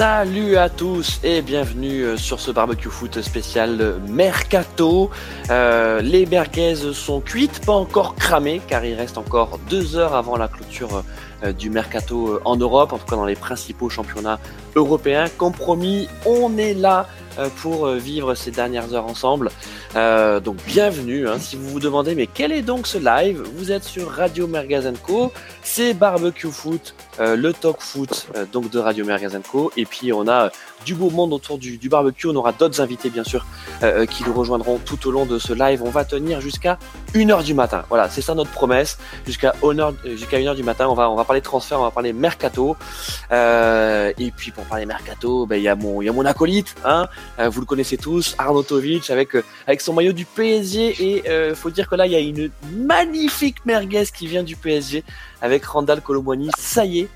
Salut à tous et bienvenue euh, sur ce barbecue foot spécial Mercato. Euh, les merguez sont cuites, pas encore cramées, car il reste encore deux heures avant la clôture euh, du Mercato en Europe, en tout cas dans les principaux championnats européens. Compromis, on est là pour vivre ces dernières heures ensemble. donc bienvenue. Hein. Si vous vous demandez mais quel est donc ce live, vous êtes sur Radio Mergazenco, c'est Barbecue Foot, le talk foot donc de Radio Mergazenco. Et puis on a du beau monde autour du, barbecue. On aura d'autres invités bien sûr euh, euh, qui nous rejoindront tout au long de ce live. On va tenir jusqu'à 1h du matin. Voilà, c'est ça notre promesse. Jusqu'à jusqu'à 1h du matin, on va on va parler transfert, on va parler mercato. Euh, et puis pour parler mercato, ben il y a mon y a mon acolyte, hein. Vous le connaissez tous, Arnautovic avec avec son maillot du PSG et faut dire que là il y a une magnifique merguez qui vient du PSG avec Randall Colomboigny. Ça y est,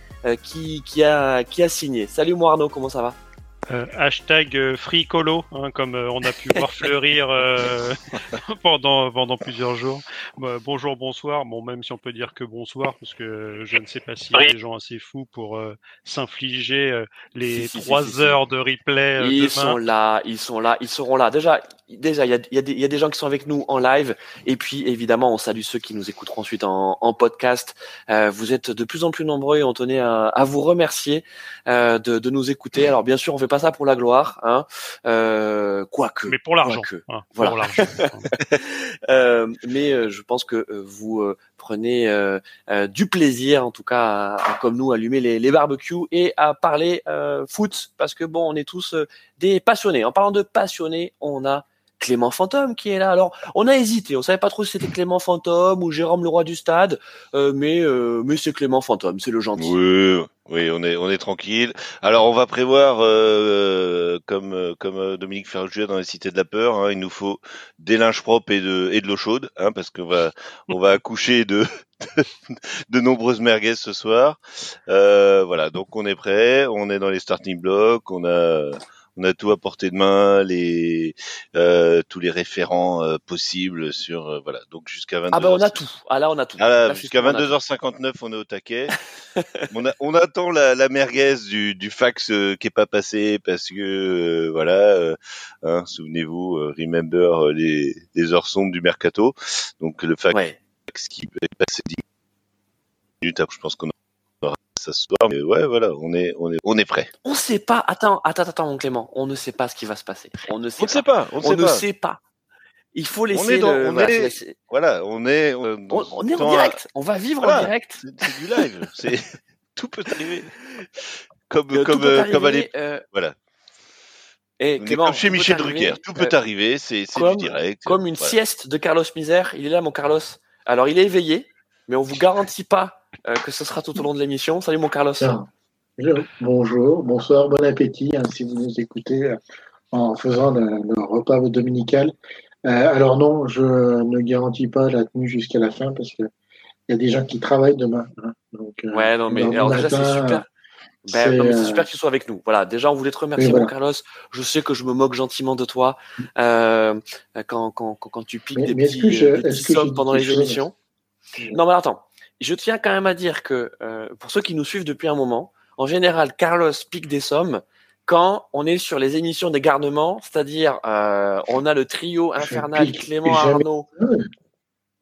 qui, qui, a, qui a signé. Salut moi Arnaud, comment ça va? Euh, hashtag euh, FreeColo, hein, comme euh, on a pu voir fleurir pendant, pendant plusieurs jours. Bah, bonjour, bonsoir. Bon, même si on peut dire que bonsoir, parce que je ne sais pas s'il y a des gens assez fous pour s'infliger les trois heures de replay. ils sont là, ils sont là, ils seront là. Déjà, déjà, il y a, y, a y a, des gens qui sont avec nous en live, et puis évidemment, on salue ceux qui nous écouteront ensuite en, en podcast. vous êtes de plus en plus nombreux et on tenait à, à vous remercier de, de, nous écouter. Alors bien sûr, on fait pas ça pour la gloire, hein. Euh, quoique. Mais pour l'argent. Hein, voilà. euh, mais euh, je pense que euh, vous euh, prenez du plaisir, en tout cas, à, comme nous, allumer les, les barbecues et à parler foot, parce que bon, on est tous des passionnés. En parlant de passionnés, on a Clément Fantôme qui est là. Alors, on a hésité, on savait pas trop si c'était Clément Fantôme ou Jérôme le roi du stade, euh, mais euh, mais c'est Clément Fantôme, c'est le gentil. Oui, oui, on est on est tranquille. Alors, on va prévoir euh, comme comme Dominique Ferrugia dans les cités de la peur, hein, il nous faut des linges propres et de et de l'eau chaude, hein, parce qu'on va on va accoucher de de, nombreuses merguez ce soir. voilà, donc on est prêt, on est dans les starting blocks, on a on a tout à portée de main, les euh, tous les référents euh, possibles sur euh, voilà. Donc jusqu'à 22 Ah ben on a tout. Ah là on a tout. Ah, jusqu'à 22h59 on est au taquet. on, a, on attend la, la merguez du, du fax qui est pas passé parce que voilà. Hein, Souvenez-vous, remember les, les heures sombres du mercato. Donc le fax qui est passé 10 minutes. Je pense qu'on ça se Mais ouais, voilà, on est, on est, on est prêt. On sait pas. Attends, attends, attends, mon Clément. On ne sait pas ce qui va se passer. On ne sait, pas. pas. On, ne sait pas. Il faut laisser. On est, on est voilà, on est. On, est en direct. On va vivre en direct. C'est du live. c'est tout peut arriver. Comme, euh, comme, euh, comme aller. Euh... Voilà. Et Clément, comme chez Michel Drucker, tout peut euh, arriver, c'est du direct. Comme une sieste de Carlos Misère, il est là, mon Carlos. Alors, il est éveillé, mais on vous garantit pas euh, que ce sera tout au long de l'émission. Salut mon Carlos. Bonjour, bonsoir, bon appétit hein, si vous nous écoutez euh, en faisant le, repas dominical. Euh, alors non, je ne garantis pas la tenue jusqu'à la fin parce qu'il y a des gens qui travaillent demain. Hein. donc, ouais, non, mais alors déjà c'est super. Ben, c'est super que tu sois avec nous. Voilà, déjà on voulait te remercier, mon Carlos. Je sais que je me moque gentiment de toi euh, quand, quand, quand, tu piques des petits, sommes pendant les émissions. Non, mais attends, je tiens quand même à dire que euh, pour ceux qui nous suivent depuis un moment, en général, Carlos pique des sommes quand on est sur les émissions des garnements, c'est-à-dire euh, on a le trio infernal Clément Arnaud. Ah,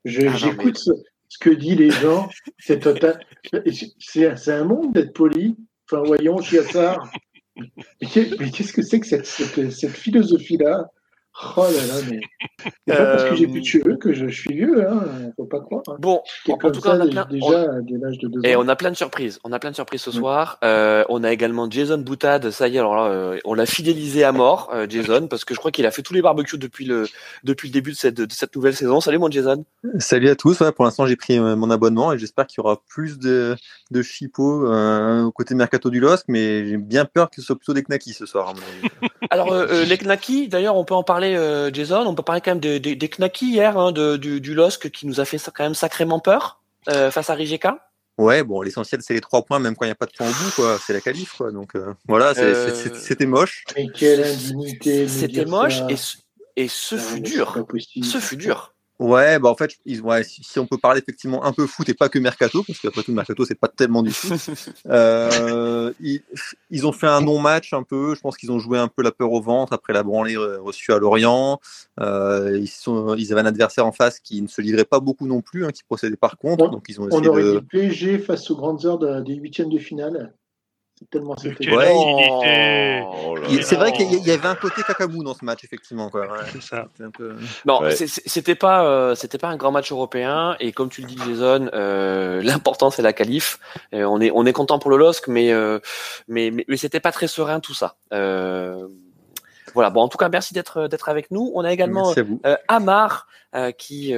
j'écoute ce, que disent les gens. C'est total. C'est un monde d'être poli. Enfin, voyons, Chiassard. Mais qu'est-ce que c'est que cette, cette philosophie-là? Oh là là, mais c'est pas parce que j'ai plus de cheveux que je, suis vieux, hein. Faut pas croire. Hein. Bon, en, tout cas, on a plein, déjà on... l'âge de deux Et on a plein de surprises. On a plein de surprises ce mm. soir. Euh, on a également Jason Boutade. Ça y est, alors là, euh, on l'a fidélisé à mort, euh, Jason, parce que je crois qu'il a fait tous les barbecues depuis le depuis le début de cette de cette nouvelle saison. Salut mon Jason. Salut à tous. pour l'instant, j'ai pris euh, mon abonnement et j'espère qu'il y aura plus de de chipos euh, au côté mercato du LOSC, mais j'ai bien peur que ce soit plutôt des knackis ce soir. alors les knackis, d'ailleurs, on peut en parler euh, Jason. On peut parler quand même des, des, knackis hier, hein, de, du, du LOSC qui nous a fait quand même sacrément peur euh, face à Rijeka. Ouais, bon, l'essentiel c'est les trois points, même quand il n'y a pas de point au bout, quoi. C'est la qualif, quoi. Donc euh, voilà, c'était moche. quelle indignité C'était moche et, et ce fut dur. Ce fut dur. Ouais, bah en fait, ouais, si, on peut parler effectivement un peu foot et pas que mercato, parce qu'après tout, mercato, c'est pas tellement du foot. Euh, ils, ont fait un non-match un peu. Je pense qu'ils ont joué un peu la peur au ventre après la branlée reçue à Lorient. Euh, ils, sont, ils avaient un adversaire en face qui ne se livrait pas beaucoup non plus, hein, qui procédait par contre. donc ils ont on aurait dit PSG face aux grandes heures des huitièmes de finale. Tellement c'était. c'est vrai qu'il y avait un côté cacabou dans ce match, effectivement. Quoi. c'est ça. Non, c'était pas, euh, c'était pas un grand match européen. Et comme tu le dis, Jason, euh, l'important c'est la qualif. on est, on est content pour le LOSC, mais, euh, mais, mais, c'était pas très serein tout ça. voilà. Bon, en tout cas, merci d'être d'être avec nous. On a également Amar qui,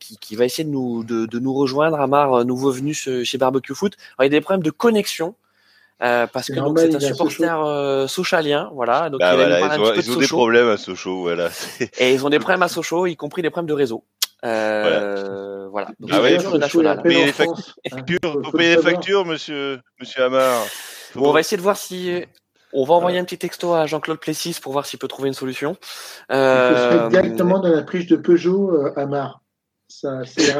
qui, qui va essayer de nous de, de nous rejoindre. Amar, nouveau venu chez Barbecue Foot. Alors, il y a des problèmes de connexion. Euh, parce que donc c'est un supporter euh, socialien, voilà. Donc bah, voilà, ils, ont, ils ont des problèmes à Sochaux, voilà. Et ils ont des problèmes à Sochaux, y compris des problèmes de réseau. Euh, voilà. Donc, ah ouais, faut, national. payer les factures, faut payer les factures, monsieur, monsieur Hamar. Bon, on va essayer de voir si on va envoyer un petit texto à Jean-Claude Plessis pour voir s'il peut trouver une solution. Euh, Il faut se mettre directement dans la prise de Peugeot, euh, Hamar. Ça, c'est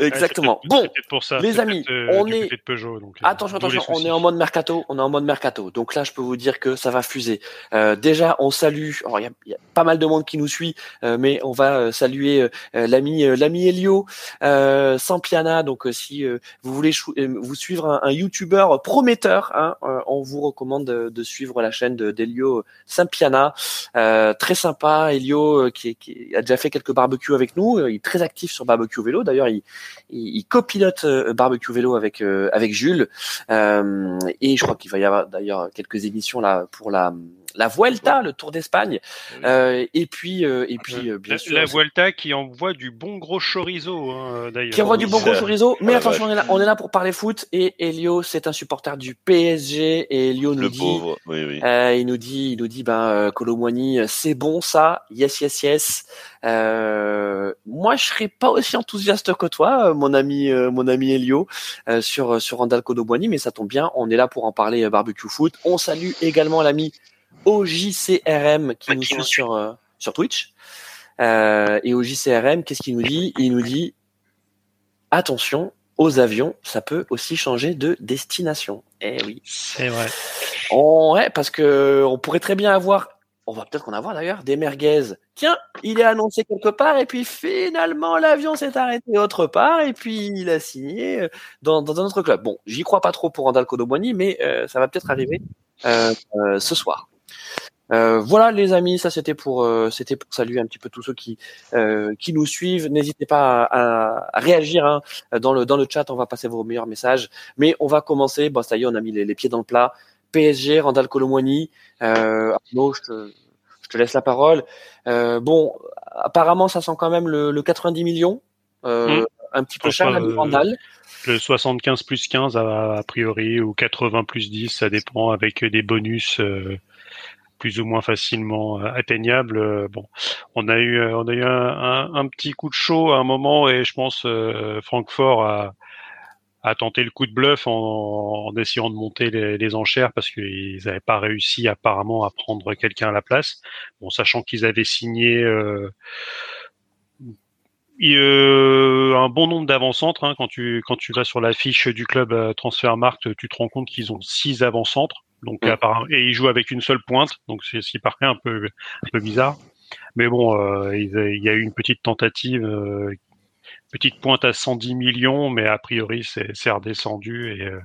ah, Exactement. bon, pour ça, les amis, euh, on est. Peugeot, donc, euh, attention, attention, on est en mode mercato. On est en mode mercato. Donc là, je peux vous dire que ça va fuser. Euh, déjà, on salue. Il y, y, a pas mal de monde qui nous suit, euh, mais on va euh, saluer l'ami l'ami Elio Sampiana. Donc si vous voulez vous suivre un, un YouTuber prometteur, hein, on vous recommande de, de suivre la chaîne d'Elio Sampiana. très sympa, Elio qui, qui, a déjà fait quelques barbecues avec nous. Il est très actif sur barbecue vélo. D'ailleurs, il il, copilote euh, barbecue vélo avec euh, avec Jules. Euh, et je crois qu'il va y avoir d'ailleurs quelques émissions là pour la la Vuelta, le Tour d'Espagne, euh, et puis euh, et puis euh, bien la, sûr la Vuelta qui envoie du bon gros chorizo hein, d'ailleurs. Qui envoie du bon gros chorizo, mais attention, on est là, on est là pour parler foot et Elio c'est un supporter du PSG et Elio nous le dit, pauvre. Oui, oui. Euh, il nous dit, il nous dit, ben Colomboigny, c'est bon ça, yes yes yes. moi je serais pas aussi enthousiaste que toi, mon ami mon ami Elio, sur sur Randall Colomboigny, mais ça tombe bien, on est là pour en parler barbecue foot. On salue également l'ami OJCRM qui nous suit sur, euh, sur Twitch. Euh, et OJCRM, qu'est-ce qu'il nous dit? Il nous dit attention aux avions, ça peut aussi changer de destination. Eh oui. C'est vrai. ouais, parce que on pourrait très bien avoir, on va peut-être en avoir d'ailleurs, des merguez. Tiens, il est annoncé quelque part et puis finalement l'avion s'est arrêté autre part et puis il a signé euh, dans, dans un autre club. Bon, j'y crois pas trop pour Randall Codoboni, mais euh, ça va peut-être arriver euh, euh, ce soir. Euh, voilà les amis, ça c'était pour euh, c'était pour saluer un petit peu tous ceux qui euh, qui nous suivent. N'hésitez pas à, à, réagir hein. dans le dans le chat. On va passer vos meilleurs messages, mais on va commencer. Bon ça y est, on a mis les, les pieds dans le plat. PSG, Randall Colomwani. Euh, Arnaud, je te, je te laisse la parole. Euh, bon, apparemment ça sent quand même le, le 90 millions, euh, mmh. un petit peu cher Randall. Le 75 plus 15 a, a, priori ou 80 plus 10, ça dépend avec des bonus plus ou moins facilement euh, atteignable. Euh, bon, on a eu euh, on a eu un, petit coup de chaud à un moment et je pense Francfort a a tenté le coup de bluff en, en essayant de monter les, les enchères parce qu'ils n'avaient pas réussi apparemment à prendre quelqu'un à la place. Bon, sachant qu'ils avaient signé euh, euh, un bon nombre d'avant-centres. Hein, quand tu quand tu vas sur la fiche du club Transfermarkt, tu te rends compte qu'ils ont six avant-centres. Donc mm. et ils jouent avec une seule pointe, donc c'est ce qui paraît un peu un peu bizarre. Mais bon, euh, il y a eu une petite tentative, euh, petite pointe à 110 millions, mais a priori c'est redescendu et euh,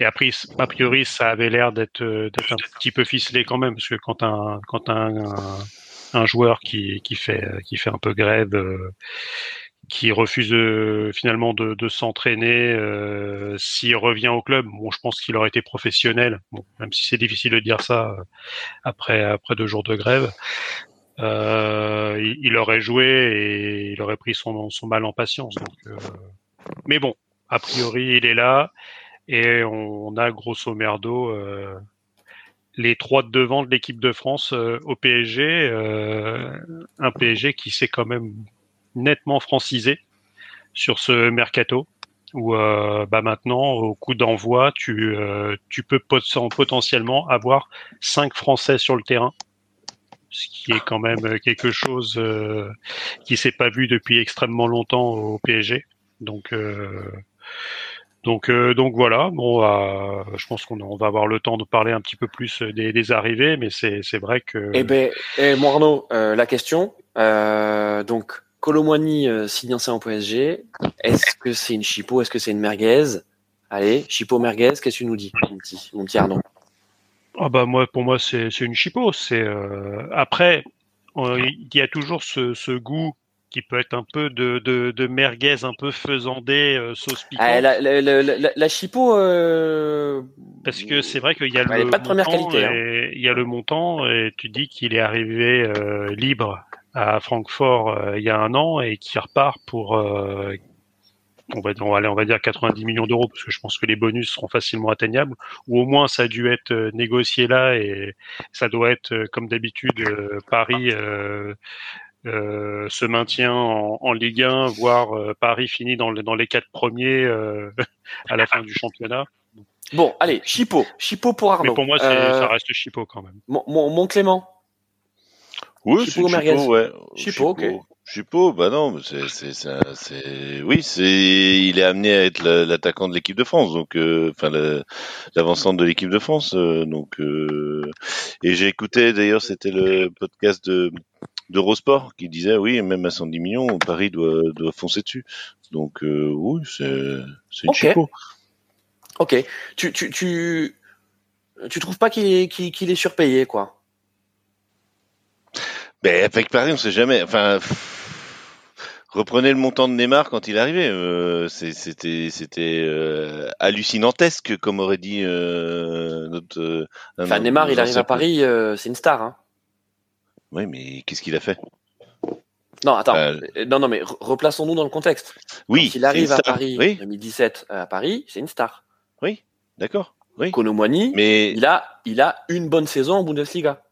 et après, a priori, ça avait l'air d'être d'être un petit peu ficelé quand même, parce que quand un quand un, un, un joueur qui qui fait qui fait un peu grève qui refuse finalement de, de s'entraîner euh, s'il revient au club. Bon, je pense qu'il aurait été professionnel, bon, même si c'est difficile de dire ça euh, après après deux jours de grève. Euh, il, il, aurait joué et il aurait pris son, son mal en patience. Donc, euh, mais bon, a priori, il est là et on, a grosso merdo euh, les trois de devant de l'équipe de France au PSG, un PSG qui s'est quand même nettement francisé sur ce mercato où euh, bah maintenant au coup d'envoi tu euh, tu peux potentiellement avoir cinq Français sur le terrain ce qui est quand même quelque chose euh, qui s'est pas vu depuis extrêmement longtemps au PSG. Donc donc, donc voilà. Je pense qu'on va avoir le temps de parler un petit peu plus des, arrivées, mais c'est vrai que. Eh ben, eh, la question. donc, Colomwani signe en PSG. Est-ce que c'est une chipot Est-ce que c'est une merguez? Allez, chipot merguez. Qu'est-ce que tu nous dis, mon petit, mon petit Arnaud? Ah bah moi, pour moi, c'est une chipot. C'est euh, après, il y a toujours ce, ce, goût qui peut être un peu de, de, de merguez, un peu faisandé, euh, sauce piquante. Ah, la, la, la, la, chipot. Euh... Parce que c'est vrai qu'il y a le pas de première qualité. Hein. Il y a le montant et tu dis qu'il est arrivé euh, libre à Francfort euh, il y a un an et qui repart pour on va, on va, on va dire 90 millions d'euros parce que je pense que les bonus seront facilement atteignables ou au moins ça a dû être euh, négocié là et ça doit être euh, comme d'habitude euh, Paris euh, se maintient en, Ligue 1 voire Paris finit dans, dans les quatre premiers à la fin du championnat. Bon, allez, Chipo, Chipo pour Arnaud. Mais pour moi, ça reste Chipo quand même. Mon, mon, Clément. Oui, c'est Chipo, ouais. Chipo, ok. Chipo, bah non, c'est, c'est, c'est, oui, c'est, il est amené à être l'attaquant de l'équipe de France, donc, euh, enfin, l'avancante de l'équipe de France, euh, donc, euh, et j'ai écouté d'ailleurs, c'était le podcast de d'Eurosport qui disait, oui, même à 110 millions, Paris doit, doit foncer dessus, donc, oui, c'est, c'est une Chipo. Ok, tu, tu, tu, tu trouves pas qu'il est, qu'il est surpayé, quoi? Ben, avec Paris, on sait jamais. Enfin, reprenez le montant de Neymar quand il est arrivé. Euh, c'était c'était euh, hallucinantesque, comme aurait dit euh, notre. enfin, Neymar, il arrive à Paris, c'est une star. Hein. Oui, mais qu'est-ce qu'il a fait? Non, attends. non, non, mais replaçons-nous dans le contexte. Oui. Quand il arrive à Paris en 2017 à Paris, c'est une star. Oui, d'accord. Oui. Konomwani, mais il a il a une bonne saison en Bundesliga.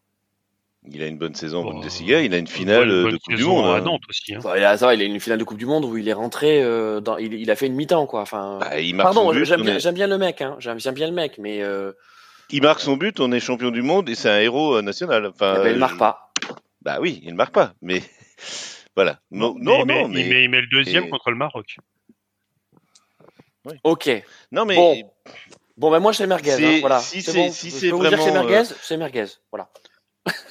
Il a une bonne saison en Bundesliga, il a une finale de Coupe du Monde. À hein. Nantes aussi. Hein. il, a, ça, il a une finale de Coupe du Monde où il est rentré, euh, dans, il, il, a fait une mi-temps quoi. Enfin, bah, il pardon, j'aime bien, bien, le mec, hein. j'aime bien le mec, mais euh... il marque son but, on est champion du monde et c'est un héros euh, national. Enfin, ben, il marque pas. Bah oui, il ne marque pas, mais voilà. Non, non, mais, non, mais... Il, met, le deuxième contre le Maroc. Oui. Ok. Non mais bon, bon ben moi c'est merguez. Hein, voilà. Si c'est bon. si c'est vraiment. Dire c'est merguez, c'est merguez. Voilà.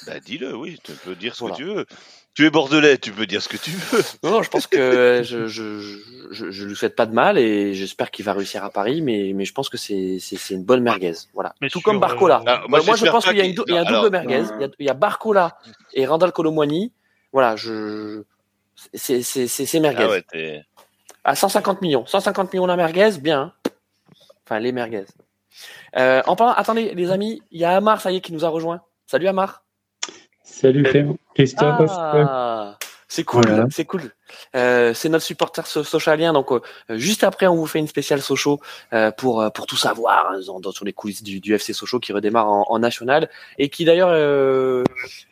Bah dis-le, oui, tu peux dire ce que tu veux. Tu es bordelais, tu peux dire ce que tu veux. Non, non je pense que je, je, je, je, lui souhaite pas de mal et j'espère qu'il va réussir à Paris, mais, mais je pense que c'est, c'est, une bonne merguez. Voilà. Mais Tout comme Barcola. Euh, moi, moi je pense qu'il y a, une, il y a un double merguez. Il y, a, il y a Barcola et Randall Colomwani. Voilà, je, c'est, c'est, c'est, merguez. Ah ouais, à 150 millions. 150 millions la merguez, bien. Enfin, les merguez. Euh, en parlant, attendez, les amis, il y a Amar, ça y est, qui nous a rejoint. Salut Amar. Salut Christophe. Ah, c'est cool, c'est cool. Euh, c'est notre supporter socialien, donc euh, juste après on vous fait une spéciale Sochaux euh, pour pour tout savoir hein, dans, sur les coulisses du, du FC Sochaux qui redémarre en, en national et qui d'ailleurs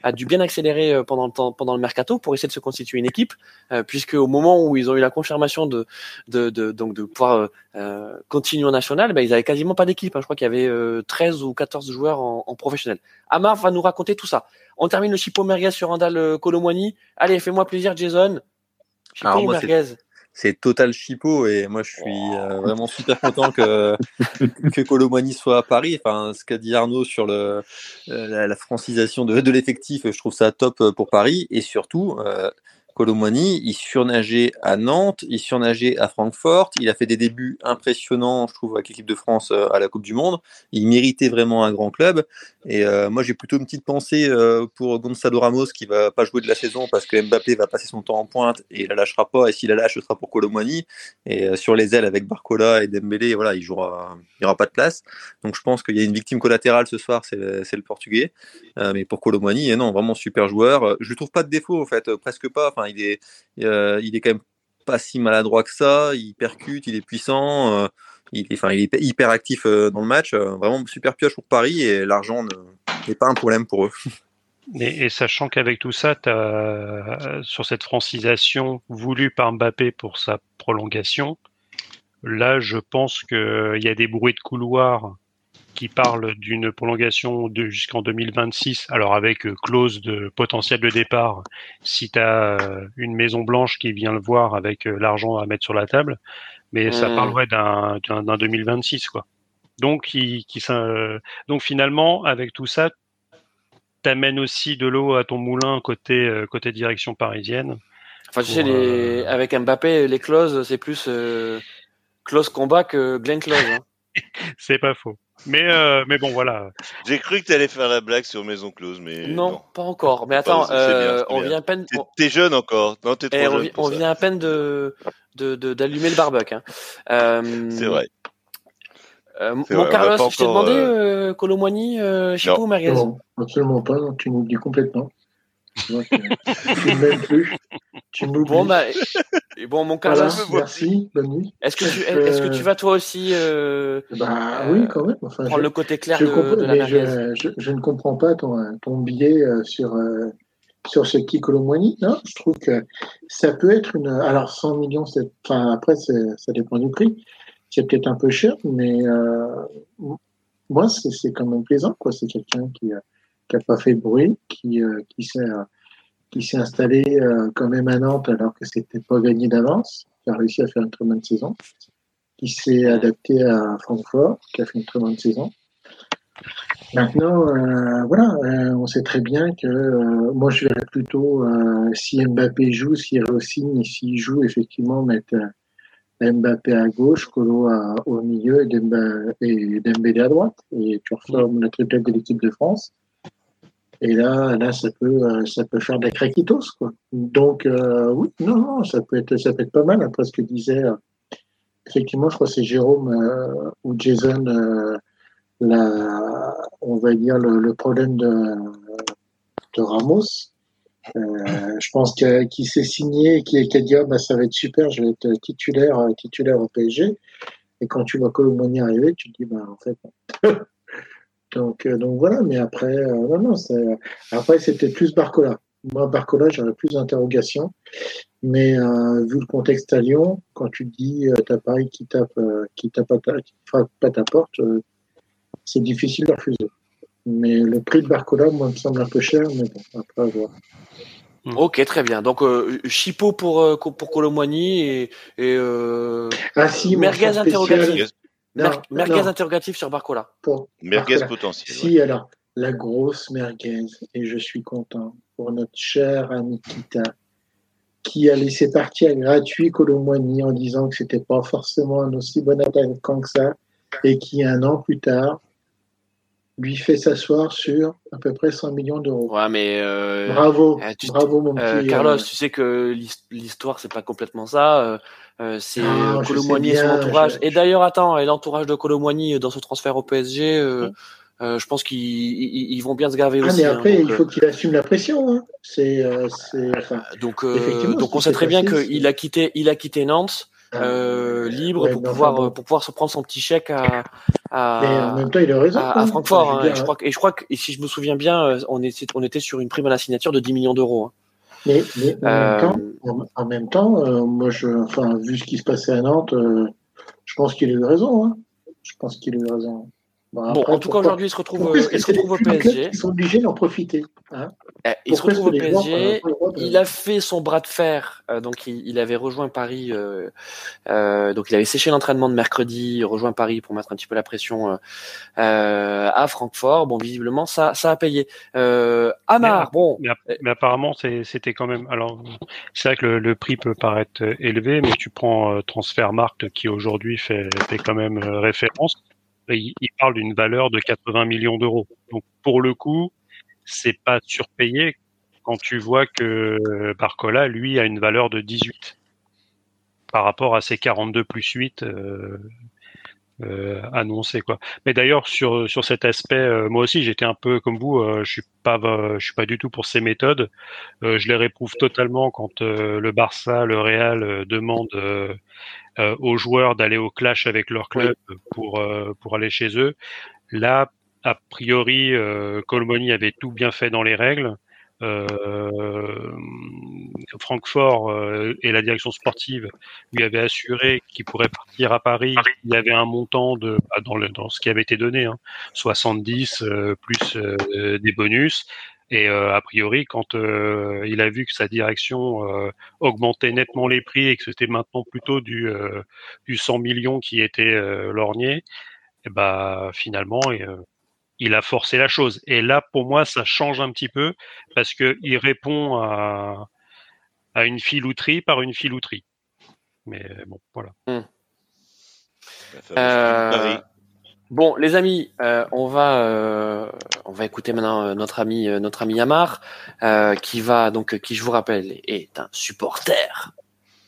a dû bien accélérer pendant le temps pendant le mercato pour essayer de se constituer une équipe puisque au moment où ils ont eu la confirmation de de, de donc de pouvoir continuer en national, ben, ils avaient quasiment pas d'équipe. Hein. Je crois qu'il y avait 13 ou 14 joueurs en, en professionnel. Amar va nous raconter tout ça. On termine le chipo merguez sur Randall Colomwani. Allez, fais-moi plaisir, Jason. Chipo ou merguez c'est total chipo et moi je suis euh, vraiment super content que que Colomani soit à Paris. Enfin, ce qu'a dit Arnaud sur le euh, la, francisation de, de l'effectif, je trouve ça top pour Paris. Et surtout euh, Colomani, il surnageait à Nantes, il surnageait à Francfort, il a fait des débuts impressionnants, je trouve, avec l'équipe de France euh, à la Coupe du Monde. Il méritait vraiment un grand club. Et euh, moi, j'ai plutôt une petite pensée euh, pour Gonzalo Ramos qui va pas jouer de la saison parce que Mbappé va passer son temps en pointe et il la lâchera pas. Et s'il la lâche, ce sera pour Colomani. Et sur les ailes avec Barcola et Dembélé, voilà, il jouera, il n'y aura pas de place. Donc je pense qu'il y a une victime collatérale ce soir, c'est le Portugais. mais pour Colomani, non, vraiment super joueur. Je ne trouve pas de défaut en fait, presque pas. Il est, euh, il est quand même pas si maladroit que ça. Il percute, il est puissant. Euh, il est, il est hyper actif euh, dans le match. vraiment super pioche pour Paris et l'argent n'est pas un problème pour eux. Et, sachant qu'avec tout ça, sur cette francisation voulue par Mbappé pour sa prolongation, là, je pense qu'il y a des bruits de couloir qui parle d'une prolongation de jusqu'en 2026, alors avec clause de potentiel de départ si tu as une Maison Blanche qui vient le voir avec l'argent à mettre sur la table, mais ça mmh. parlerait d'un 2026 quoi. Donc, qui, donc finalement, avec tout ça, t'amènes aussi de l'eau à ton moulin côté côté direction parisienne. Enfin, tu sais, les... avec Mbappé, les clauses, c'est plus euh, close combat que Glenn Close. Hein. c'est pas faux. Mais, euh, mais bon, voilà. J'ai cru que tu allais faire la blague sur Maison Close, mais. Non, pas encore. Mais attends, euh, on vient à peine. T'es jeune encore. Non, t'es trop eh, jeune. On, vient à peine de d'allumer le barbecue. Hein. Euh, c'est vrai. Euh, mon Carlos, je t'ai demandé, euh, Colomboigny, euh, Chico ou Merguez Non, absolument pas, tu m'oublies complètement. Tu ne m'aimes plus. Tu m'oublies. Bon, bah, bon, mon Carlos. merci, bonne nuit. Est-ce que, tu, est-ce que tu vas toi aussi euh, bah, oui, quand même. Enfin, prendre le côté clair de, de, la je, je, je, ne comprends pas ton, ton billet sur, sur ce qui Colomboigny. Non, je trouve que ça peut être une. Alors, 100 millions, c'est, enfin, après, ça dépend du prix c'est peut-être un peu cher, mais euh, moi, c'est quand même plaisant. quoi. C'est quelqu'un qui n'a euh, pas fait bruit, qui, euh, qui s'est qui s'est installé quand même à Nantes alors que c'était pas gagné d'avance, qui a réussi à faire une très bonne saison, qui s'est adapté à Francfort, qui a fait une très bonne saison. Maintenant, voilà, on sait très bien que moi je verrais plutôt si Mbappé joue, s'il re-signe, s'il joue effectivement mettre Mbappé à gauche, Colo au milieu et Dembélé à droite. Et tu reformes la triplette de l'équipe de France. Et là, là, ça peut, euh, ça peut faire des craquitos, quoi. Donc, euh, oui, non, non, ça peut être, ça peut être pas mal. Après ce que disait, euh, effectivement, je crois que c'est Jérôme ou Jason, la, on va dire le, problème de, de Ramos. Euh, je pense qu'il s'est signé, qu'il a dit ah, bah, ça va être super, je vais être titulaire, euh, titulaire au PSG. Et quand tu vois Colomboigny arriver, tu te dis bah en fait. Donc, euh, donc voilà, mais après, non, non, après c'était plus Barcola. Moi, Barcola, j'aurais plus d'interrogations. Mais vu le contexte à Lyon, quand tu dis t'as Paris qui tape, qui tape pas ta, qui frappe pas ta porte, c'est difficile de refuser. Mais le prix de Barcola, moi, me semble un peu cher, mais bon, après, à voir. Mm. Ok, très bien. Donc, euh, Chipo pour, euh, pour et, et euh, ah, si, Merguez merguez interrogatif sur Barcola. Pour merguez potentiel. Si, alors, la grosse merguez, et je suis content pour notre cher Anikita, qui a laissé partir gratuit Colomboigny en disant que c'était pas forcément un aussi bon attaquant que ça, et qui, un an plus tard, lui fait s'asseoir sur à peu près 100 millions d'euros. Ouais, mais euh, bravo, euh, bravo mon euh, petit. Carlos, tu sais que l'histoire c'est pas complètement ça. c'est ah, Colomboigny et son entourage. Et d'ailleurs, attends, et l'entourage de Colomboigny dans ce transfert au PSG. Hum. je pense qu'ils vont bien se gaver ah, aussi. Mais hein, après, il faut qu'il assume la pression. Hein. C'est, enfin, donc, donc on sait très bien qu'il a quitté, il a quitté Nantes. Ah. euh, libre pour pouvoir pour pouvoir se prendre son petit chèque à à, en même temps, il a raison, à, Francfort hein, et je crois que, et je crois que et si je me souviens bien euh, on était on était sur une prime à la signature de 10 millions d'euros hein. mais, mais en, même euh, temps, en, même temps euh, moi je enfin vu ce qui se passait à Nantes je pense qu'il a eu raison hein. je pense qu'il a eu raison Bon, bon en tout cas, aujourd'hui, il se retrouve, il se retrouve au PSG. Ils sont obligés d'en profiter. Hein? Eh, il se retrouve au PSG. Il a fait son bras de fer. Euh, donc, il, il, avait rejoint Paris. Euh, euh, donc, il avait séché l'entraînement de mercredi, rejoint Paris pour mettre un petit peu la pression euh, euh, à Francfort. Bon, visiblement, ça, ça a payé. Amar, bon. Mais, apparemment, c'était quand même. Alors, c'est vrai que le, le, prix peut paraître élevé, mais tu prends Transfermarkt qui aujourd'hui fait, fait quand même référence il, parle d'une valeur de 80 millions d'euros. Donc pour le coup, c'est pas surpayé quand tu vois que Barcola, lui, a une valeur de 18 par rapport à ses 42 plus 8 euh, euh, annoncés quoi. Mais d'ailleurs sur sur cet aspect, euh, moi aussi j'étais un peu comme vous, euh, je suis pas je suis pas du tout pour ces méthodes. je les réprouve totalement quand le Barça, le Real demandent euh, aux joueurs d'aller au clash avec leur club pour euh, pour aller chez eux. Là, a priori, euh, Colmoni avait tout bien fait dans les règles. Euh, Francfort et la direction sportive lui avaient assuré qu'il pourrait partir à Paris. Il y avait un montant de bah, dans, le, dans ce qui avait été donné, hein, 70 plus des bonus. Et euh, a priori, quand euh, il a vu que sa direction euh, augmentait nettement les prix et que c'était maintenant plutôt du, du 100 millions qui était lorgné, et eh bah finalement, il a forcé la chose. Et là, pour moi, ça change un petit peu parce que il répond à, à une filouterie par une filouterie. Mais bon, voilà. Hmm. Bon, les amis, euh, on va euh, on va écouter maintenant euh, notre ami notre ami Yamar, qui va donc qui je vous rappelle est un supporter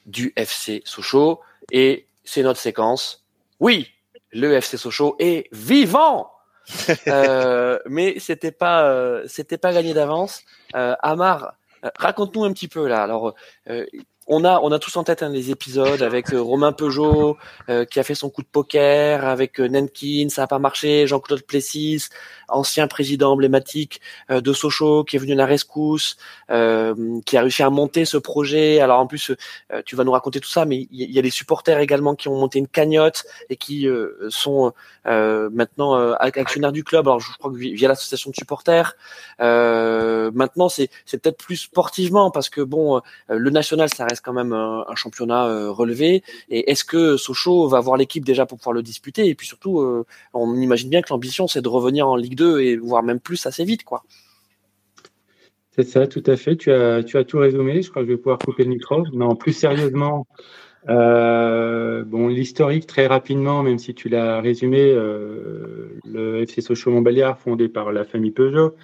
du FC Sochaux et c'est notre séquence. Oui, le FC Sochaux est vivant. mais c'était pas c'était pas gagné d'avance. Amar, raconte-nous un petit peu là. Alors, on a, on a tous en tête hein, les épisodes avec euh, Romain Peugeot euh, qui a fait son coup de poker, avec euh, Nenkin, ça a pas marché, Jean-Claude Plessis, ancien président emblématique de Sochaux qui est venu à la rescousse, qui a réussi à monter ce projet. Alors en plus, tu vas nous raconter tout ça, mais il y, a des supporters également qui ont monté une cagnotte et qui sont maintenant actionnaires du club. Alors je crois que via l'association de supporters. maintenant, c'est c'est peut-être plus sportivement parce que bon, le national ça reste quand même un, championnat euh, relevé. Et est-ce que Sochaux va avoir l'équipe déjà pour pouvoir le disputer? Et puis surtout, euh, on imagine bien que l'ambition, c'est de revenir en Ligue 2 et voire même plus assez vite, quoi. C'est ça, tout à fait. Tu as, tout résumé. Je crois que je vais pouvoir couper le micro. Non, plus sérieusement, euh, bon, l'historique très rapidement, même si tu l'as résumé, le FC Sochaux Montbéliard, fondé par la famille Peugeot,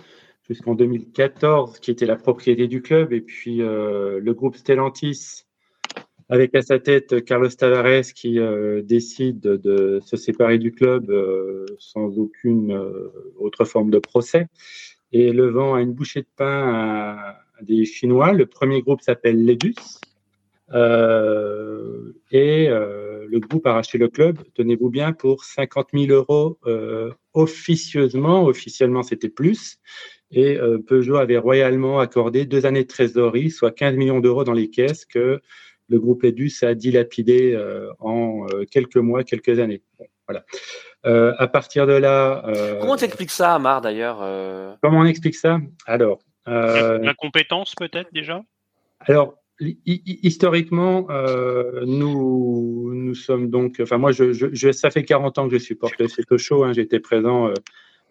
jusqu'en 2014, qui était la propriété du club, et puis euh, le groupe Stellantis, avec à sa tête Carlos Tavares, qui euh, décide de se séparer du club euh, sans aucune autre forme de procès, et le vend à une bouchée de pain à, des Chinois. Le premier groupe s'appelle Ledus, et le groupe a racheté le club, tenez-vous bien, pour 50 000 euros officieusement. Officiellement, c'était plus. Et euh, Peugeot avait royalement accordé deux années de trésorerie, soit 15 millions d'euros dans les caisses que le groupe Edus a dilapidé euh, en euh, quelques mois, quelques années. voilà. à partir de là. Comment t'expliques ça, Amar, d'ailleurs Comment on explique ça? Alors. la compétence, peut-être, déjà? Alors, historiquement, nous, nous sommes donc. Enfin, moi, je, je, ça fait 40 ans que je supporte le Sochaux. Hein, J'étais présent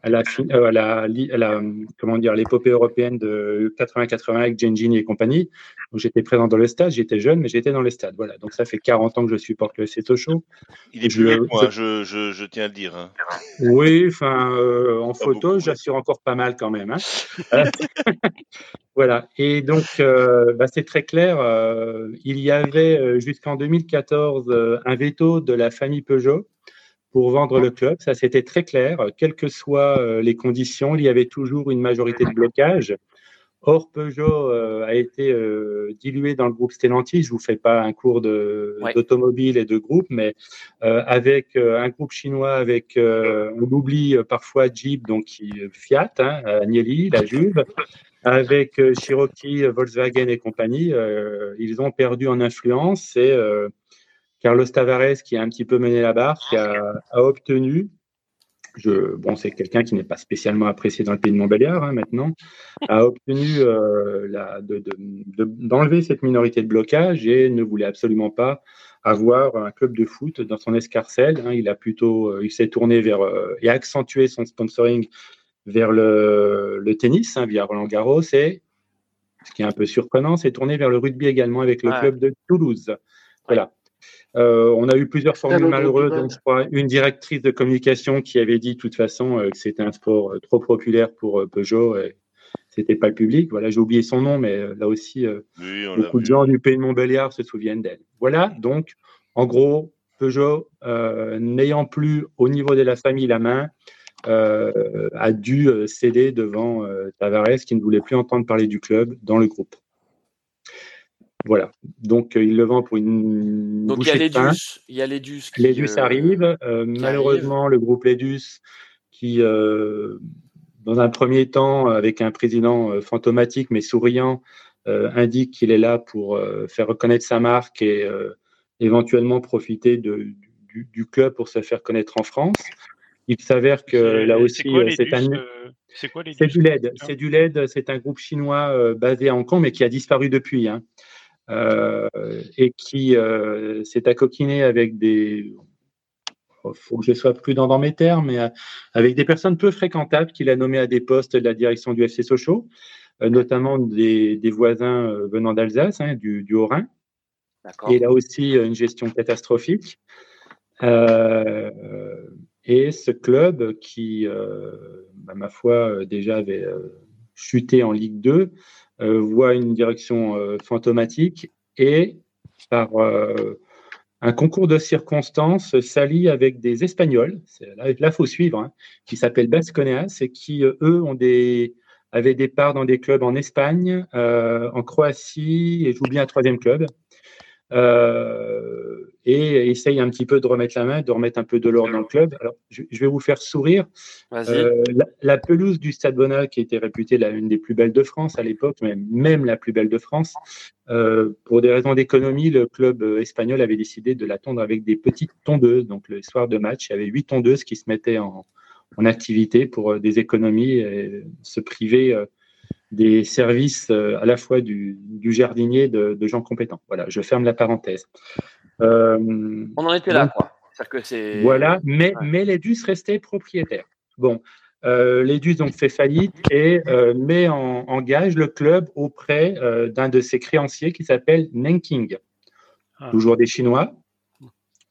à la, euh, la, la, comment dire l'épopée européenne de 80-80 avec Gengini et compagnie. j'étais présent dans le stade, j'étais jeune, mais j'étais dans le stade. Voilà, donc ça fait 40 ans que je supporte le Show. Il est plus vieux moi, je, je, je, tiens à le dire. Hein. Oui, enfin, euh, en photo, j'assure encore pas mal quand même. Hein. voilà, et donc euh, bah, c'est très clair. il y avait jusqu'en 2014 un veto de la famille Peugeot pour vendre le club. Ça, c'était très clair. Quelles que soient euh, les conditions, il y avait toujours une majorité de blocage. Or, Peugeot euh, a été euh, dilué dans le groupe Stellantis. Je vous fais pas un cours d'automobile et de groupe, mais avec un groupe chinois, avec on oublie parfois Jeep, donc Fiat, hein, Agnelli, la Juve, avec Cherokee, Volkswagen et compagnie, ils ont perdu en influence et Carlos Tavares, qui a un petit peu mené la barre, qui a, obtenu, je, bon, c'est quelqu'un qui n'est pas spécialement apprécié dans le pays de Montbéliard hein, maintenant, a obtenu euh, d'enlever cette minorité de blocage et ne voulait absolument pas avoir un club de foot dans son escarcelle. Hein. il a plutôt, euh, il s'est tourné vers euh, et accentué son sponsoring vers le, tennis hein, via Roland Garros et ce qui est un peu surprenant, c'est tourné vers le rugby également avec le club de Toulouse. Voilà. Euh, on a eu plusieurs formules malheureuses. Donc, je crois une directrice de communication qui avait dit de toute façon euh, que c'était un sport euh, trop populaire pour Peugeot. Et c'était pas le public. Voilà, j'ai oublié son nom, mais là aussi, beaucoup de gens du pays de Montbéliard se souviennent d'elle. Voilà, donc, en gros, Peugeot, n'ayant plus au niveau de la famille la main, a dû céder devant Tavares qui ne voulait plus entendre parler du club dans le groupe. Voilà. Donc, euh, il le vend pour une. Donc, il y a Ledus. Il y a Ledus. Qui, Ledus euh, arrive. Euh, malheureusement, le groupe Ledus, qui, dans un premier temps, avec un président fantomatique mais souriant, indique qu'il est là pour faire reconnaître sa marque et éventuellement profiter de, du, club pour se faire connaître en France. Il s'avère que là aussi, c'est un. C'est quoi les C'est du LED. C'est du LED. C'est un groupe chinois basé à Hong Kong, mais qui a disparu depuis. Hein. Et qui s'est accoquiné avec des, il faut que je sois prudent dans mes termes, mais euh, avec des personnes peu fréquentables qu'il a nommées à des postes de la direction du FC Sochaux, euh, notamment des, voisins euh, venant d'Alsace, hein, du, Haut-Rhin. Et là aussi, une gestion catastrophique. et ce club qui, bah, ma foi, déjà avait chuté en Ligue 2, voit une direction fantomatique et par un concours de circonstances s'allie avec des Espagnols, là il faut suivre, hein, qui s'appellent Basconeas et qui, euh, eux, ont des, avaient des parts dans des clubs en Espagne, euh, en Croatie, et j'oublie un troisième club. Euh, et essaye un petit peu de remettre la main, de remettre un peu de l'or dans le club. Alors, je, vais vous faire sourire. Euh, la, pelouse du Stade Bonal, qui était réputée l'une des plus belles de France à l'époque, même, même la plus belle de France, euh, pour des raisons d'économie, le club espagnol avait décidé de la tondre avec des petites tondeuses. Donc, le soir de match, il y avait huit tondeuses qui se mettaient en, en activité pour des économies et se priver des services euh, à la fois du, jardinier de, gens compétents. Voilà, je ferme la parenthèse. Euh, On en était là, quoi. Que voilà, mais, mais l'EDUS restait propriétaire. Bon, euh, l'EDUS donc fait faillite et euh, met en, gage le club auprès d'un de ses créanciers qui s'appelle Nanking, ah. toujours des Chinois.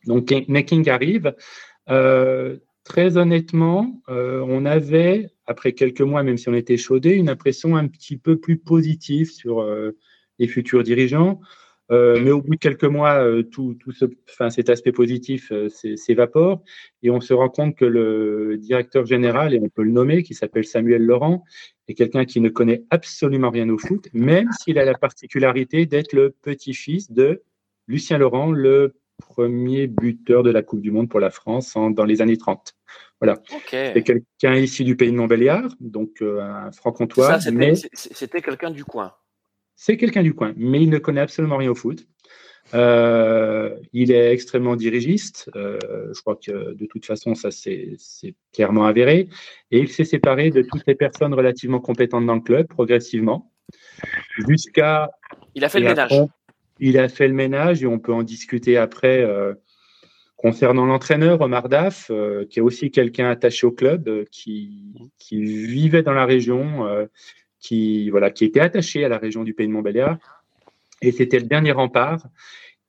Donc Nanking arrive. très honnêtement, on avait après quelques mois, même si on était chaudé, une impression un petit peu plus positive sur euh, les futurs dirigeants. Euh, mais au bout de quelques mois, euh, tout, tout ce, enfin, cet aspect positif s'évapore et on se rend compte que le directeur général, et on peut le nommer, qui s'appelle Samuel Laurent, est quelqu'un qui ne connaît absolument rien au foot, même s'il a la particularité d'être le petit-fils de Lucien Laurent, le premier buteur de la Coupe du Monde pour la France dans les années 30. Voilà. C'est quelqu'un ici du pays de Montbéliard, donc euh, un franc-comtois. C'était quelqu'un du coin. C'est quelqu'un du coin, mais il ne connaît absolument rien au foot. Euh, il est extrêmement dirigiste. Euh, je crois que de toute façon, ça c'est clairement avéré. Et il s'est séparé de toutes les personnes relativement compétentes dans le club progressivement, jusqu'à. Il a fait le ménage. Il a fait le ménage et on peut en discuter après Concernant l'entraîneur, Omar Daf, euh, qui est aussi quelqu'un attaché au club, euh, qui, vivait dans la région, euh, qui, voilà, qui était attaché à la région du Pays de Montbéliard, et c'était le dernier rempart.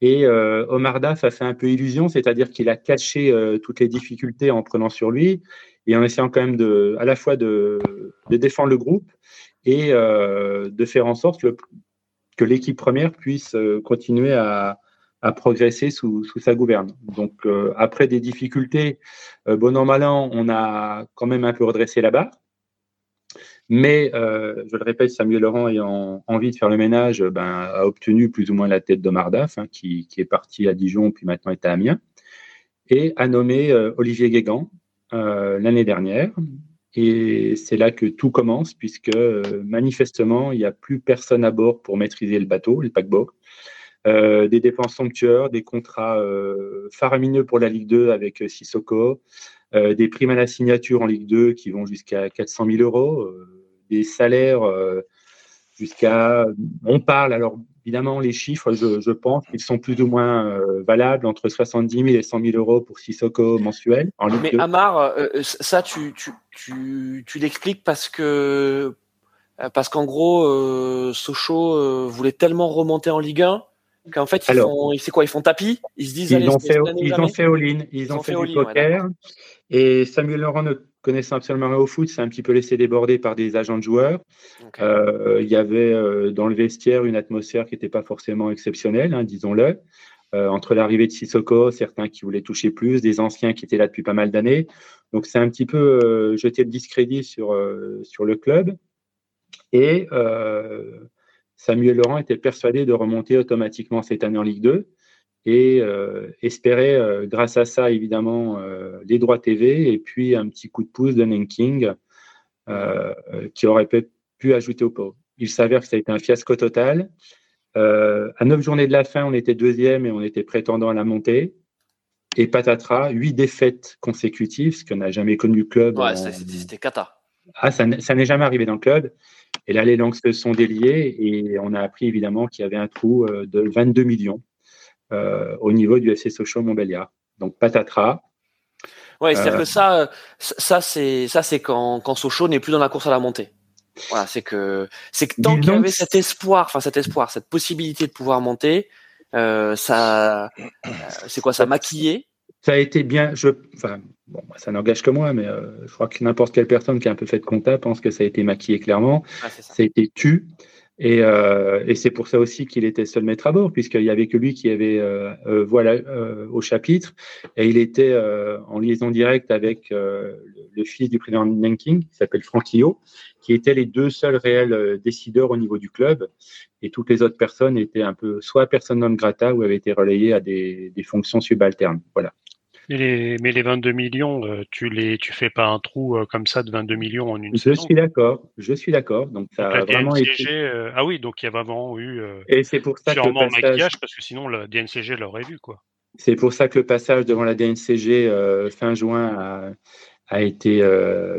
Et Omar Daf a fait un peu illusion, c'est-à-dire qu'il a caché toutes les difficultés en prenant sur lui et en essayant quand même de, à la fois de, défendre le groupe et de faire en sorte que l'équipe première puisse continuer à, progresser sous, sa gouverne. Donc, euh, après des difficultés, euh, bon an, mal an, on a quand même un peu redressé la barre. Mais, euh, je le répète, Samuel Laurent ayant envie de faire le ménage, ben, a obtenu plus ou moins la tête d'Omar Daf, hein, qui, est parti à Dijon, puis maintenant est à Amiens, et a nommé Olivier Guégan l'année dernière. Et c'est là que tout commence, puisque manifestement, il n'y a plus personne à bord pour maîtriser le bateau, le paquebot. Euh, des dépenses somptueuses, des contrats euh, faramineux pour la Ligue 2 avec euh, Sissoko, des primes à la signature en Ligue 2 qui vont jusqu'à 400 000 euros, des salaires jusqu'à. On parle, alors évidemment, les chiffres, je, pense qu'ils sont plus ou moins valables, entre 70 000 et 100 000 euros pour Sissoko mensuel. En Ligue Mais Amar, ça, tu, tu, tu, tu l'expliques parce que. Parce qu'en gros, Sochaux voulait tellement remonter en Ligue 1 qu'en fait, ils font, c'est quoi Ils font tapis? Ils se disent, ils ont fait, ils ont fait all-in, ils, ont, fait, du poker. et Samuel Laurent ne connaissant absolument rien au foot, s'est un petit peu laissé déborder par des agents de joueurs. Euh, il y avait euh, dans le vestiaire une atmosphère qui n'était pas forcément exceptionnelle, hein, disons-le. Euh, entre l'arrivée de Sissoko, certains qui voulaient toucher plus, des anciens qui étaient là depuis pas mal d'années. Donc c'est un petit peu jeté le discrédit sur, sur le club. Et Samuel Laurent était persuadé de remonter automatiquement cette année en Ligue 2 et euh, espérait, euh, grâce à ça, évidemment, euh, les droits TV et puis un petit coup de pouce de Nanking qui aurait pu, ajouter au pot. il s'avère que ça a été un fiasco total. À neuf journées de la fin, on était deuxième et on était prétendant à la montée. Et patatras, huit défaites consécutives, ce qu'on n'a jamais connu le club. Ouais, c'était cata. Ah, ça n'est jamais arrivé dans le club. Et là, les langues se sont déliées et on a appris évidemment qu'il y avait un trou de 22 millions au niveau du FC Sochaux Montbéliard. Donc patatras. Ouais, c'est-à-dire que ça, ça c'est ça c'est quand, quand Sochaux n'est plus dans la course à la montée. Voilà, c'est que c'est que tant qu'il y avait cet espoir, enfin cet espoir, cette possibilité de pouvoir monter, euh, ça, euh, c'est quoi, ça maquillé Ça a été bien. Je, enfin, bon, ça n'engage que moi, mais euh, je crois que n'importe quelle personne qui a un peu fait de compta pense que ça a été maquillé clairement. ça. ça. a été tu. Et, euh, et c'est pour ça aussi qu'il était seul maître à bord, puisqu'il y avait que lui qui avait euh, euh, voilà euh, au chapitre, et il était euh, en liaison directe avec le, fils du président Nanking, qui s'appelle Franquillo, qui étaient les deux seuls réels décideurs au niveau du club, et toutes les autres personnes étaient un peu soit personne non grata ou avaient été relayées à des, des fonctions subalternes. Voilà. Mais les, mais les 22 millions, euh, tu les, tu fais pas un trou euh, comme ça de 22 millions en une je saison. Je suis d'accord, je suis d'accord. Donc ça donc, a vraiment DNCG, été. euh, ah oui, donc il y a vraiment eu. Et c'est pour ça que le passage... maquillage parce que sinon la DNCG l'aurait vu quoi. C'est pour ça que le passage devant la DNCG fin juin a, a été,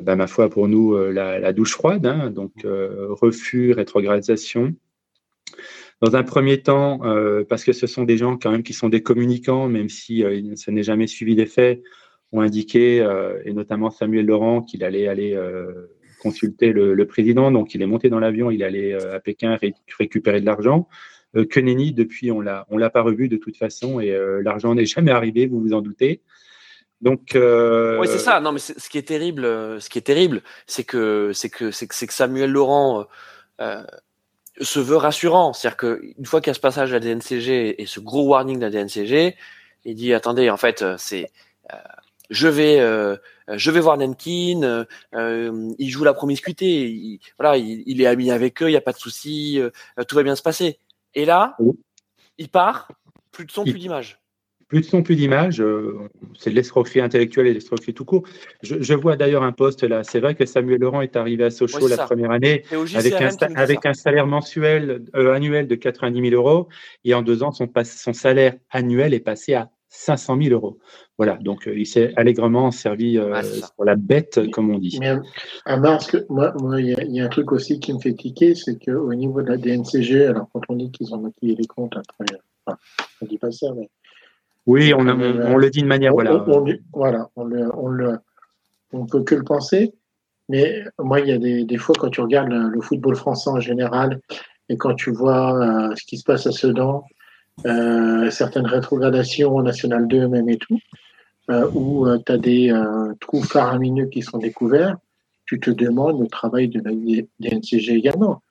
bah, ma foi, pour nous la, la douche froide. Hein, donc refus, rétrogradation. Dans un premier temps, euh, parce que ce sont des gens quand même qui sont des communicants, même si euh, ça n'est jamais suivi des faits, ont indiqué, euh, et notamment Samuel Laurent, qu'il allait aller euh, consulter le, président. Donc, il est monté dans l'avion, il allait à Pékin ré récupérer de l'argent. que nenni, depuis, on on l'a pas revu de toute façon, et l'argent n'est jamais arrivé, vous vous en doutez. Donc, oui, c'est ça. Non, mais ce qui est terrible, ce qui est terrible, c'est que c'est que c'est que, que Samuel Laurent se veut rassurant. C'est-à-dire qu'une fois qu'il y a ce passage à la DNCG et ce gros warning de la DNCG, il dit attendez, en fait, c'est euh, je vais euh, je vais voir Nenkin, euh, il joue la promiscuité, il, voilà, il, il, est ami avec eux, il n'y a pas de souci, tout va bien se passer. Et là, oui. il part, plus de son, plus d'image plus de son, plus d'image. Euh, c'est de l'escroquerie intellectuelle et de l'escroquerie tout court. Je, je vois d'ailleurs un poste là. C'est vrai que Samuel Laurent est arrivé à Sochaux ouais, la ça. première année avec, un, avec un, salaire mensuel euh, annuel de 90 000 euros et en deux ans son, son salaire annuel est passé à 500 000 euros. Voilà, donc euh, il s'est allègrement servi euh, ouais, pour la bête, comme on dit. Mais à Mars, moi, moi, il y, y, a un truc aussi qui me fait tiquer, c'est qu'au niveau de la DNCG, alors quand on dit qu'ils ont maquillé les comptes après, enfin, on dit pas ça, mais oui, on, on, on, le dit de manière. On, voilà, on, voilà, on le, on le, on peut que le penser. Mais moi, il y a des, des fois quand tu regardes le, le, football français en général et quand tu vois euh, ce qui se passe à Sedan, euh, certaines rétrogradations en National 2 même et tout, euh, où tu as des trous faramineux qui sont découverts, tu te demandes le travail de la DNCG également.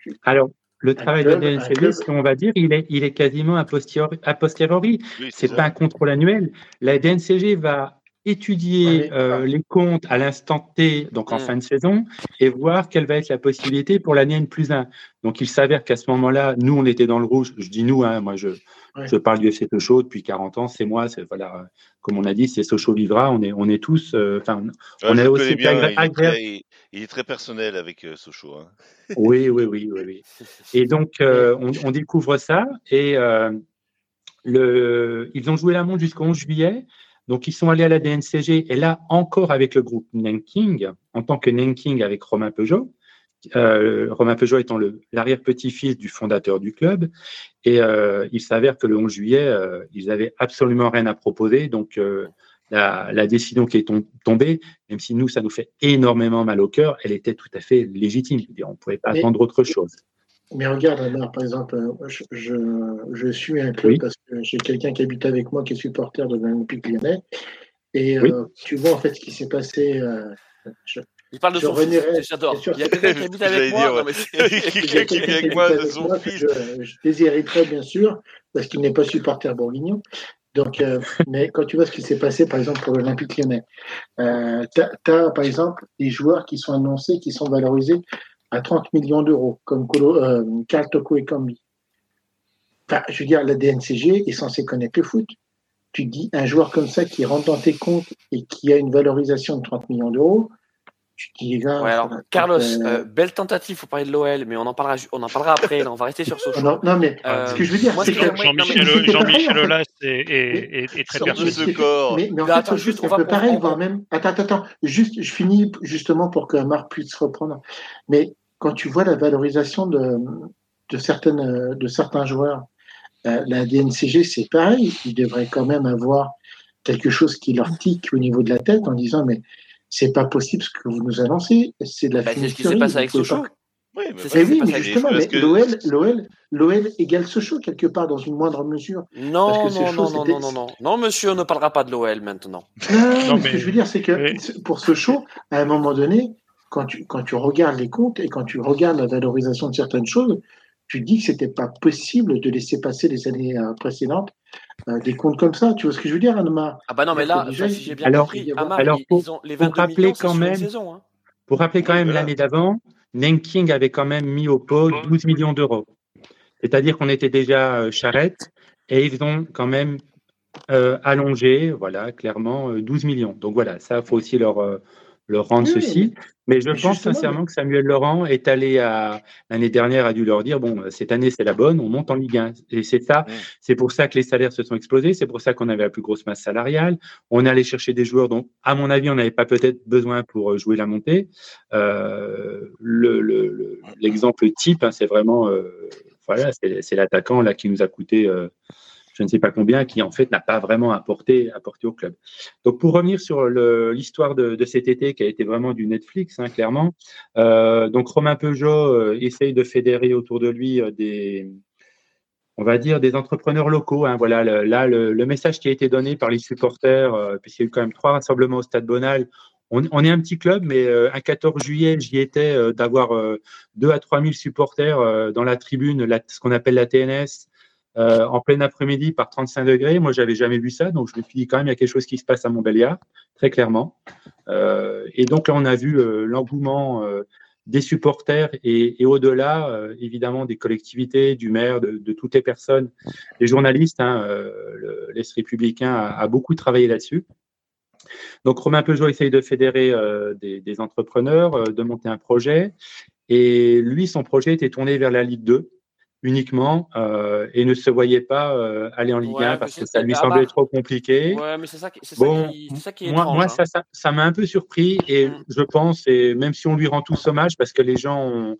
Tu, Alors, le travail de la DNCG, on va dire, il est, il est quasiment a posteriori. A posteriori. Oui, c'est pas un contrôle annuel. La DNCG va étudier ouais, euh, les comptes à l'instant T, donc en mmh. fin de saison, et voir quelle va être la possibilité pour l'année N plus 1. Donc il s'avère qu'à ce moment-là, nous, on était dans le rouge. Je dis nous, hein, moi je, ouais. je parle du FC Sochaux depuis 40 ans, c'est moi, c'est voilà, comme on a dit, c'est Sochaux vivra, on est, on est tous, enfin, euh, on ah, est aussi bien, il, est très, il, est très, personnel avec euh, Sochaux. Hein. oui, oui, oui, oui, oui. Et donc euh, on, on, découvre ça et euh, le, ils ont joué la montre jusqu'au 11 juillet. Donc, ils sont allés à la DNCG et là, encore avec le groupe Nanking, en tant que Nanking avec Romain Peugeot, euh, Romain Peugeot étant l'arrière-petit-fils du fondateur du club. Et il s'avère que le 11 juillet, ils avaient absolument rien à proposer. Donc, la, la, décision qui est tombée, même si nous, ça nous fait énormément mal au cœur, elle était tout à fait légitime. on ne pouvait pas Mais... attendre autre chose. Mais regarde, Amar, par exemple, je, je, je suis un club oui. parce que j'ai quelqu'un qui habite avec moi qui est supporter de l'Olympique lyonnais. Et oui. euh, tu vois en fait ce qui s'est passé. Euh, je, il parle de son fils, j'adore. Il y a quelqu'un qui habite avec moi. Quelqu'un qui habite avec moi de son fils. Je, je déshériterai bien sûr parce qu'il n'est pas supporter bourguignon. Donc, euh, mais quand tu vois ce qui s'est passé, par exemple, pour l'Olympique lyonnais, euh, tu as, par exemple, des joueurs qui sont annoncés, qui sont valorisés à 30 millions d'euros, comme euh, Karl Toko et Kambi. Enfin, je veux dire, la DNCG est censée connaître le foot. Tu dis un joueur comme ça qui rentre dans tes comptes et qui a une valorisation de 30 millions d'euros, tu dis. Ouais, alors, Carlos, euh, belle tentative pour parler de l'OL, mais on en parlera, on en parlera après. On va rester sur ce Non, non, mais ce que je veux dire, c'est que Jean-Michel Jean Aulas est, est, est, très persuadé. Mais, mais en fait, attends, juste, on, peut pareil, voir même. Attends, attends, attends. Juste, je finis justement pour que Marc puisse reprendre. Mais quand tu vois la valorisation de, de certaines, de certains joueurs, euh, la DNCG, c'est pareil. Ils devraient quand même avoir quelque chose qui leur tique au niveau de la tête en disant mais c'est pas possible ce que vous nous annoncez, c'est de la bah, C'est ce qui s'est passé avec Sochaux. Oui, mais, oui, mais justement, mais l'OL, l'OL, l'OL égale Sochaux quelque part dans une moindre mesure. Non, non, non, non, non, non, non, non, monsieur, on ne parlera pas de l'OL maintenant. Non, ce que je veux dire, c'est que pour Sochaux, à un moment donné, quand tu, quand tu regardes les comptes et quand tu regardes la valorisation de certaines choses, tu dis que c'était pas possible de laisser passer les années euh, précédentes euh, des comptes comme ça. Tu vois ce que je veux dire, Anma? Ah bah non, mais là, si j'ai bien alors, compris, alors pour, ils ont les 22 rappeler quand même, saison, hein. pour rappeler quand même l'année d'avant, Nanking avait quand même mis au pot 12 millions d'euros. C'est-à-dire qu'on était déjà euh, charrette et ils ont quand même euh, allongé, voilà, clairement 12 millions. Donc voilà, ça, faut aussi leur leur rendre ceci. Mais je pense sincèrement que Samuel Laurent est allé à l'année dernière a dû leur dire bon cette année c'est la bonne, on monte en Ligue 1 et c'est ça. C'est pour ça que les salaires se sont explosés, c'est pour ça qu'on avait la plus grosse masse salariale. On est allé chercher des joueurs dont à mon avis on n'avait pas peut-être besoin pour euh, jouer la montée. Euh, l'exemple le, type hein, c'est vraiment euh, voilà c'est l'attaquant là qui nous a coûté euh, je ne sais pas combien, qui en fait n'a pas vraiment apporté, au club. Donc pour revenir sur l'histoire de, cet été qui a été vraiment du Netflix, hein, clairement, euh, donc Romain Peugeot euh, essaye de fédérer autour de lui euh, des, on va dire des entrepreneurs locaux. Hein, voilà, là le, message qui a été donné par les supporters, puisqu'il y a eu quand même trois rassemblements au Stade Bonal. On, est un petit club, mais un 14 juillet, j'y étais d'avoir 2 à 3 000 supporters dans la tribune, ce qu'on appelle la TNS, euh, en plein après-midi par 35 degrés. Moi, j'avais jamais vu ça, donc je me suis dit quand même il y a quelque chose qui se passe à Montbéliard, très clairement. Euh, et donc là, on a vu euh, l'engouement des supporters et, au-delà, évidemment, des collectivités, du maire, de, toutes les personnes, les journalistes. Hein, L'Est républicain a, beaucoup travaillé là-dessus. Donc Romain Peugeot essaye de fédérer des, des, entrepreneurs, de monter un projet. Et lui, son projet était tourné vers la Ligue 2 uniquement euh, et ne se voyait pas euh, aller en Ligue 1 parce que ça lui semblait trop compliqué. Ouais, mais c'est ça, bon, ça, qui, est moi, moi hein. ça, ça, m'a un peu surpris et mm. je pense, et même si on lui rend tout hommage parce que les gens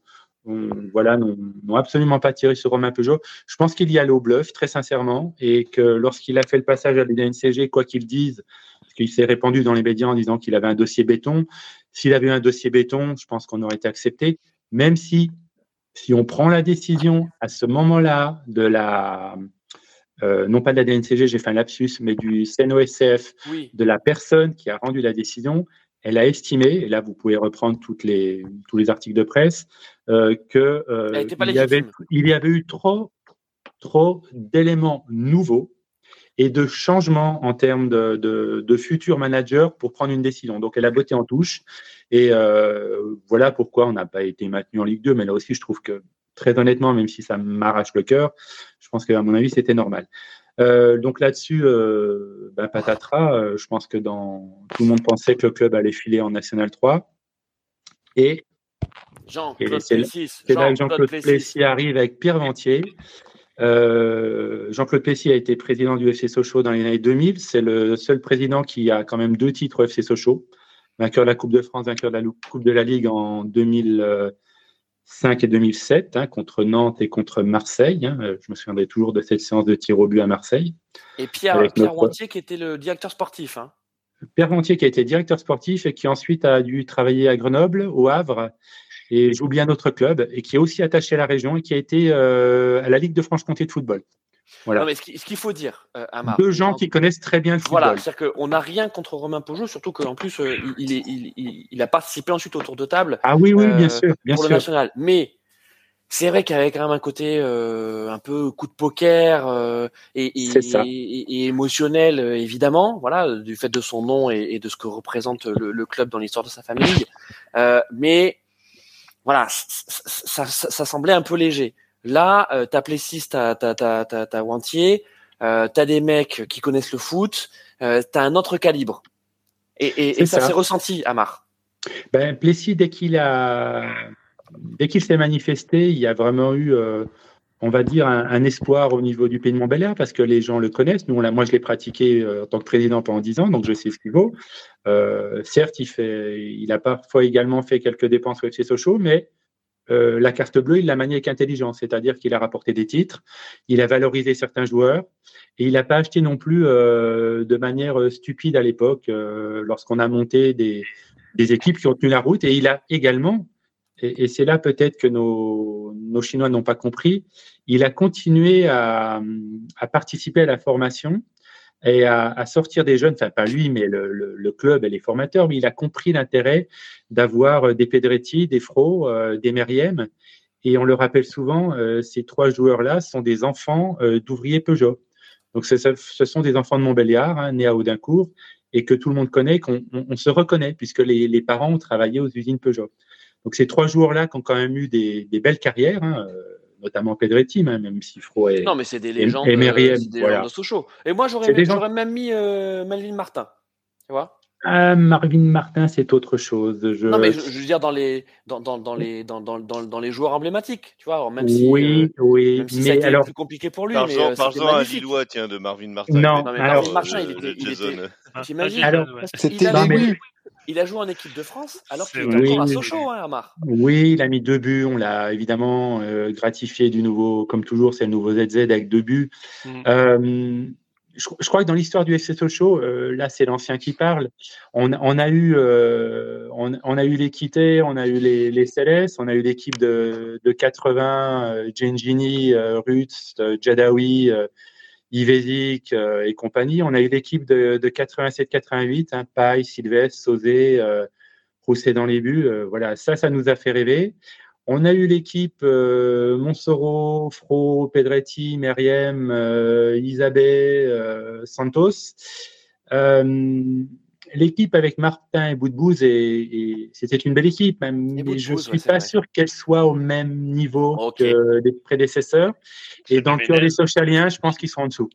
voilà, n'ont absolument pas tiré sur Romain Peugeot, je pense qu'il y allait au bluff, très sincèrement, et que lorsqu'il a fait le passage à l'INCG, quoi qu'il dise, parce qu'il s'est répandu dans les médias en disant qu'il avait un dossier béton, s'il avait eu un dossier béton, je pense qu'on aurait été accepté, même si si on prend la décision à ce moment-là de la, euh, non pas de la DNCG, j'ai fait un lapsus, mais du CNOSF, de la personne qui a rendu la décision, elle a estimé, et là vous pouvez reprendre toutes les, tous les articles de presse, euh, que euh, il, y avait, il y avait eu trop, trop d'éléments nouveaux et de changements en termes de, de, de futurs managers pour prendre une décision. Donc elle a botté en touche et euh, voilà pourquoi on n'a pas été maintenu en Ligue 2. Mais là aussi, je trouve que très honnêtement, même si ça m'arrache le cœur, je pense qu'à mon avis, c'était normal. Euh, donc là-dessus, euh, ben, patatras, je pense que dans tout le monde pensait que le club allait filer en National 3. Et, Jean-Claude Plessis, c'est là que Jean-Claude Plessis arrive avec Pierre Ventier. Euh, Jean-Claude Plessis a été président du FC Sochaux dans les années 2000. C'est le seul président qui a quand même deux titres au FC Sochaux vainqueur de la Coupe de France, vainqueur de la Coupe de la Ligue en 2005 et 2007 hein, contre Nantes et contre Marseille. Hein. Je me souviendrai toujours de cette séance de tir au but à Marseille. Et Pierre, Pierre qui était le directeur sportif. Hein. Pierre Wantier qui a été directeur sportif et qui ensuite a dû travailler à Grenoble, au Havre, et j'oublie un autre club, et qui est aussi attaché à la région et qui a été euh, à la Ligue de Franche-Comté de football. Voilà. mais ce qu'il faut dire, euh, Amar, Deux gens qui connaissent très bien le football. Voilà, c'est-à-dire qu'on n'a rien contre Romain Peugeot, surtout qu'en plus, euh, il, est, il, il, a participé ensuite au tour de table. Ah oui, oui, bien euh, sûr, bien pour sûr. le national. Mais c'est vrai qu'il y avait quand même un côté un peu coup de poker et, et, et, émotionnel, évidemment, voilà, du fait de son nom et, de ce que représente le, le club dans l'histoire de sa famille. mais voilà, ça, ça, ça semblait un peu léger. Là, euh, t'as Plessis, t'as t'as Wantier, euh, t'as des mecs qui connaissent le foot, euh, t'as un autre calibre. Et, et, ça, s'est ressenti, Amar. ben, Plessis, dès qu'il a, dès qu'il s'est manifesté, il y a vraiment eu, on va dire, un, espoir au niveau du pays de Montbéliard parce que les gens le connaissent. Nous, moi, je l'ai pratiqué euh, en tant que président pendant 10 ans, donc je sais ce qu'il vaut. Euh, certes, il, fait, il a parfois également fait quelques dépenses au FC Sochaux, mais la carte bleue, il l'a maniée avec intelligence, c'est-à-dire qu'il a rapporté des titres, il a valorisé certains joueurs et il n'a pas acheté non plus de manière stupide à l'époque lorsqu'on a monté des, des équipes qui ont tenu la route. Et il a également, et, c'est là peut-être que nos, nos Chinois n'ont pas compris, il a continué à, à, participer à la formation et à, à, sortir des jeunes, enfin pas lui, mais le, le, club et les formateurs, mais il a compris l'intérêt d'avoir des Pedretti, des Fro, euh, des Meriem. Et on le rappelle souvent, euh, ces trois joueurs-là sont des enfants euh, d'ouvriers Peugeot. Donc ce, ce, sont des enfants de Montbéliard, hein, nés à Audincourt, et que tout le monde connaît, qu'on on, se reconnaît, puisque les, les, parents ont travaillé aux usines Peugeot. Donc ces trois joueurs-là qui ont quand même eu des, des belles carrières, hein, euh, notamment Pedretti, hein, même si Fro est. Non, mais c'est des légendes, et, et euh, des légendes de Sochaux. Et moi, j'aurais même, même mis euh, Melvin Martin. Tu vois ah, Marvin Martin, c'est autre chose. Je... Non, mais je, veux dire dans les, dans, dans, dans les, dans, dans, dans, les joueurs emblématiques, tu vois. Même si, oui, euh, oui, même si mais ça a été alors... plus compliqué pour lui. Par exemple, euh, un Lillois, tiens, de Marvin Martin. Non, non mais alors... Marvin Martin, il était, il était... T'imagines alors, a joué, il a joué en équipe de France alors qu'il était oui, encore à Sochaux, hein, Amar. Oui, il a mis deux buts. On l'a évidemment euh, gratifié du nouveau, comme toujours, c'est le nouveau ZZ avec deux buts. Mm. Euh, je, crois que dans l'histoire du FC Sochaux, euh, là c'est l'ancien qui parle, on, a eu, on, a eu l'équité, on a eu les, les Célestes, on a eu l'équipe de, de 80, euh, Gengini, Rutz, Jadawi, Ivezik et compagnie. On a eu l'équipe de, de 87-88, hein, Paille, Sylvestre, Sauzé, Rousset dans les buts. voilà, ça, ça nous a fait rêver. On a eu l'équipe euh, Monsoro, Fro, Pedretti, Meriem, euh, Isabelle, euh, Santos. L'équipe avec Martin et Boudbouz, et, c'était une belle équipe, même, mais je ne suis pas sûr qu'elle soit au même niveau que les prédécesseurs. Et dans le cœur des socialiens, je pense qu'ils sont en dessous.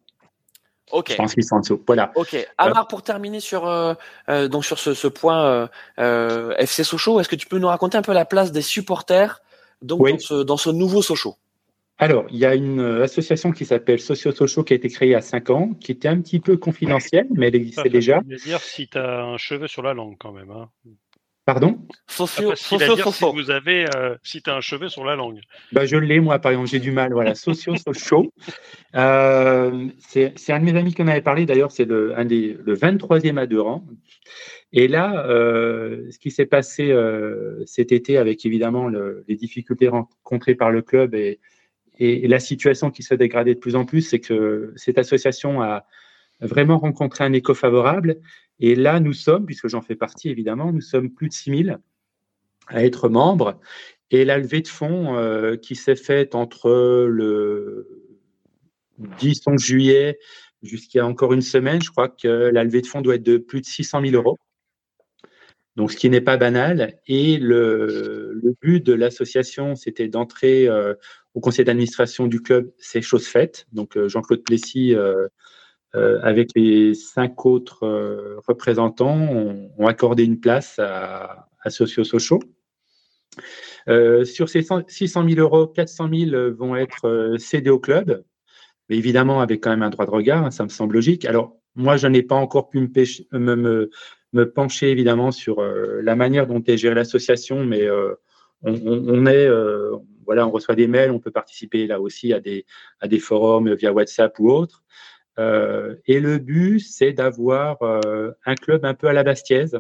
Ok. Je pense qu'ils sont en dessous. Voilà. Ok. Amar, pour terminer sur euh, euh, donc sur ce, ce point euh, FC Sochaux, est-ce que tu peux nous raconter un peu la place des supporters donc dans, ce, dans, ce, nouveau Sochaux? Alors, il y a une association qui s'appelle Socio Sochaux qui a été créée il y a 5 ans, qui était un petit peu confidentielle, mais elle existait déjà. Ça dire si tu as un cheveu sur la langue quand même. Hein. Pardon? Socio, socio, dire si vous avez, euh, si tu as un cheveu sur la langue. Bah, je l'ai, moi, par exemple, j'ai du mal. Voilà, Socio Sochaux. Euh, c'est un de mes amis qui en avait parlé, d'ailleurs, c'est le, un des, le 23e adhérent. Et là, euh, ce qui s'est passé euh, cet été avec évidemment le, les difficultés rencontrées par le club et, et, la situation qui se dégradait de plus en plus, c'est que cette association a vraiment rencontré un écho favorable. Et là, nous sommes, puisque j'en fais partie évidemment, nous sommes plus de 6000 à être membres. Et la levée de fonds euh, qui s'est faite entre le 10 11 juillet jusqu'à encore une semaine, je crois que la levée de fonds doit être de plus de 600 000 euros donc ce qui n'est pas banal. Et le, but de l'association, c'était d'entrer euh, au conseil d'administration du club, c'est chose faite. Donc euh, Jean-Claude Plessis, euh, avec les cinq autres représentants, ont, accordé une place à, à Socio sur ces 600 000 euros, 400 000 vont être cédés au club, mais évidemment avec quand même un droit de regard, hein, ça me semble logique. Alors moi, je n'ai pas encore pu me me pencher évidemment sur euh, la manière dont est gérée l'association, mais euh, on, on, est, euh, voilà, on reçoit des mails, on peut participer là aussi à des, à des forums via WhatsApp ou autre. et le but, c'est d'avoir un club un peu à la Bastiaise.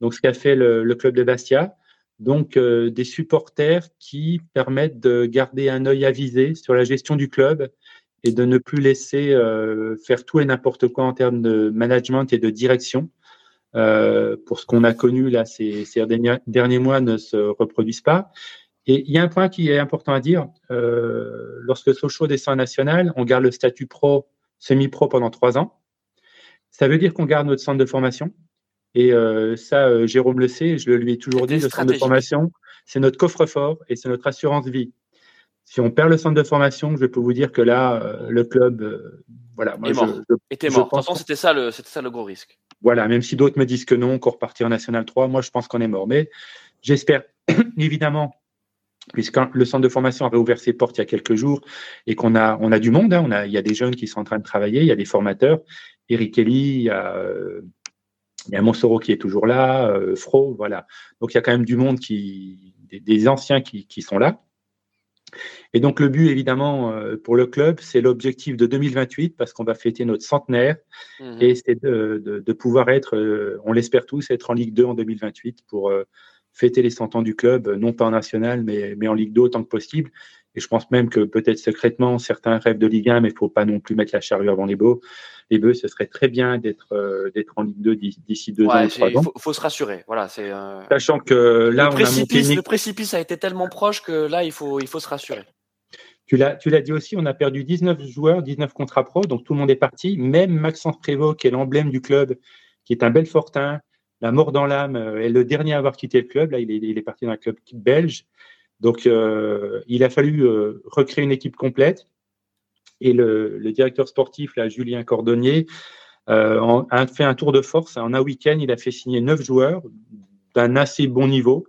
Donc, ce qu'a fait le, le, club de Bastia. Donc, des supporters qui permettent de garder un œil avisé sur la gestion du club et de ne plus laisser faire tout et n'importe quoi en termes de management et de direction. Euh, pour ce qu'on a connu là ces, ces derniers, derniers, mois ne se reproduisent pas. Et il y a un point qui est important à dire. Euh, lorsque Sochaux descend national, on garde le statut pro, semi-pro pendant trois ans. Ça veut dire qu'on garde notre centre de formation. Et euh, ça, euh, Jérôme le sait, je le lui ai toujours dit, le centre de formation, c'est notre coffre-fort et c'est notre assurance vie. Si on perd le centre de formation, je peux vous dire que là, le club, voilà. Moi, mort. était mort. Pense... c'était ça, le, ça le gros risque. Voilà, même si d'autres me disent que non, qu'on repartir en National 3, moi je pense qu'on est mort. Mais j'espère évidemment puisque le centre de formation a réouvert ses portes il y a quelques jours et qu'on a, on a du monde, hein, on a, il y a des jeunes qui sont en train de travailler, il y a des formateurs, Eric Kelly, il y a, euh, il y a Monsoro qui est toujours là, euh, Fro, voilà. Donc il y a quand même du monde qui, des, anciens qui, qui, sont là. Et donc le but évidemment euh, pour le club, c'est l'objectif de 2028 parce qu'on va fêter notre centenaire mmh et c'est de, de, de, pouvoir être, euh, on l'espère tous, être en Ligue 2 en 2028 pour fêter les 100 ans du club, non pas en national, mais, mais en Ligue 2 autant que possible. Et je pense même que peut-être secrètement, certains rêvent de Ligue 1, mais il ne faut pas non plus mettre la charrue avant les bœufs. Les bœufs, ce serait très bien d'être euh, en Ligue 2 d'ici deux ans trois ans. Il faut, se rassurer. Voilà, c'est. Euh, Sachant que là, le précipice, le précipice a été tellement proche que là, il faut il faut se rassurer. Tu l'as, dit aussi, on a perdu 19 joueurs, 19 contrats pro, donc tout le monde est parti. Même Maxence Prévost, qui est l'emblème du club, qui est un bel fortin, la mort dans l'âme euh, est le dernier à avoir quitté le club. Là, il est, il est parti dans un club belge. Donc, euh, il a fallu euh, recréer une équipe complète. Et le, le directeur sportif, là, Julien Cordonnier, euh, a fait un tour de force. En un week-end, il a fait signer neuf joueurs d'un assez bon niveau.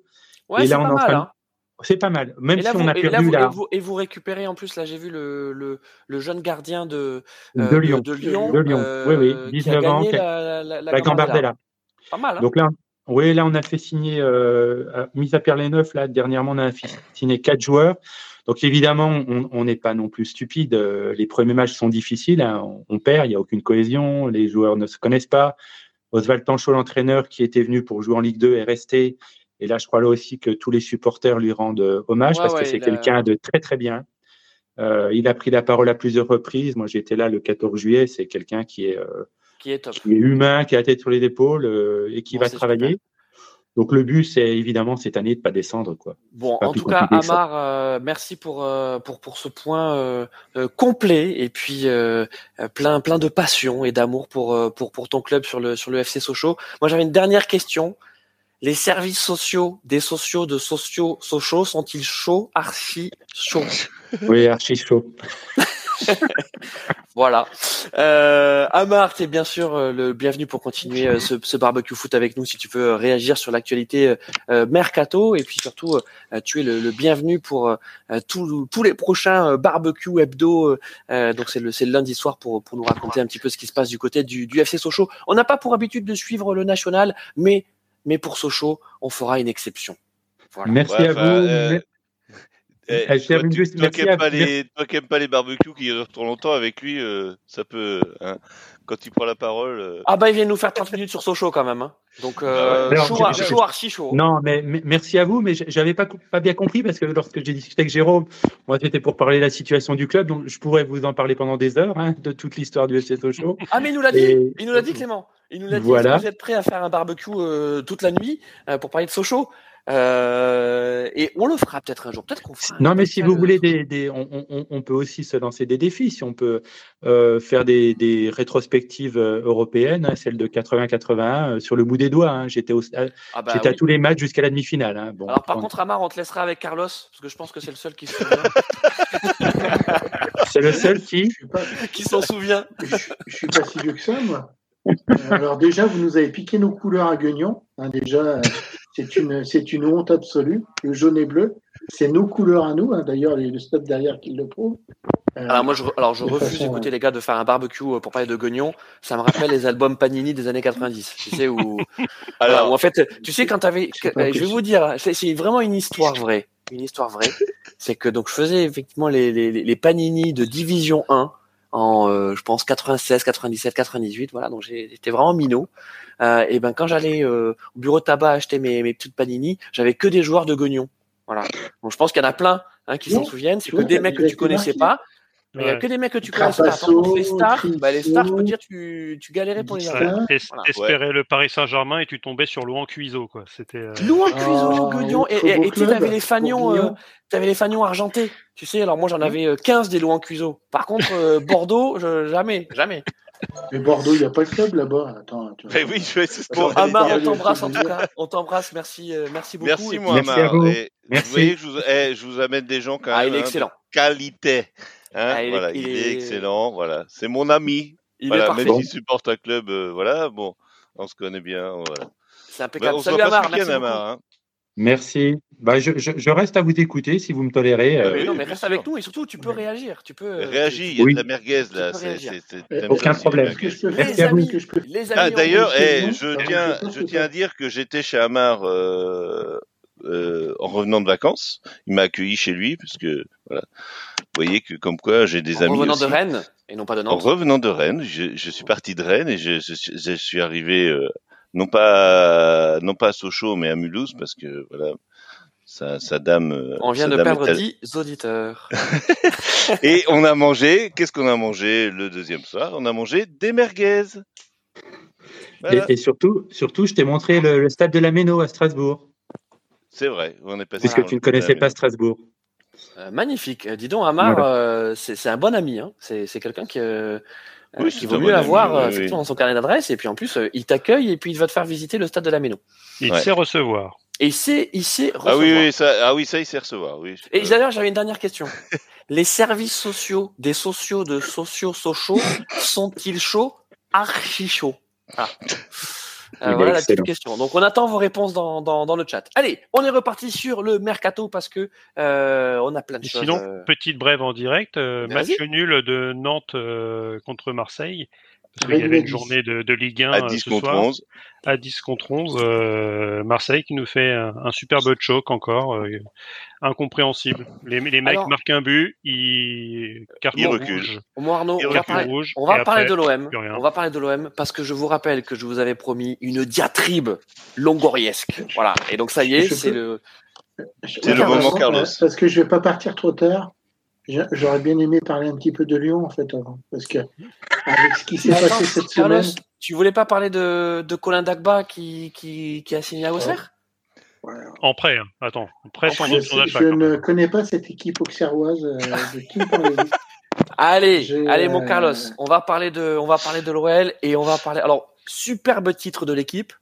Ouais, c'est pas, mal, hein. C'est pas mal. Même si on a perdu là, vous, là... Et, vous, et, vous, récupérez en plus, là, j'ai vu le, le, le, jeune gardien de, de Lyon. De, Lyon, de Lyon. oui, oui. 19 ans. La, la, la, la Gambardella. Pas mal. Hein Donc là, oui, là, on a fait signer, euh, mis à Pierre les neuf, là, dernièrement, on a signé quatre joueurs. Donc évidemment, on n'est pas non plus stupide. Euh, les premiers matchs sont difficiles, hein. on, perd, il n'y a aucune cohésion, les joueurs ne se connaissent pas. Oswald Tanchot, l'entraîneur qui était venu pour jouer en Ligue 2, est resté. Et là, je crois là aussi que tous les supporters lui rendent euh, hommage parce que c'est quelqu'un de très très bien. Euh, il a pris la parole à plusieurs reprises. Moi, j'étais là le 14 juillet. C'est quelqu'un qui est euh, qui est, top. Qui est humain, qui a la tête sur les épaules euh, et qui va travailler. Donc le but, c'est évidemment cette année de pas descendre, quoi. Bon, en tout cas, Amar, euh, merci pour, euh, pour pour ce point euh, complet et puis plein plein de passion et d'amour pour pour pour ton club sur le sur le FC Sochaux. Moi, j'avais une dernière question. Les services sociaux des sociaux de sociaux Sochaux sont-ils chauds, archi chauds Oui, archi chauds. voilà. Euh, Amar, tu es bien sûr euh, le bienvenu pour continuer euh, ce, ce, barbecue foot avec nous si tu veux réagir sur l'actualité euh, mercato et puis surtout tu es le, le bienvenu pour tous les prochains barbecue hebdo. donc c'est le, le lundi soir pour, pour nous raconter un petit peu ce qui se passe du côté du, du FC Sochaux. On n'a pas pour habitude de suivre le national, mais mais pour Sochaux, on fera une exception. Voilà. Merci à vous. Eh, toi, tu, toi, qui n'aimes pas, les, pas les barbecues qui durent trop longtemps avec lui, euh, ça peut. Hein, quand il prend la parole. Euh... Ah bah il vient nous faire 30 minutes sur Sochaux quand même. Hein. Donc euh, Alors, chaud, chaud, archi chaud. Non, mais, mais, merci à vous, mais j'avais pas pas bien compris parce que lorsque j'ai discuté avec Jérôme, moi c'était pour parler de la situation du club, donc je pourrais vous en parler pendant des heures hein, de toute l'histoire du FC Sochaux. Ah mais il nous l'a dit, il nous l'a dit Clément. Il nous l'a dit. Voilà. Vous êtes prêt à faire un barbecue euh, toute la nuit euh, pour parler de Sochaux euh, et on le fera peut-être un jour. Peut-être qu'on fera. Non, mais si vous voulez, des, des on, on, on, peut aussi se lancer des défis. Si on peut euh, faire des, des, rétrospectives euh, européennes, hein, celle de 80-81, euh, sur le bout des doigts. Hein. J'étais ah bah, à tous les matchs jusqu'à la demi-finale. Hein. Bon, Alors, par contre, Amar, on te laissera avec Carlos, parce que je pense que c'est le seul qui se souvient. c'est le seul qui Qui s'en souvient. Je, je suis pas si vieux que ça, moi. Alors déjà, vous nous avez piqué nos couleurs à Guignon. Hein, déjà, c'est une, c'est une honte absolue. Le jaune et bleu, c'est nos couleurs à nous. Hein. D'ailleurs, le stop derrière qui le prouve. Euh, alors moi, je, alors je refuse, d'écouter les gars, de faire un barbecue euh, pour parler de Guignon. Ça me rappelle les albums Panini des années 90. Tu sais où, alors, où en fait, tu sais quand t'avais, je vais vous dire, c'est vraiment une histoire vraie, une histoire vraie. C'est que donc je faisais effectivement les, les, les Panini de Division 1 en euh, je pense 96, 97, 98, voilà. Donc j'étais vraiment minot. Euh, et ben quand j'allais euh, au bureau de tabac acheter mes, mes petites panini, j'avais que des joueurs de Guignon. Voilà. Donc je pense qu'il y en a plein hein, qui s'en souviennent. C'est que des mecs que tu connaissais pas. Mais il n'y a que des mecs que tu connais pas. les stars, bah, les stars, je peux dire, tu, tu galérais pour les avoir. T'espérais le Paris Saint-Germain et tu tombais sur Louan Cuiseau, quoi. C'était. Euh... Louan Cuiseau, Guignon. Et tu avais les fagnons, euh, avais les fagnons argentés. Tu sais, alors moi j'en avais 15 euh, des Louan Cuiseau. Par contre, euh, Bordeaux, je, jamais, jamais. Mais Bordeaux, il n'y a pas le club là-bas. Attends, tu Mais oui, c'est ce qu'on Amar, on t'embrasse en tout cas. On t'embrasse, merci, merci beaucoup. Merci, moi, Merci à Amar. Merci. Vous voyez, je vous, eh, je vous amène des gens quand Ah, même il est hein, de excellent. qualité. Hein, Ah, il est- voilà, il il, est- est... excellent. Voilà, c'est mon ami. Il est parfait. même s'il supporte un club, euh, voilà, bon, on se connaît bien. Voilà. C'est Bah, impeccable. on se Salut Amar, merci. Amar. Hein. Merci. Bah, je, je- je reste à vous écouter si vous me tolérez. euh, Mais oui, non, mais reste sûr. avec nous et surtout, tu peux réagir. Tu peux. euh, Réagis, il y a Oui. de la merguez là. c'est- aucun problème. que je peux Les Merci à vous. amis, Est-ce que je peux les amis. Ah, on- d'ailleurs, eh, je tiens, je tiens à dire que j'étais chez Amar euh, euh, en revenant de vacances. Il m'a accueilli chez lui parce que voilà. Vous voyez que comme quoi j'ai des en amis revenant aussi. de Rennes et non pas de En Nantes. revenant de Rennes, je, je suis parti de Rennes et je, je, suis- je suis arrivé euh, non pas non pas à Sochaux mais à Mulhouse parce que voilà sa, sa dame. euh, On vient sa de dame perdre à- 10 auditeurs. Et on a mangé. Qu'est-ce qu'on a mangé le deuxième soir? On a mangé des merguez. Voilà. Et, et surtout, surtout, je t'ai montré le, le stade de la Méno à Strasbourg, C'est vrai. On est passé. puisque tu ne connaissais pas. Strasbourg. Euh, magnifique. Euh, dis donc, Amar, Voilà. euh, c'est c'est un bon ami. Hein. C'est c'est quelqu'un qui, euh, Oui, c'est qui vaut mieux avoir oui, euh, oui. effectivement dans son carnet d'adresse. Et puis en plus, euh, il t'accueille et puis il va te faire visiter le stade de la Méno. Il Ouais. sait recevoir. Et il sait, il sait Ah recevoir. oui, oui, ça, ah oui, ça, il sait recevoir. Oui. Et Euh, d'ailleurs, j'avais une dernière question. Les services sociaux des sociaux de sociaux sociaux sont-ils chauds? Archi chauds. Ah. Euh, est voilà la petite question. Donc on attend vos réponses dans, dans, dans le chat. Allez, on est reparti sur le mercato parce que euh, on a plein de Et choses. sinon, euh, petite brève en direct, euh, match nul de Nantes euh, contre Marseille. Parce qu'il y avait une 10. journée de, de Ligue 1 à euh, 10 ce contre soir. 11. À 10 contre 11. euh, Marseille qui nous fait un, un superbe choc encore. euh, incompréhensible. Les, les mecs Alors- marquent un but, ils carton rouge, moins, Arnaud, on va parler, rouge. on va parler après, de l'OM. On va parler de l'OM parce que je vous rappelle que je vous avais promis une diatribe longoriesque. Voilà. Et donc ça y est, c'est le. C'est le moment, Carlos. Parce que je vais pas partir trop tard. J'aurais bien aimé parler un petit peu de Lyon en fait avant, parce que avec ce qui s'est Attends, passé cette Carlos, semaine, tu voulais pas parler de, de Colin Dagba qui, qui, qui a signé à Auxerre? En prêt, hein. attends. En prêt sans je, ne connais pas cette équipe auxerroise euh, de qui Allez, allez mon euh, Carlos, on va parler de, on va parler de l'OL et on va parler. Alors, superbe titre de l'équipe,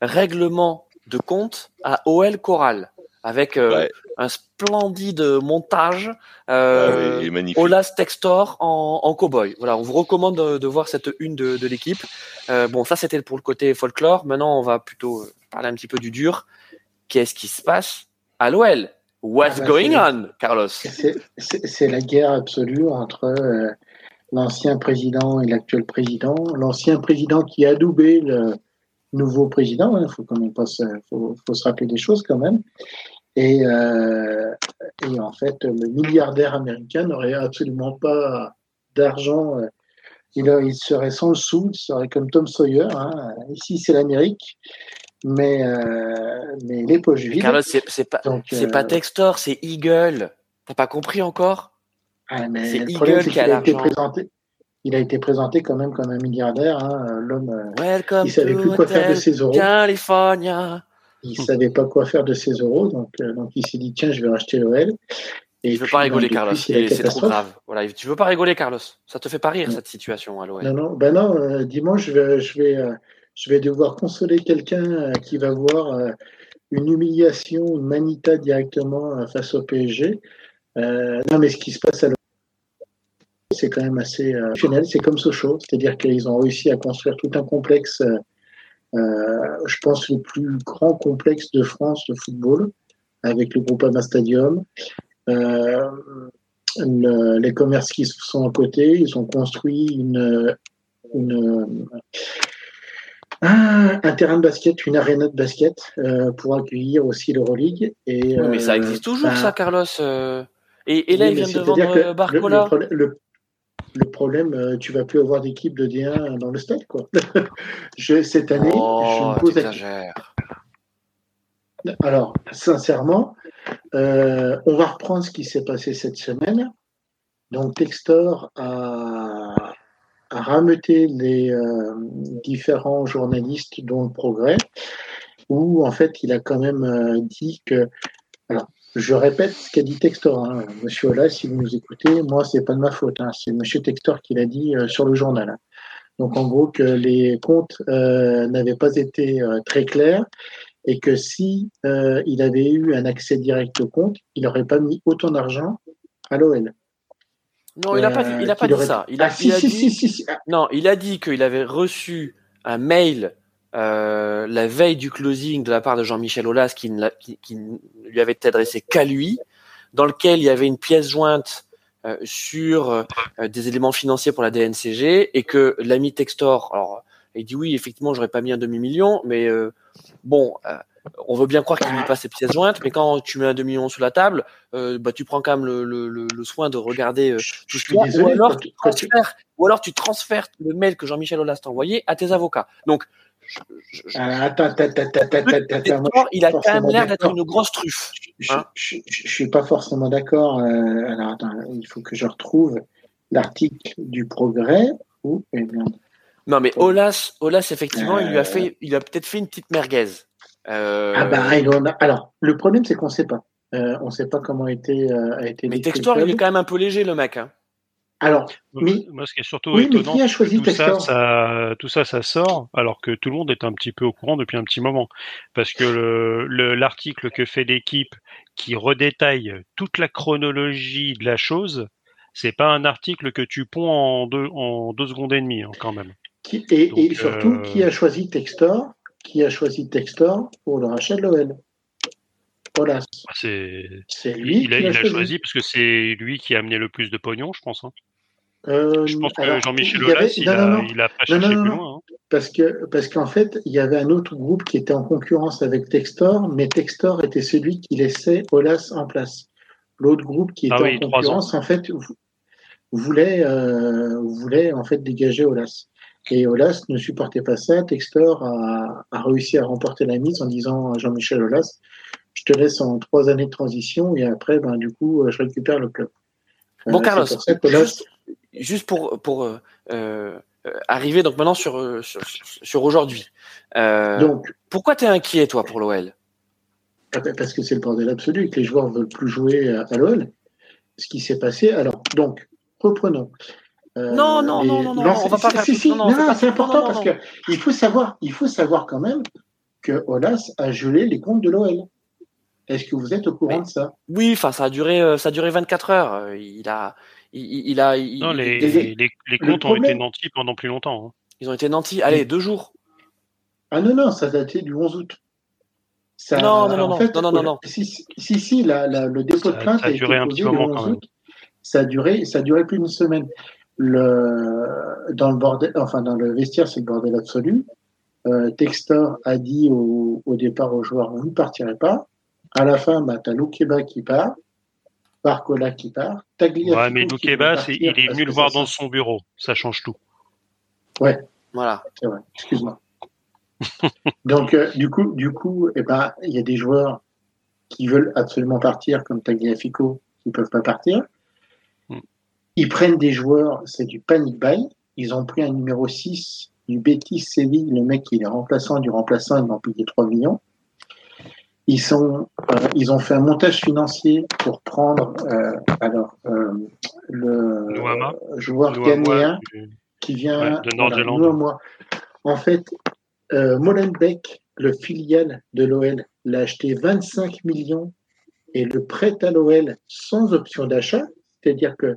règlement de compte à OL Choral avec euh, Ouais. un splendide montage. Ah Euh, oui, magnifique. Olas Textor en, en cowboy. Voilà, on vous recommande de, de voir cette une de, de l'équipe. Euh, bon, ça c'était pour le côté folklore. Maintenant, on va plutôt euh, parler un petit peu du dur. Qu'est-ce qui se passe à l'OL What's Ah bah, going on, Carlos? C'est la guerre absolue entre euh, l'ancien président et l'actuel président. L'ancien président qui a adoubé le nouveau président, il faut quand même pas se, faut, faut se rappeler des choses quand même. Et, euh, et en fait, le milliardaire américain n'aurait absolument pas d'argent. euh, Il, serait sans le sou, il serait comme Tom Sawyer. hein. Ici, c'est l'Amérique, mais, euh, mais les poches vides. Carlos, c'est pas, euh, pas Textor, c'est Eagle. T'as pas compris encore? Ah, C'est le Eagle qui a l'argent. présenté. Il a été présenté quand même comme un milliardaire. hein, L'homme, euh, Welcome il savait plus quoi faire de ses euros. California. Il savait pas quoi faire de ses euros. Donc, euh, donc il s'est dit tiens, je vais racheter l'OL. Et Je veux puis, pas rigoler, Carlos. c'est trop grave. Voilà, tu veux pas rigoler, Carlos. Ça te fait pas rire Non. cette situation à l'OL. Non, non, ben non. euh, dimanche, je vais, je vais, euh, je vais devoir consoler quelqu'un qui va voir une humiliation, une manita directement face au PSG. Non, mais ce qui se passe à l'OL, c'est quand même assez euh. C'est comme Sochaux, c'est-à-dire qu'ils ont réussi à construire tout un complexe. Euh, je pense le plus grand complexe de France de football, avec le Groupama Stadium. Euh, le- les commerces qui sont à côté, ils ont construit une, une- un, un terrain de basket, une aréna de basket euh, pour accueillir aussi l'Euroleague. Et, Oui, mais ça existe toujours, ça, Carlos. Et, et là, oui, ils viennent de vendre Barcola. Le, le- le problème, euh, tu vas plus avoir d'équipe de D1 dans le stade, quoi. Je- cette année, je oh, me pose la. Alors, sincèrement, euh, on va reprendre ce qui s'est passé cette semaine. Donc, Textor a, a rameuté les euh, différents journalistes, dont le Progrès, où en fait, il a quand même euh, dit que. Alors, je répète ce qu'a dit Textor. Hein. Monsieur Ola, si vous nous écoutez, moi, c'est pas de ma faute. hein. C'est Monsieur Textor qui l'a dit euh, sur le journal. hein. Donc en gros que les comptes n'avaient pas été très clairs et que si il avait eu un accès direct au compte, il n'aurait pas mis autant d'argent à l'OL. Non, il n'a pas, dit, il a pas dit ça. Il a, dit, non, il a dit qu'il avait reçu un mail euh, la veille du closing de la part de Jean-Michel Aulas qui, ne qui, qui, lui avait adressé qu'à lui, dans lequel il y avait une pièce jointe euh, sur euh, des éléments financiers pour la DNCG et que l'ami Textor, alors il dit oui, effectivement, j'aurais pas mis un demi-million, mais euh, bon, on veut bien croire qu'il met pas ses pièces jointes, mais quand tu mets un demi-million sous la table, euh, bah, tu prends quand même le, le, le, soin de regarder euh, tout ce ou, alors tu transfères, ou alors tu transfères le mail que Jean-Michel Aulas t'a envoyé à tes avocats. Donc, attends, attends, attends, attends, il a quand même l'air d'être une grosse truffe. Hein je, je, suis pas forcément d'accord. Euh, alors, attends, il faut que je retrouve l'article du Progrès. Où, eh bien, non, mais Olas, Olas, effectivement, il lui a fait, il a peut-être fait une petite merguez. Euh... Ah bah, alors, le problème, c'est qu'on ne sait pas. Euh, on ne sait pas comment a été, euh, a été Mais Textor, il est quand même un peu léger, le mec. Hein. Alors, mais, moi, ce qui est surtout oui, étonnant, mais qui a choisi tout, ça, ça, tout ça, ça sort, alors que tout le monde est un petit peu au courant depuis un petit moment. Parce que l'article le, que fait l'équipe qui redétaille toute la chronologie de la chose, c'est pas un article que tu ponds en deux, en deux secondes et demie, hein, quand même. Qui, et, Donc, et, surtout, euh... qui a choisi Textor qui a choisi Textor pour le rachat de l'OL. Ah, c'est lui. Il a, il a choisi. choisi. parce que c'est lui qui a amené le plus de pognon, je pense. Hein. Euh, je pense que Jean-Michel Aulas, il, a, il a pas cherché plus loin. Hein. Parce que parce qu'en fait, il y avait un autre groupe qui était en concurrence avec Textor, mais Textor était celui qui laissait Olas en place. L'autre groupe qui était ah oui, en concurrence, en fait, voulait euh, voulait en fait dégager Olas. Et Olas ne supportait pas ça. Textor a, a, réussi à remporter la mise en disant à Jean-Michel Olas, je te laisse en trois années de transition et après, ben, du coup, je récupère le club. Bon, euh, Carlos, juste, juste, pour, pour euh, euh, arriver donc maintenant sur, sur, sur aujourd'hui. Euh, donc, pourquoi tu es inquiet, toi, pour l'OL ah ben, Parce que c'est le bordel absolu et que les joueurs ne veulent plus jouer à, l'OL. Ce qui s'est passé. Alors, donc, reprenons. Euh, non, non, non, non, non, on va pas si, si, non, non, c'est important parce que il faut savoir, il faut savoir quand même que Olas a gelé les comptes de l'OL. Est-ce que vous êtes au courant Mais, de ça? Oui, enfin, ça a duré, euh, ça a duré 24 heures. Il a, il, il a. Il, non, les, les, les, les comptes ont été nantis pendant plus longtemps. Hein. Ils ont été nantis. Allez, deux jours. Ah non, non, ça datait du 11 août. Ça, non, non, non, en fait, non, non, non, non. Si, si, si la, la, le dépôt de plainte a, a, duré un petit moment quand même. Ça a duré, ça a duré plus d'une semaine le, dans le bordel, enfin dans le vestiaire, c'est le bordel absolu. Euh, Textor a dit au, au, départ aux joueurs vous ne partirez pas. À la fin, bah, tu as Loukeba qui part, Barcola qui part, Tagliafico Ouais, mais Loukeba, il est venu le voir dans son bureau. Ça change tout. Ouais. Voilà. C'est vrai. Excuse-moi. Donc, euh, du coup, du coup, eh ben, il y a des joueurs qui veulent absolument partir, comme Tagliafico, qui ne peuvent pas partir. Ils prennent des joueurs, c'est du panic buy. Ils ont pris un numéro 6 du Betis Séville, le mec qui est remplaçant du remplaçant, ils m'ont payé 3 millions. Ils, sont, euh, ils ont fait un montage financier pour prendre euh, alors euh, le Nouama. joueur ghanéen qui vient ouais, de Nord En fait, euh, Molenbeek, le filial de l'OL, l'a acheté 25 millions et le prête à l'OL sans option d'achat, c'est-à-dire que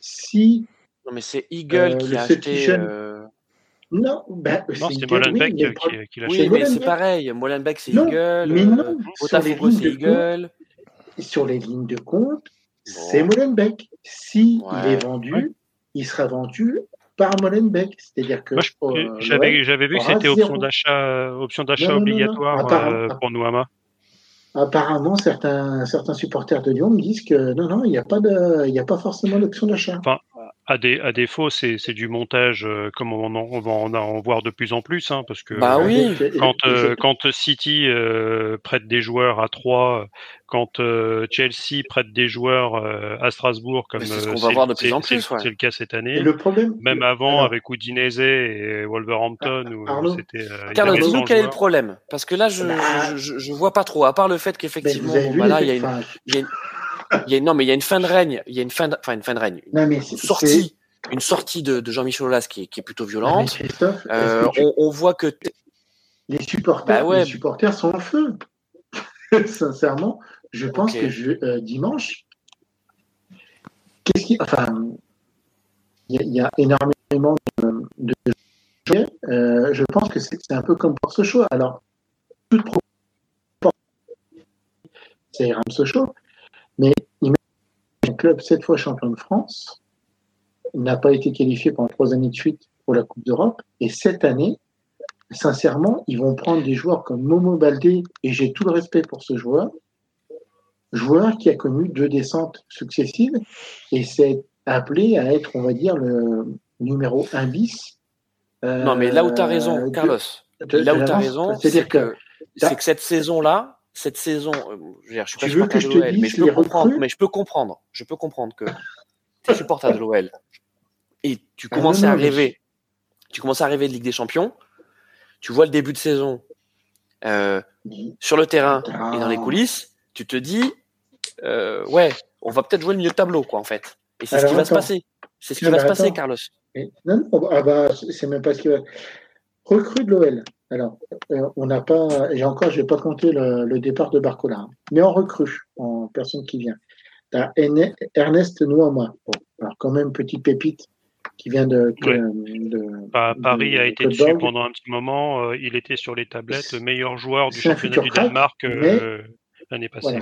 si. Non, mais c'est Eagle euh, qui a acheté. Jeune... Non, ben, non c'est Molenbeek oui, qui, qui l'a. Oui, mais c'est pareil. Molenbeek, c'est Eagle. Mais non, Botafogo, c'est Eagle. Compte, sur les lignes de compte, bon. c'est Molenbeek. Si ouais. il est vendu, ouais. il sera vendu par Molenbeek. C'est-à-dire que. Euh, j'avais vu que c'était option d'achat option d'achat obligatoire non, non, euh, pour Nouama apparemment, certains, certains supporters de Lyon me disent que non, non, il n'y a, pas de, il a pas forcément d'option d'achat. Enfin, à, des, à défaut, c'est du montage euh, comme on, en, on va en, en, voir de plus en plus, hein, parce que bah oui. quand, euh, quand City euh, prête des joueurs à 3, quand euh, Chelsea prête des joueurs euh, à Strasbourg, comme c'est ce qu'on va voir de plus en plus, c'est ouais. le cas cette année. Et le problème, même avant alors, avec Udinese et Wolverhampton, ah, où c'était. Euh, Carlos, dis-nous quel est le problème, parce que là, je, bah, je, je, vois pas trop. À part le fait qu'effectivement, bah là, il y a une, il y a une il y a, non, mais il y a une fin de règne. Il y a une fin de, enfin, une fin de règne. Non, mais sortie une sortie de, Jean-Michel Aulas qui, est plutôt violente. on, voit que les supporters, bah les supporters sont en feu. Sincèrement, je pense que je, dimanche, qu'est-ce qui, enfin, il y, a énormément de, de euh, je pense que c'est un peu comme pour ce choix. Alors, toute c'est ce choix, mais un club sept fois champion de France n'a pas été qualifié pendant trois années de suite pour la Coupe d'Europe, et cette année, sincèrement, ils vont prendre des joueurs comme Momo Baldé, et j'ai tout le respect pour ce joueur, joueur qui a connu deux descentes successives, et c'est appelé à être, on va dire, le numéro 1 bis. Non, mais là où tu as raison, euh, Carlos, là où tu as raison, c'est que, c'est que cette saison-là, cette saison, euh, je, suis pas supporter de l'OL, mais je peux comprendre, mais je peux comprendre, je peux comprendre que tu es supporter de l'OL et tu ah commences à rêver, tu commences à rêver de Ligue des Champions, tu vois le début de saison euh, sur le terrain et dans les coulisses, tu te dis, ouais, on va peut-être jouer le milieu de tableau, quoi, en fait. Et c'est ce qui va se passer. C'est ce qui va se passer, Carlos non, non, ah bah, c'est même pas ce qui va. Recrue de l'OL. Alors, euh, on n'a pas, et encore, je n'ai pas compté le, départ de Barcola, hein. mais en recrue, en personne qui vient. As Ernest Noama, alors quand même petite pépite qui vient de. Paris a été dessus pendant un petit moment. Euh, il était sur les tablettes, meilleur joueur du championnat du Danemark euh, l'année passée.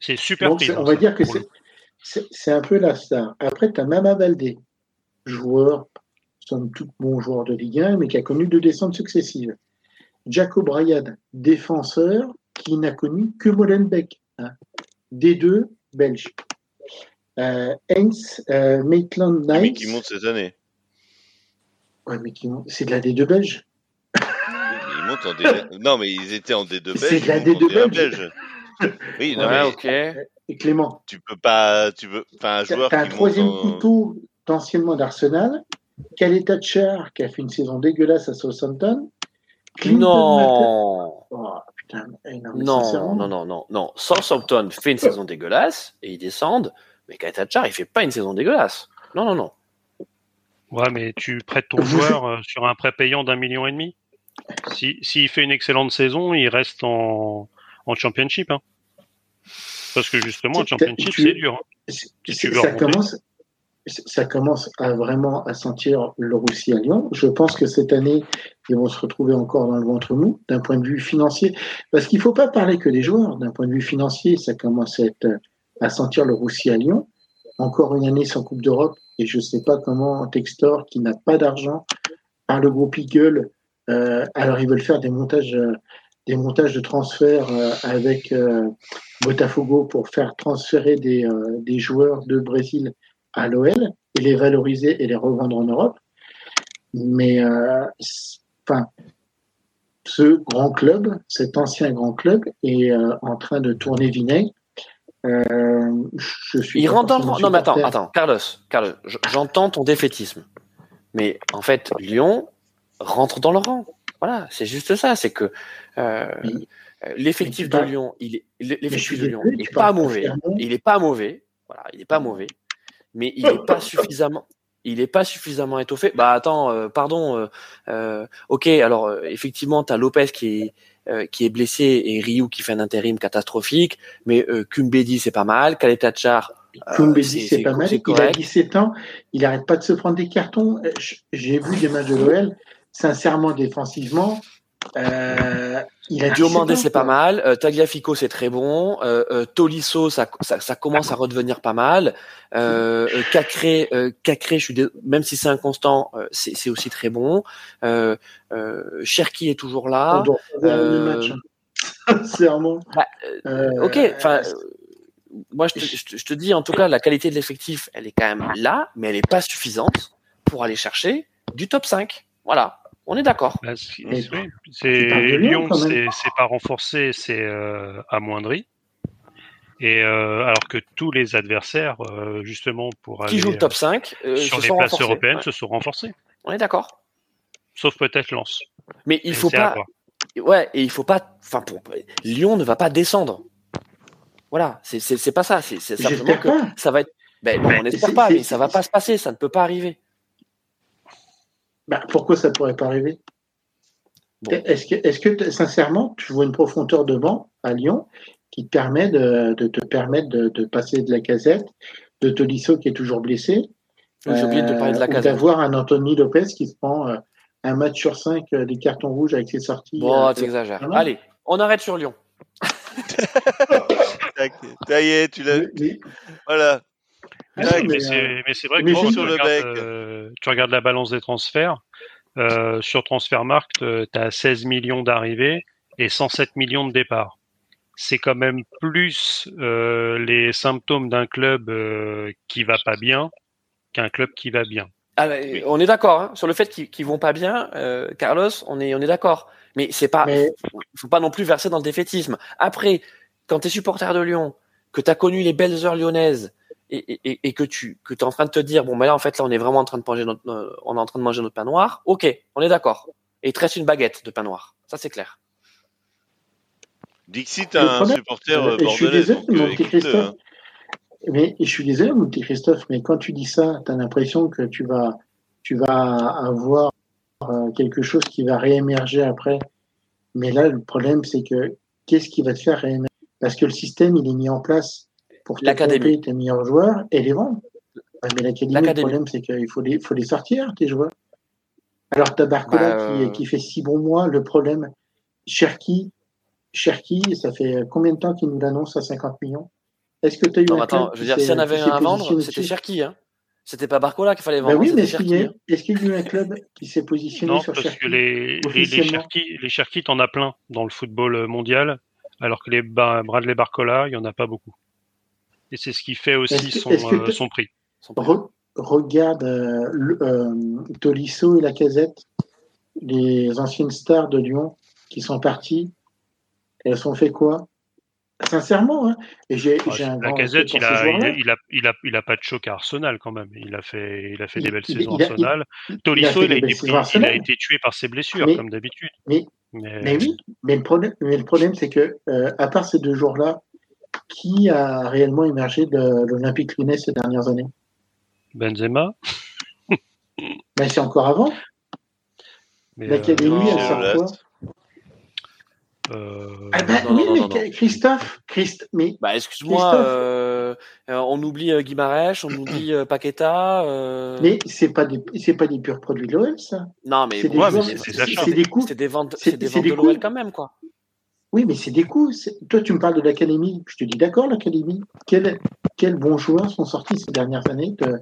C'est super. on va dire que c'est un peu la star. Après, tu as Mama Valdé, joueur, somme toute bon joueur de Ligue 1, mais qui a connu deux descentes successives. Jacob Bryan, défenseur, qui n'a connu que Molenbeek, hein, des deux belges. Euh, Heinz euh, Maitland Night. Mais qui monte cette année. Ouais, mais qui monte. C'est de la D2 belge. Ils montent en D... Non, mais ils étaient en D2 belge. C'est de la D2 belge. Oui, non, mais... ok. Et Clément. Tu peux pas. Tu veux. Enfin, un joueur. T'as un troisième couteau anciennement d'Arsenal, Kelly Thatcher qui a fait une saison dégueulasse à Southampton. non. Oh, non, non, non, non, non, Southampton fait une saison dégueulasse et ils descendent, mais Kelly Thatcher il fait pas une saison dégueulasse. Non, non, non. Ouais, mais tu prêtes ton joueur euh, sur un prêt payant d'un million et demi. S'il si, fait une excellente saison, il reste en, en championship. Hein. Parce que justement, le championship, c'est dur. Hein. ça, commence, ça commence à vraiment à sentir le roussi à Lyon. Je pense que cette année, ils vont se retrouver encore dans le ventre mou d'un point de vue financier. Parce qu'il ne faut pas parler que des joueurs. D'un point de vue financier, ça commence à, sentir le roussi à Lyon. Encore une année sans Coupe d'Europe. Et je ne sais pas comment Textor, qui n'a pas d'argent, par le groupe Eagle, euh, alors ils veulent faire des montages, montages de transfert euh, avec euh, Botafogo pour faire transférer des joueurs de Brésil à l'OL et les valoriser et les revendre en Europe. Mais euh, enfin, ce grand club, cet ancien grand club, est euh, en train de tourner vinaigre. Euh, je suis Il rentre dans le rang. Non, mais attends, attends, Carlos, Carlos, j'entends ton défaitisme. Mais en fait, Lyon rentre dans le rang. Voilà, c'est juste ça. C'est que l'effectif de Lyon, il est, l'effectif de Lyon, il est pas mauvais. Il est pas mauvais. Voilà, il est pas mauvais mais il n'est pas suffisamment. Il n'est pas suffisamment étoffé. Bah attends, euh, pardon. Euh, euh, ok, alors effectivement, tu as Lopez qui est, qui est blessé et Ryu qui fait un intérim catastrophique, mais Kumbedi c'est pas mal, Kaletachar. Kumbedi c'est pas mal, il a 17 ans, il arrête pas de se prendre des cartons. J'ai vu des matchs de l'OL, sincèrement défensivement, euh, il a Diomandé, c'est pas mal. Euh, Tagliafico, c'est très bon. Euh, euh Tolisso, ça, ça, commence à redevenir pas mal. Euh, Cacré, Cacré, je suis même si c'est inconstant, c'est aussi très bon. Euh, Cherki est toujours là. Sincèrement. Bah, ok, enfin. Moi, je te, je te, dis, en tout cas, la qualité de l'effectif, elle est quand même là, mais elle n'est pas suffisante pour aller chercher du top 5. Voilà. On est d'accord. Bah, c'est Lyon, c'est pas renforcé, c'est euh, amoindri. Et euh, alors que tous les adversaires, euh, justement, pour qui jouent le top 5 sur les places européennes, se sont renforcés. On est d'accord. Sauf peut-être Lens. Mais il faut pas. Ouais, et il faut pas. Enfin, pour... Lyon ne va pas descendre. Voilà, c'est pas ça. C'est simplement que ça va être Ben, on n'espère pas, mais ça va pas se passer, ça ne peut pas arriver. Bah, pourquoi ça pourrait pas arriver? Est-ce que, est que sincèrement, tu vois une profondeur de banc à Lyon qui te permet de, te permettre de, passer de la casette, de Tolisso qui est toujours blessé, j'ai oublié de parler de la euh, d'avoir un Anthony Lopez qui se prend euh, un match sur cinq euh, des cartons rouges avec ses sorties. Bon, exagères. Allez, on arrête sur Lyon. Ça y est, tu l'as. Voilà. Ah mais c'est vrai que sur le regardes, tu regardes la balance des transferts. Euh, sur Transfermarkt, tu as 16 millions d'arrivées et 107 millions de départs. C'est quand même plus les symptômes d'un club qui va pas bien qu'un club qui va bien. Ah, on est d'accord hein, sur le fait qu'ils vont pas bien, euh, Carlos. On est on est d'accord. Mais c'est pas, faut pas non plus verser dans le défaitisme. Après, quand tu es supporter de Lyon, que tu as connu les belles heures lyonnaises et, que tu que es en train de te dire bon ben là en fait là on est vraiment en train de manger notre euh, on est en train de manger notre pain noir. Ok, on est d'accord. Et il te reste une baguette de pain noir. Ça c'est clair. Dixit un supporter euh, bordelais. Donc, mais je suis désolé, mon petit Christophe, mais quand tu dis ça, tu as l'impression que tu vas, tu vas avoir euh, quelque chose qui va réémerger après. Mais là, le problème, c'est que qu'est-ce qui va te faire réémerger? Parce que le système, il est mis en place pour te tes meilleurs joueurs et les vendre. mais l'académie, le problème, c'est qu'il faut les, faut les sortir, tes joueurs. Alors, tu as Barcola bah, qui, euh, qui, fait six bons mois. Le problème, Cherki, Cherki, ça fait combien de temps qu'il nous l'annonce à 50 millions? Est-ce que tu as eu non, attends, je veux dire, s'il y en avait un à vendre, c'était Cherki. Hein. C'était pas Barcola qu'il fallait ben vendre. oui, mais est-ce qu'il y, hein. est y, a eu un club qui s'est positionné non, sur parce que les, les, Cherki, les Cherki, t'en as plein dans le football mondial, alors que les Bradley Barcola, il y en a pas beaucoup. Et c'est ce qui fait aussi son, euh, son, prix. regarde euh, euh, Tolisso et la Casette, les anciennes stars de Lyon qui sont parties. Elles sont fait quoi? Sincèrement, hein. Et j'ai, ah, la casette, il a, il, a, il, a, il, a, pas de choc à Arsenal quand même. Il a fait, il a fait des belles saisons à Arsenal. Tolisso, il a, été il a été tué par ses blessures, comme d'habitude. Mais, mais... oui, mais le problème, mais le problème c'est que, euh, à part ces deux jours-là, qui a réellement émergé de l'Olympique lyonnais ces dernières années Benzema. mais c'est encore avant. L'académie, euh, elle sort quoi euh... Ah bah, oui, mais Christophe, Christ, mais bah, excuse-moi, euh, euh, on oublie euh, Guimarães, on oublie euh, Paqueta. Euh... Mais c'est pas des, c'est pas des purs produits de l'OL, ça. Non, mais c'est des, c'est des coûts, c'est des ventes, c'est des ventes de l'OL quand même, quoi. Oui, mais c'est des coûts. Toi, tu me parles de l'académie. Je te dis d'accord, l'académie. Quels quels bons joueurs sont sortis ces dernières années de,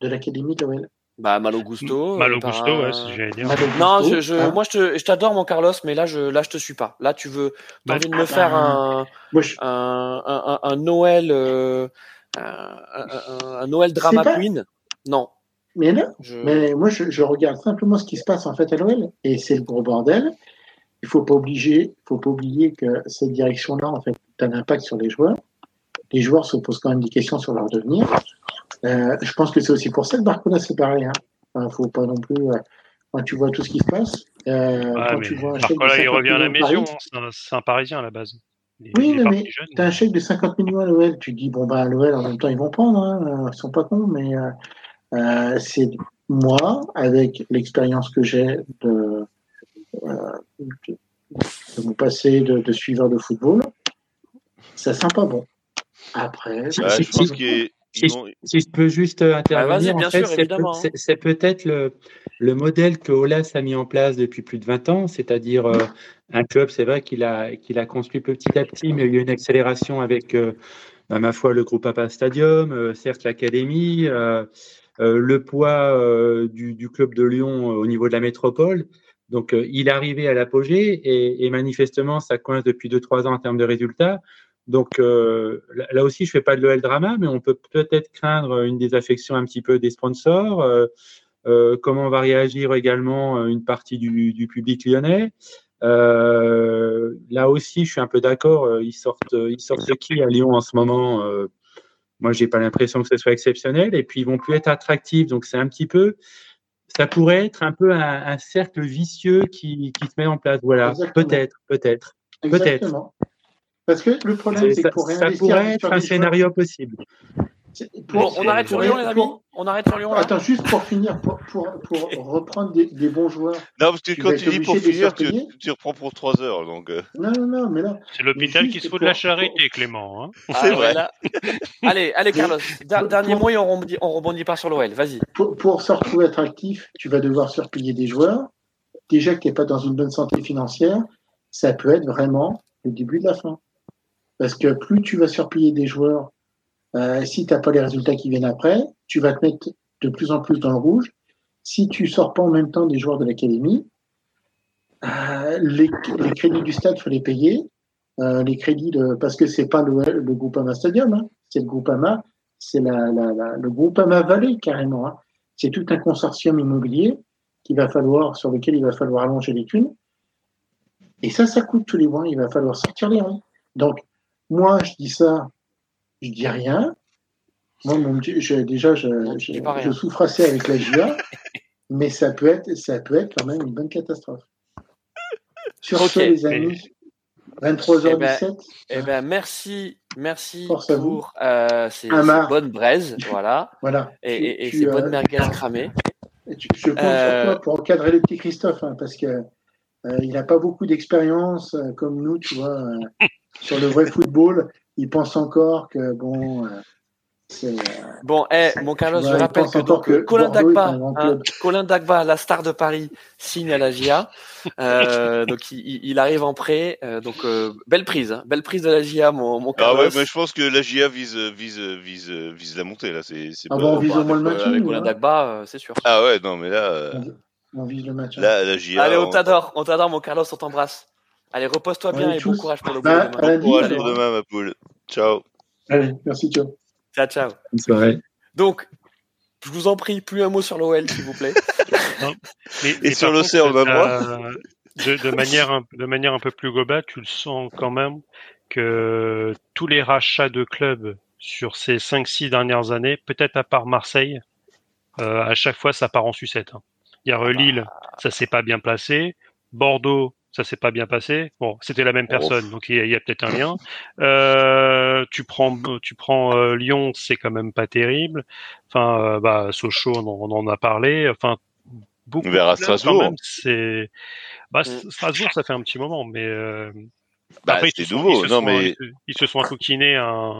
de l'académie de l'OL bah Malo Gusto. Malo euh, Gusto, ouais, c'est j'allais dire. Non, je, je hein moi je, je t'adore mon Carlos, mais là je là je te suis pas. Là tu veux as envie de me faire un, un, un, un, Noël euh, un, Noël drama queen? Non. Mais non. Mais moi je, je, regarde simplement ce qui se passe en fait à Noël et c'est le gros bordel. Il faut pas obliger, faut pas oublier que cette direction-là en fait a un impact sur les joueurs. Les joueurs se posent quand même des questions sur leur devenir. Euh, je pense que c'est aussi pour ça que Barcola c'est pareil. Hein. Enfin, faut pas non plus. Euh, quand tu vois tout ce qui se passe. Euh, quand tu vois Barcola, il revient à la maison. Hein. C'est un, Parisien à la base. oui, mais tu as un chèque de 50 millions à l'OL. Tu dis, bon, bah, à l'OL, en même temps, ils vont prendre. Hein. Ils sont pas cons, mais c'est moi, avec l'expérience que j'ai de, de, mon passé de, de suiveur de football, ça sent pas bon. Après, bah, je pense qu'il si, je peux juste euh, bah, intervenir, en fait, c'est peut-être le, le, modèle que Olas a mis en place depuis plus de 20 ans, c'est-à-dire euh, un club, c'est vrai qu'il a, qu'il a construit petit à petit, mais il y a eu une accélération avec, euh, à ma foi, le groupe Papa Stadium, certes l'académie, le poids du, du, club de Lyon au niveau de la métropole. Donc, il est arrivé à l'apogée et, manifestement, ça coince depuis 2-3 ans en termes de résultats. Donc euh, là aussi, je fais pas de l'OL drama, mais on peut peut-être craindre une désaffection un petit peu des sponsors. Euh, euh, comment va réagir également une partie du, du public lyonnais? Là aussi, je suis un peu d'accord. Ils sortent, ils sortent qui à Lyon en ce moment Moi, j'ai pas l'impression que ce soit exceptionnel. Et puis, ils vont plus être attractifs. Donc, c'est un petit peu ça pourrait être un peu un, un cercle vicieux qui, qui, se met en place. Voilà, peut-être, peut-être, peut-être. Parce que le problème, c'est que pour Ça pourrait être un scénario possible. On arrête sur Lyon, les amis On arrête sur Lyon. Attends, juste pour finir, pour, pour, pour reprendre des, des, bons joueurs. Non, parce que quand tu dis pour finir, tu, tu, reprends pour 3 heures. Donc... Euh. Non, non, non, mais là. C'est l'hôpital qui se fout de la charité, Clément. Hein ah, C'est vrai. allez, allez, Carlos. dernier mot et on rebondit, on rebondit pas sur l'OL. Vas-y. Pour, pour se retrouver attractif, tu vas devoir surpayer des joueurs. Déjà que tu n'es pas dans une bonne santé financière, ça peut être vraiment le début de la fin. Parce que plus tu vas surpayer des joueurs, euh, si tu n'as pas les résultats qui viennent après, tu vas te mettre de plus en plus dans le rouge. Si tu sors pas en même temps des joueurs de l'académie, euh, les, crédits du stade, faut les payer. Euh, les crédits parce que c'est pas le, le Groupama Stadium, hein, c'est le Groupama, c'est la, la, la, le Groupama Valley carrément. Hein. C'est tout un consortium immobilier qu'il va falloir, sur lequel il va falloir allonger les thunes. Et ça, ça coûte tous les mois. Il va falloir sortir les reins. Donc, moi, je dis ça, je dis rien. Moi, je, déjà, je, je, je, souffre assez avec la GIA, mais ça peut être, ça peut être quand même une bonne catastrophe. Sur okay. ce, les amis, 23h17. Eh ben, eh ben, merci, merci Force pour euh, ces, ces, bonnes braises, voilà. voilà. Et, et, et ces euh, bonnes merguez cramées. Je compte euh... sur toi pour encadrer le petit Christophe, hein, parce que euh, il n'a pas beaucoup d'expérience euh, comme nous, tu vois, euh, sur le vrai football. Il pense encore que bon. Bon, eh, mon Carlos, je rappelle que, donc, que Colin Dagba, hein, Colin Dagba, la star de Paris, signe à la GIA. Euh, donc il, il, arrive en prêt. Euh, donc euh, belle prise, hein, belle prise de la GIA, mon, mon Carlos. Ah ouais, mais je pense que la GIA vise vise vise vise la montée là. C'est ah bon, on vise au moins le match. Avec Colin Dagba, c'est sûr. Ah ouais, non mais là. On vise le match. Là, la GIA. Allez, on t'adore, on t'adore, mon Carlos, on t'embrasse. Allez, repose-toi bien et bon courage pour le bah, demain. Bon courage pour demain, ma poule. Ciao. Allez, merci, ciao. Ciao, ciao. Bonne soirée. Donc, je vous en prie, plus un mot sur l'OL, s'il vous plaît. non, mais, et sur l'océan, on va voir. De, de, manière, de manière un peu plus globale, tu le sens quand même que tous les rachats de clubs sur ces 5-6 dernières années, peut-être à part Marseille, euh, à chaque fois ça part en sucette. Hein. Il y a Lille, ça s'est pas bien placé. Bordeaux, ça s'est pas bien passé. Bon, c'était la même personne, donc il y a, a peut-être un lien. Euh, tu prends, tu prends euh, Lyon, c'est quand même pas terrible. Enfin, euh, bah Sochaux, on, on, en a parlé. Enfin, beaucoup. Vers Strasbourg. C'est, bah, Strasbourg, ça fait un petit moment, mais. Bah, Après, c'est nouveau. Ils non, mais ils se, ils se sont accoquinés à,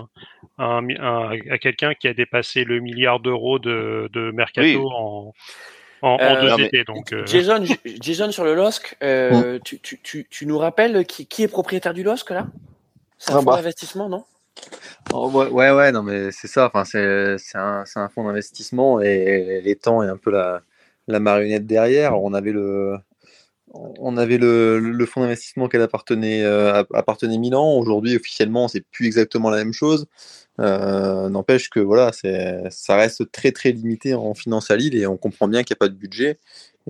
à, à, à quelqu'un qui a dépassé le milliard d'euros de, de mercato Oui. en, en, en Euh, deux étés. Donc, euh, Jason, Jason sur le LOSC, euh, tu, tu, tu, tu nous rappelles qui, qui est propriétaire du LOSC là? C'est un Ah fonds bah. d'investissement, non? Oh, ouais, ouais, non, mais c'est ça. Enfin, c'est c'est un, c'est un fonds d'investissement et l'étang est un peu la, la marionnette derrière. On avait le, on avait le, le fonds d'investissement qu'elle appartenait, euh, appartenait Milan. Aujourd'hui, officiellement, c'est plus exactement la même chose. Euh, N'empêche que voilà, ça reste très très limité en finance à Lille et on comprend bien qu'il n'y a pas de budget.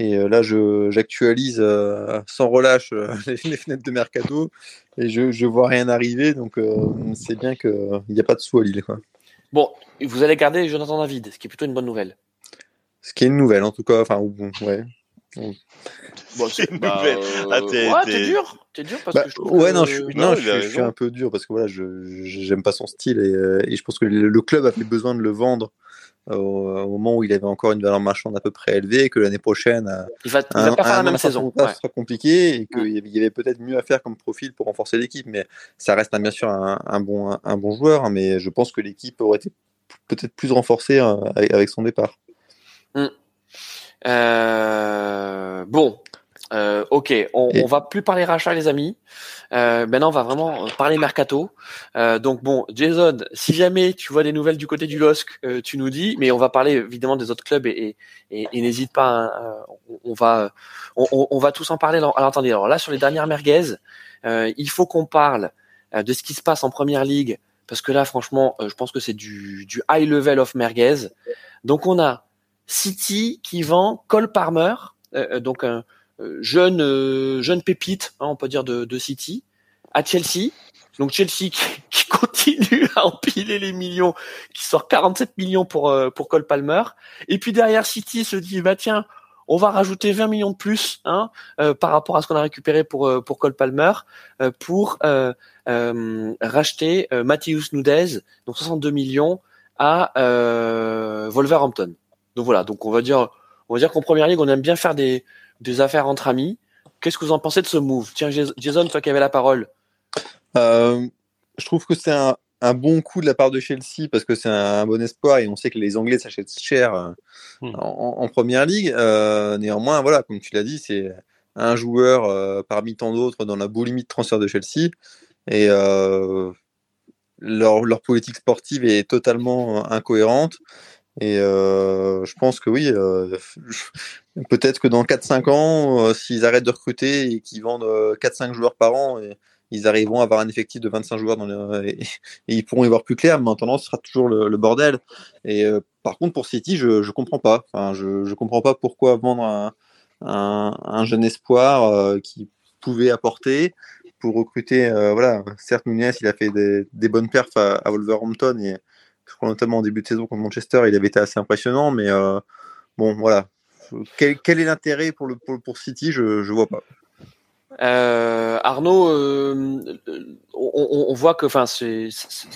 Et euh, là, j'actualise euh, sans relâche les, les fenêtres de mercato et je, je vois rien arriver. Donc, c'est bien qu'il n'y a pas de sous à Lille. Quoi. Bon, vous allez garder Jonathan David, ce qui est plutôt une bonne nouvelle. Ce qui est une nouvelle, en tout cas. Enfin, ou- ouais. Bon, C'est une bah, nouvelle. euh, Ah, t'es- ouais, t'es- t'es dur, t'es dur parce Bah, que je trouve ouais, que- non, je, suis- Non, non, il je, a suis- je suis raison. un peu dur parce que voilà, je je- j'aime pas son style et, euh, et je pense que le, club avait besoin de le vendre au, au moment où il avait encore une valeur marchande à peu près élevée et que l'année prochaine, à, il va, il un, va pas faire un la an même saison. contrat, Ouais. ce sera compliqué et qu'il y avait, il y avait peut-être mieux à faire comme profil pour renforcer l'équipe. Mais ça reste bien sûr un, un bon, un, un bon joueur, hein, mais je pense que l'équipe aurait été peut-être plus renforcée euh, avec, avec son départ. Euh, bon, euh, ok, on, on va plus parler rachat, les amis. Euh, maintenant, on va vraiment parler mercato. Euh, donc bon, Jason, si jamais tu vois des nouvelles du côté du LOSC, euh, tu nous dis. Mais on va parler évidemment des autres clubs et, et, et- et n'hésite pas. hein, euh, on, va, on, on- va tous en parler. Alors, alors, attendez, alors là sur les dernières merguez, euh, il faut qu'on parle euh, de ce qui se passe en première ligue parce que là, franchement, euh, je pense que c'est du, du high level of merguez. Donc on a City qui vend Cole Palmer, euh, euh, donc un euh, jeune jeune pépite, hein, on peut dire de, City, à Chelsea. Donc Chelsea qui, continue à empiler les millions, qui sort 47 millions pour euh, pour Cole Palmer. Et puis derrière City se dit bah tiens, on va rajouter 20 millions de plus hein, par rapport à ce qu'on a récupéré pour pour Cole Palmer pour racheter Matheus Nudez, donc 62 millions à Wolverhampton. Donc voilà, donc on va dire, on va dire qu'en première ligue, on aime bien faire des, des affaires entre amis. Qu'est-ce que vous en pensez de ce move? Tiens, Jason, toi qui avais la parole. je trouve que c'est un, un bon coup de la part de Chelsea parce que c'est un, bon espoir et on sait que les Anglais s'achètent cher euh, hmm. en, première ligue. Euh, néanmoins, voilà, comme tu l'as dit, c'est un joueur euh, parmi tant d'autres dans la beau limite transfert de Chelsea et leur, leur, politique sportive est totalement incohérente. Et je pense que oui, peut-être que dans 4-5 ans, s'ils arrêtent de recruter et qu'ils vendent 4-5 joueurs par an, ils arriveront à avoir un effectif de 25 joueurs dans le, et, ils pourront y voir plus clair. Mais ce sera toujours le, bordel. Et euh, par contre, pour City, je ne comprends pas. Enfin, je ne comprends pas pourquoi vendre un, un, jeune espoir euh, qui pouvait apporter pour recruter. Euh, voilà, certes, Nunez, il a fait des, des bonnes perfs à, Wolverhampton et je crois notamment en début de saison contre Manchester, il avait été assez impressionnant. Mais bon, voilà. Quel, quel est l'intérêt pour, le, pour, pour City? Je ne vois pas. Euh, Arnaud, euh, on, on, voit que, enfin,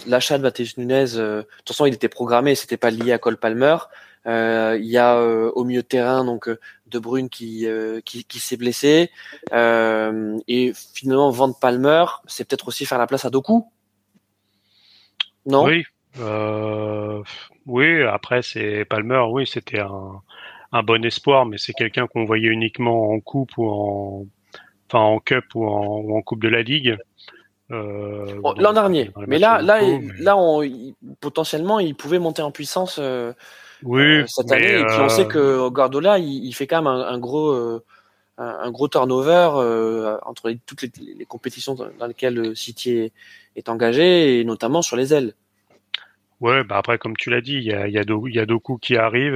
l'achat de Matheus Nunez. Euh, de toute façon, il était programmé, c'était pas lié à Cole Palmer. Euh, il y a au milieu de terrain donc De Bruyne qui qui, qui s'est blessé et finalement vendre Palmer, c'est peut-être aussi faire la place à Doku? Non? Oui, oui. Après, c'est Palmer. Oui, c'était un, un bon espoir, mais c'est quelqu'un qu'on voyait uniquement en coupe ou en en cup ou en, coupe de la ligue. Euh, l'an dernier. Mais là, là, là, on, potentiellement, il pouvait monter en puissance euh, oui, euh, cette année. Et puis on sait que Guardiola, il, fait quand même un, gros, un, gros turnover entre toutes les, compétitions dans lesquelles City est, engagé, et notamment sur les ailes. Ouais, bah après, comme tu l'as dit, il y a, y, a y a Doku qui arrive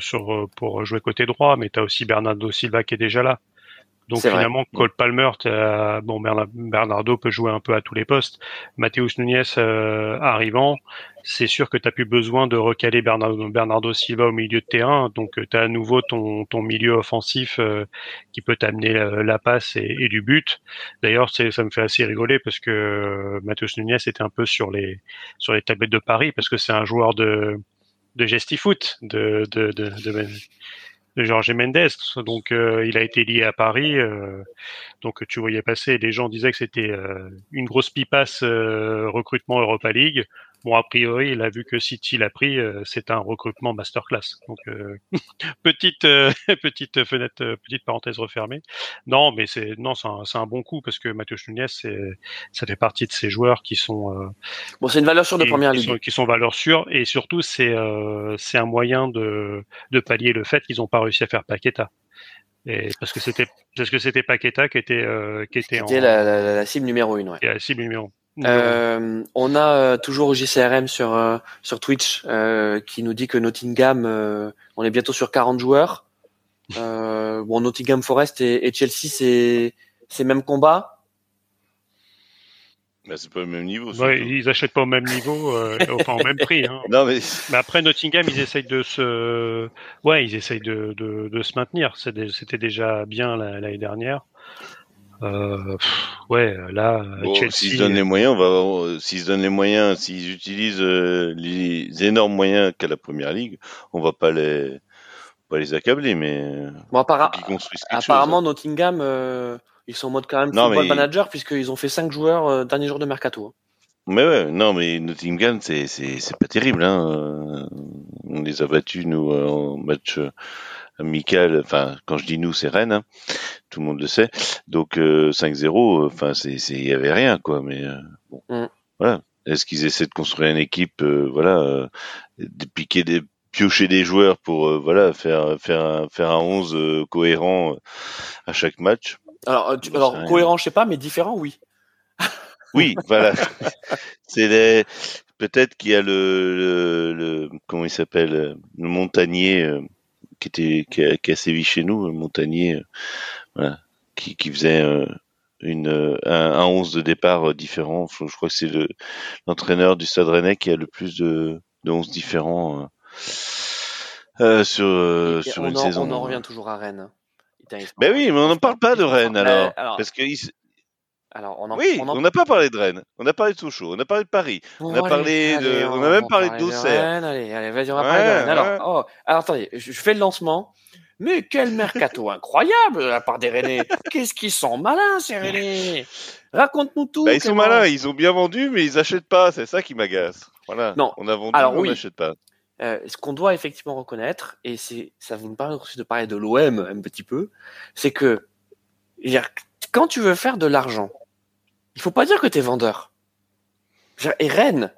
sur, pour jouer côté droit, mais tu aussi Bernardo Silva qui est déjà là. Donc finalement, Cole Palmer, bon Bernardo peut jouer un peu à tous les postes. Mateus Nunez euh, arrivant, c'est sûr que tu n'as plus besoin de recaler Bernardo, Bernardo Silva au milieu de terrain. Donc tu as à nouveau ton, ton milieu offensif euh, qui peut t'amener euh, la passe et, du but. D'ailleurs, ça me fait assez rigoler parce que Mateus Nunez était un peu sur les sur les tablettes de Paris parce que c'est un joueur de de gestifoot, de, de, de, de de Jorge Mendes. Donc, euh, il a été lié à Paris. Euh, donc, tu voyais passer, les gens disaient que c'était euh, une grosse pipasse recrutement Europa League. Bon, a priori, il a vu que City l'a pris, euh, c'est un recrutement masterclass. Donc, euh, petite euh, petite fenêtre, petite parenthèse refermée. Non, mais c'est non, c'est un, un, bon coup parce que Mathieu Nunez, c'est ça fait partie de ces joueurs qui sont bon, c'est une valeur sûre de première ligue, qui sont, valeurs sûres et surtout c'est c'est un moyen de de pallier le fait qu'ils n'ont pas réussi à faire Paqueta. Et parce que c'était parce que c'était Paqueta qui était qui était, en, la, la, la, cible numéro une. Ouais. la cible numéro 1. Euh, on a euh, toujours JCRM sur euh, sur Twitch qui nous dit que Nottingham, on est bientôt sur 40 joueurs. bon, Nottingham Forest et, Chelsea, c'est c'est même combat. Bah, c'est pas au même niveau. Ouais, ils achètent pas au même niveau, enfin au même prix. Hein. non, mais... mais... après Nottingham, ils essayent de se, ouais, ils essayent de, de, de se maintenir. C'était déjà bien l'année dernière. Euh, ouais, là, S'ils se donnent les moyens, on va, s'ils se donnent les moyens, s'ils utilisent euh, les énormes moyens qu'a la première ligue, on va pas les, pas les accabler, mais bon, apparemment hein. Nottingham, euh, ils sont en mode quand même non, football manager puisqu'ils ont fait 5 joueurs euh, dernier jour de mercato. Hein. Mais ouais, non, mais Nottingham, c'est c'est pas terrible. Hein. On les a battus nous en match amical. Enfin, quand je dis nous, c'est Rennes. Hein tout le monde le sait. Donc 5-0, euh, enfin c'est il y avait rien quoi. Mais euh, bon, mm. voilà. Est-ce qu'ils essaient de construire une équipe, euh, voilà, de piquer des piocher des joueurs pour voilà faire faire un, faire un 11 cohérent à chaque match? Alors, alors cohérent, je sais pas, mais différent, oui. oui, voilà. C'est les peut-être qu'il y a le, le, comment il s'appelle le montagnier qui était qui a, qui a sévi chez nous, le montagnier qui, qui faisait euh, une, euh, un, un 11 de départ euh, différent. Je, crois que c'est l'entraîneur du Stade Rennais qui a le plus de, de 11 différents euh, sur, sur une saison. On en revient toujours à Rennes. Ben oui, mais on n'en parle pas de Rennes alors, parce que Alors, on oui, on n'a pas parlé de Rennes, on a parlé de Sochaux, on a parlé de Paris, on, a parlé de, on, a même parlé de d'Auxerre. Allez, allez, vas-y, on va parler de Rennes. Alors, oh, alors, attendez, je fais le lancement. Mais quel mercato incroyable à part des Rennais. Qu'est-ce qu'ils sont malins ces Rennais. Raconte-nous tout. Bah, ils sont malins, ils ont bien vendu, mais ils achètent pas. C'est ça qui m'agace. Voilà. Non. On a vendu, Alors, on n'achète pas. Euh, ce qu'on doit effectivement reconnaître, et c'est ça vous me permet aussi de parler de l'OM un petit peu, c'est que quand tu veux faire de l'argent, il faut pas dire que tu es vendeur. Et Rennes,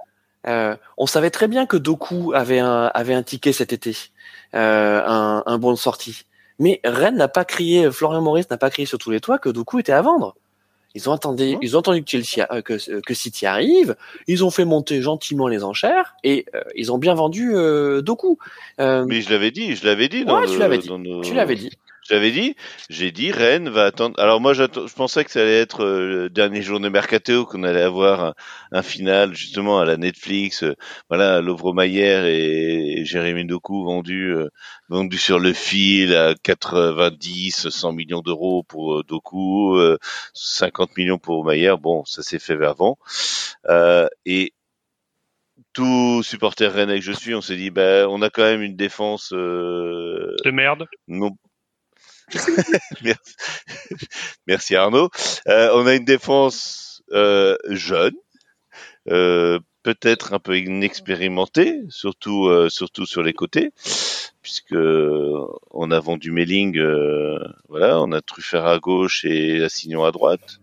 euh, on savait très bien que Doku avait un, avait un ticket cet été, euh, un, un bon de sortie. Mais Rennes n'a pas crié, Florian Maurice n'a pas crié sur tous les toits que Doku était à vendre. Ils ont attendu, ils ont entendu que, Chelsea, euh, que, que, City arrive, ils ont fait monter gentiment les enchères et euh, ils ont bien vendu euh, Doku. Mais je l'avais dit, je l'avais dit. Dans ouais, tu l'avais dit. Tu l'avais dit. J'avais dit, j'ai dit Rennes va attendre. Alors moi, je pensais que ça allait être euh, le dernier jour de mercato, qu'on allait avoir un, final justement à la Netflix. Euh, voilà, Lovro Mayer et, Jérémy Doku vendus euh, vendus sur le fil à 90, 100 millions d'euros pour Doku, 50 millions pour Mayer. Bon, ça s'est fait avant. et tout supporter rennais que je suis, on s'est dit, ben, on a quand même une défense de merde. Non, Merci. Arnaud. Euh, on a une défense euh, jeune, euh, peut-être un peu inexpérimentée, surtout surtout sur les côtés, puisque on a vendu Melling, voilà, on a Truffert à gauche et Assignon à droite.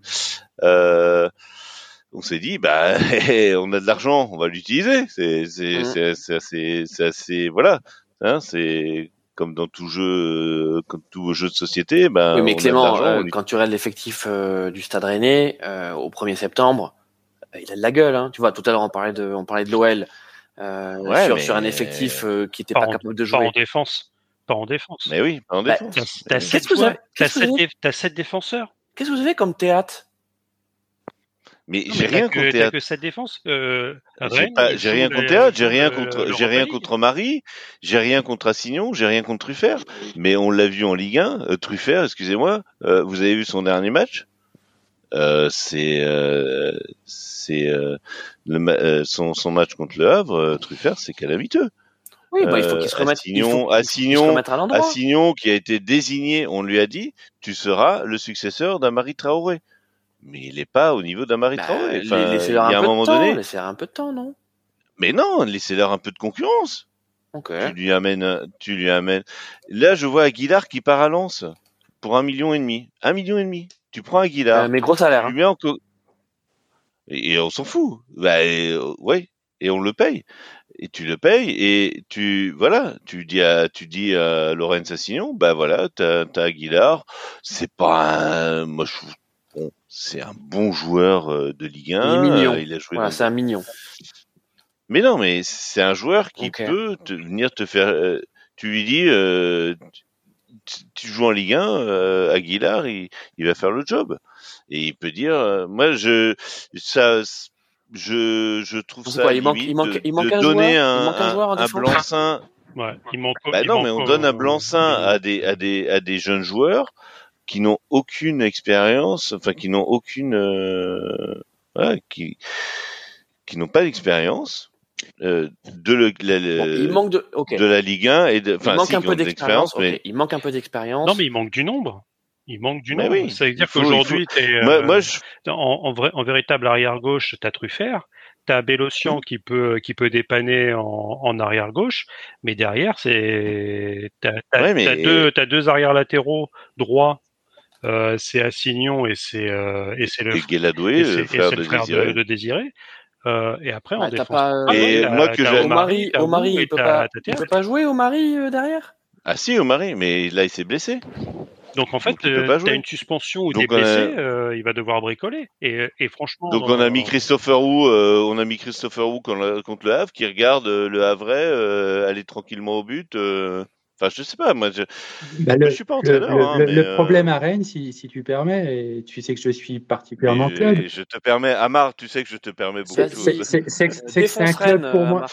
on s'est dit, bah, on a de l'argent, on va l'utiliser. C'est c'est mmh. c'est assez, assez voilà. Hein, c'est comme dans tout jeu, euh, comme tout jeu de société, ben. Oui, mais Clément, euh, quand tu regardes l'effectif euh, du Stade Rennais au 1er septembre, il a de la gueule. Hein. Tu vois, tout à l'heure on parlait de, on parlait de l'OL sur, sur, un effectif qui n'était pas, capable de jouer. Pas en défense. Pas en défense. Mais oui, pas en bah, défense. T'as sept, sept défenseurs. Qu'est-ce que vous avez comme théâtre? Mais j'ai rien contre Théâtre. que cette défense. Euh, j'ai rien contre Théâtre, j'ai rien contre, j'ai rien contre Marie, j'ai rien contre Assignon, j'ai rien contre Truffert. Mais on l'a vu en Ligue 1, euh, Truffert, excusez-moi, euh, vous avez vu son dernier match? Euh, C'est, euh, c'est euh, son, son match contre le Havre, Truffert, c'est calamiteux. Oui, bah, il faut qu'il se remette, Assignon, Assignon, Assignon, qui a été désigné, on lui a dit, tu seras le successeur d'Amari Traoré mais il n'est pas au niveau d'Amari bah, Traoré. Enfin, laissez-leur un, un, peu moment de temps, donné. Laissez un peu de temps, non? Mais non, laissez-leur un peu de concurrence. Okay. Tu lui amènes, tu lui amènes. Là, je vois Aguilar qui part à Lens pour un million et demi. Un million et demi. Tu prends Aguilar. Euh, mais gros salaire. Tu hein. et, on s'en fout. Bah, et, euh, ouais. Et on le paye. Et tu le payes et tu voilà, tu dis à tu dis à Lorenz Assignon, bah voilà, t'as as Aguilar, c'est pas un, moi je c'est un bon joueur euh, de Ligue 1. Il est mignon. Il a joué voilà, c'est un mignon. Mais non, mais c'est un joueur qui peut te, venir te faire. Euh, tu lui dis, euh, tu, joues en Ligue 1, Aguilar, il, il, va faire le job. Et il peut dire, moi, je, ça, je, je trouve ça. Quoi, il, manque, il manque, il manque un donner joueur, un, il manque un, joueur un blanc-seing. Ouais, il manque. Bah non, mais on donne un blanc-seing à des, à des, à des jeunes joueurs qui n'ont aucune expérience, enfin qui n'ont aucune, euh, voilà, qui qui n'ont pas d'expérience euh, de le, la, il manque de, okay. de la Ligue 1 et de, enfin, il manque un peu d'expérience, mais il manque un peu d'expérience. Non, mais il manque du nombre. Il manque du nombre. Oui, ça veut dire qu'aujourd'hui, euh, moi, je... en, en, vrai, en véritable arrière gauche, t'as Truffert. T'as Bélocian mmh. qui peut qui peut dépanner en, en arrière gauche, mais derrière c'est t'as as, deux t'as deux arrières latéraux droits euh, c'est Assignon et c'est euh, et c'est le, et Guéladoué, le frère, de, Désiré. De, Désiré. Euh, et après on défense. Pas, ah, et moi que j'ai Omari, Omari il peut pas, il peut pas jouer Omari euh, derrière? Ah si Omari, mais là il s'est blessé. Donc en fait, tu as une suspension ou des blessés, euh, il va devoir bricoler. Et, et franchement. Donc on a mis Christopher Wu, euh, on a mis Christopher Wu contre le Havre qui regarde le Havre aller tranquillement au but Enfin, je sais pas, moi, je, Bah, moi, le, je suis pas entraîneur. le- hein, le- mais, le euh, problème à Rennes, si, si tu permets, et tu sais que je suis particulièrement mais club, je, je te permets, Amar, tu sais que je te permets beaucoup c'est de choses. c'est- que Euh, un club Rennes, pour euh, moi.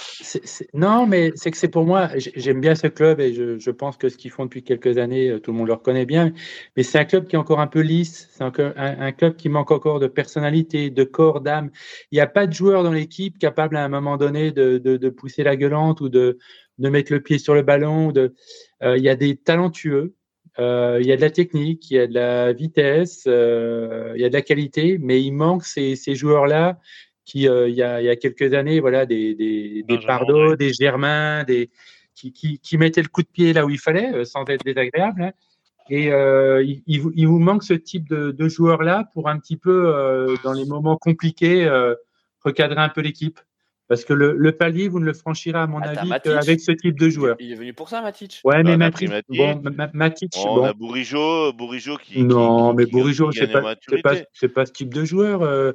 Non, mais c'est que c'est pour moi. j'ai- J'aime bien ce club et je, je pense que ce qu'ils font depuis quelques années, euh, tout le monde le reconnaît bien. Mais c'est un club qui est encore un peu lisse. C'est un, un club qui manque encore de personnalité, de corps, d'âme. Il n'y a pas de joueur dans l'équipe capable à un moment donné de, de, de pousser la gueulante ou de, de mettre le pied sur le ballon. De, euh, il y a des talentueux. Euh, il y a de la technique, il y a de la vitesse, euh, il y a de la qualité, mais il manque ces, ces joueurs-là qui, il, y a, il y a quelques années, voilà, des, des, des Benjamin Pardo, des Germain, des, qui, qui, qui mettaient le coup de pied là où il fallait, sans être désagréable. hein. Et euh, il, il vous- manque ce type de, de joueurs-là pour un petit peu, euh, dans les moments compliqués, euh, recadrer un peu l'équipe. Parce que le, le palier, vous ne le franchirez, à mon avis, Matic. qu'avec ce type de joueur. Il est venu pour ça, Matic? Ouais, mais a pris Matic, Matic. bon, Ma- Matic, Bon, bon, On a Bourigeau, Bourigeau qui. non, qui- mais qui- Bourigeau, qui c'est pas, c'est pas, ce type de joueur, euh,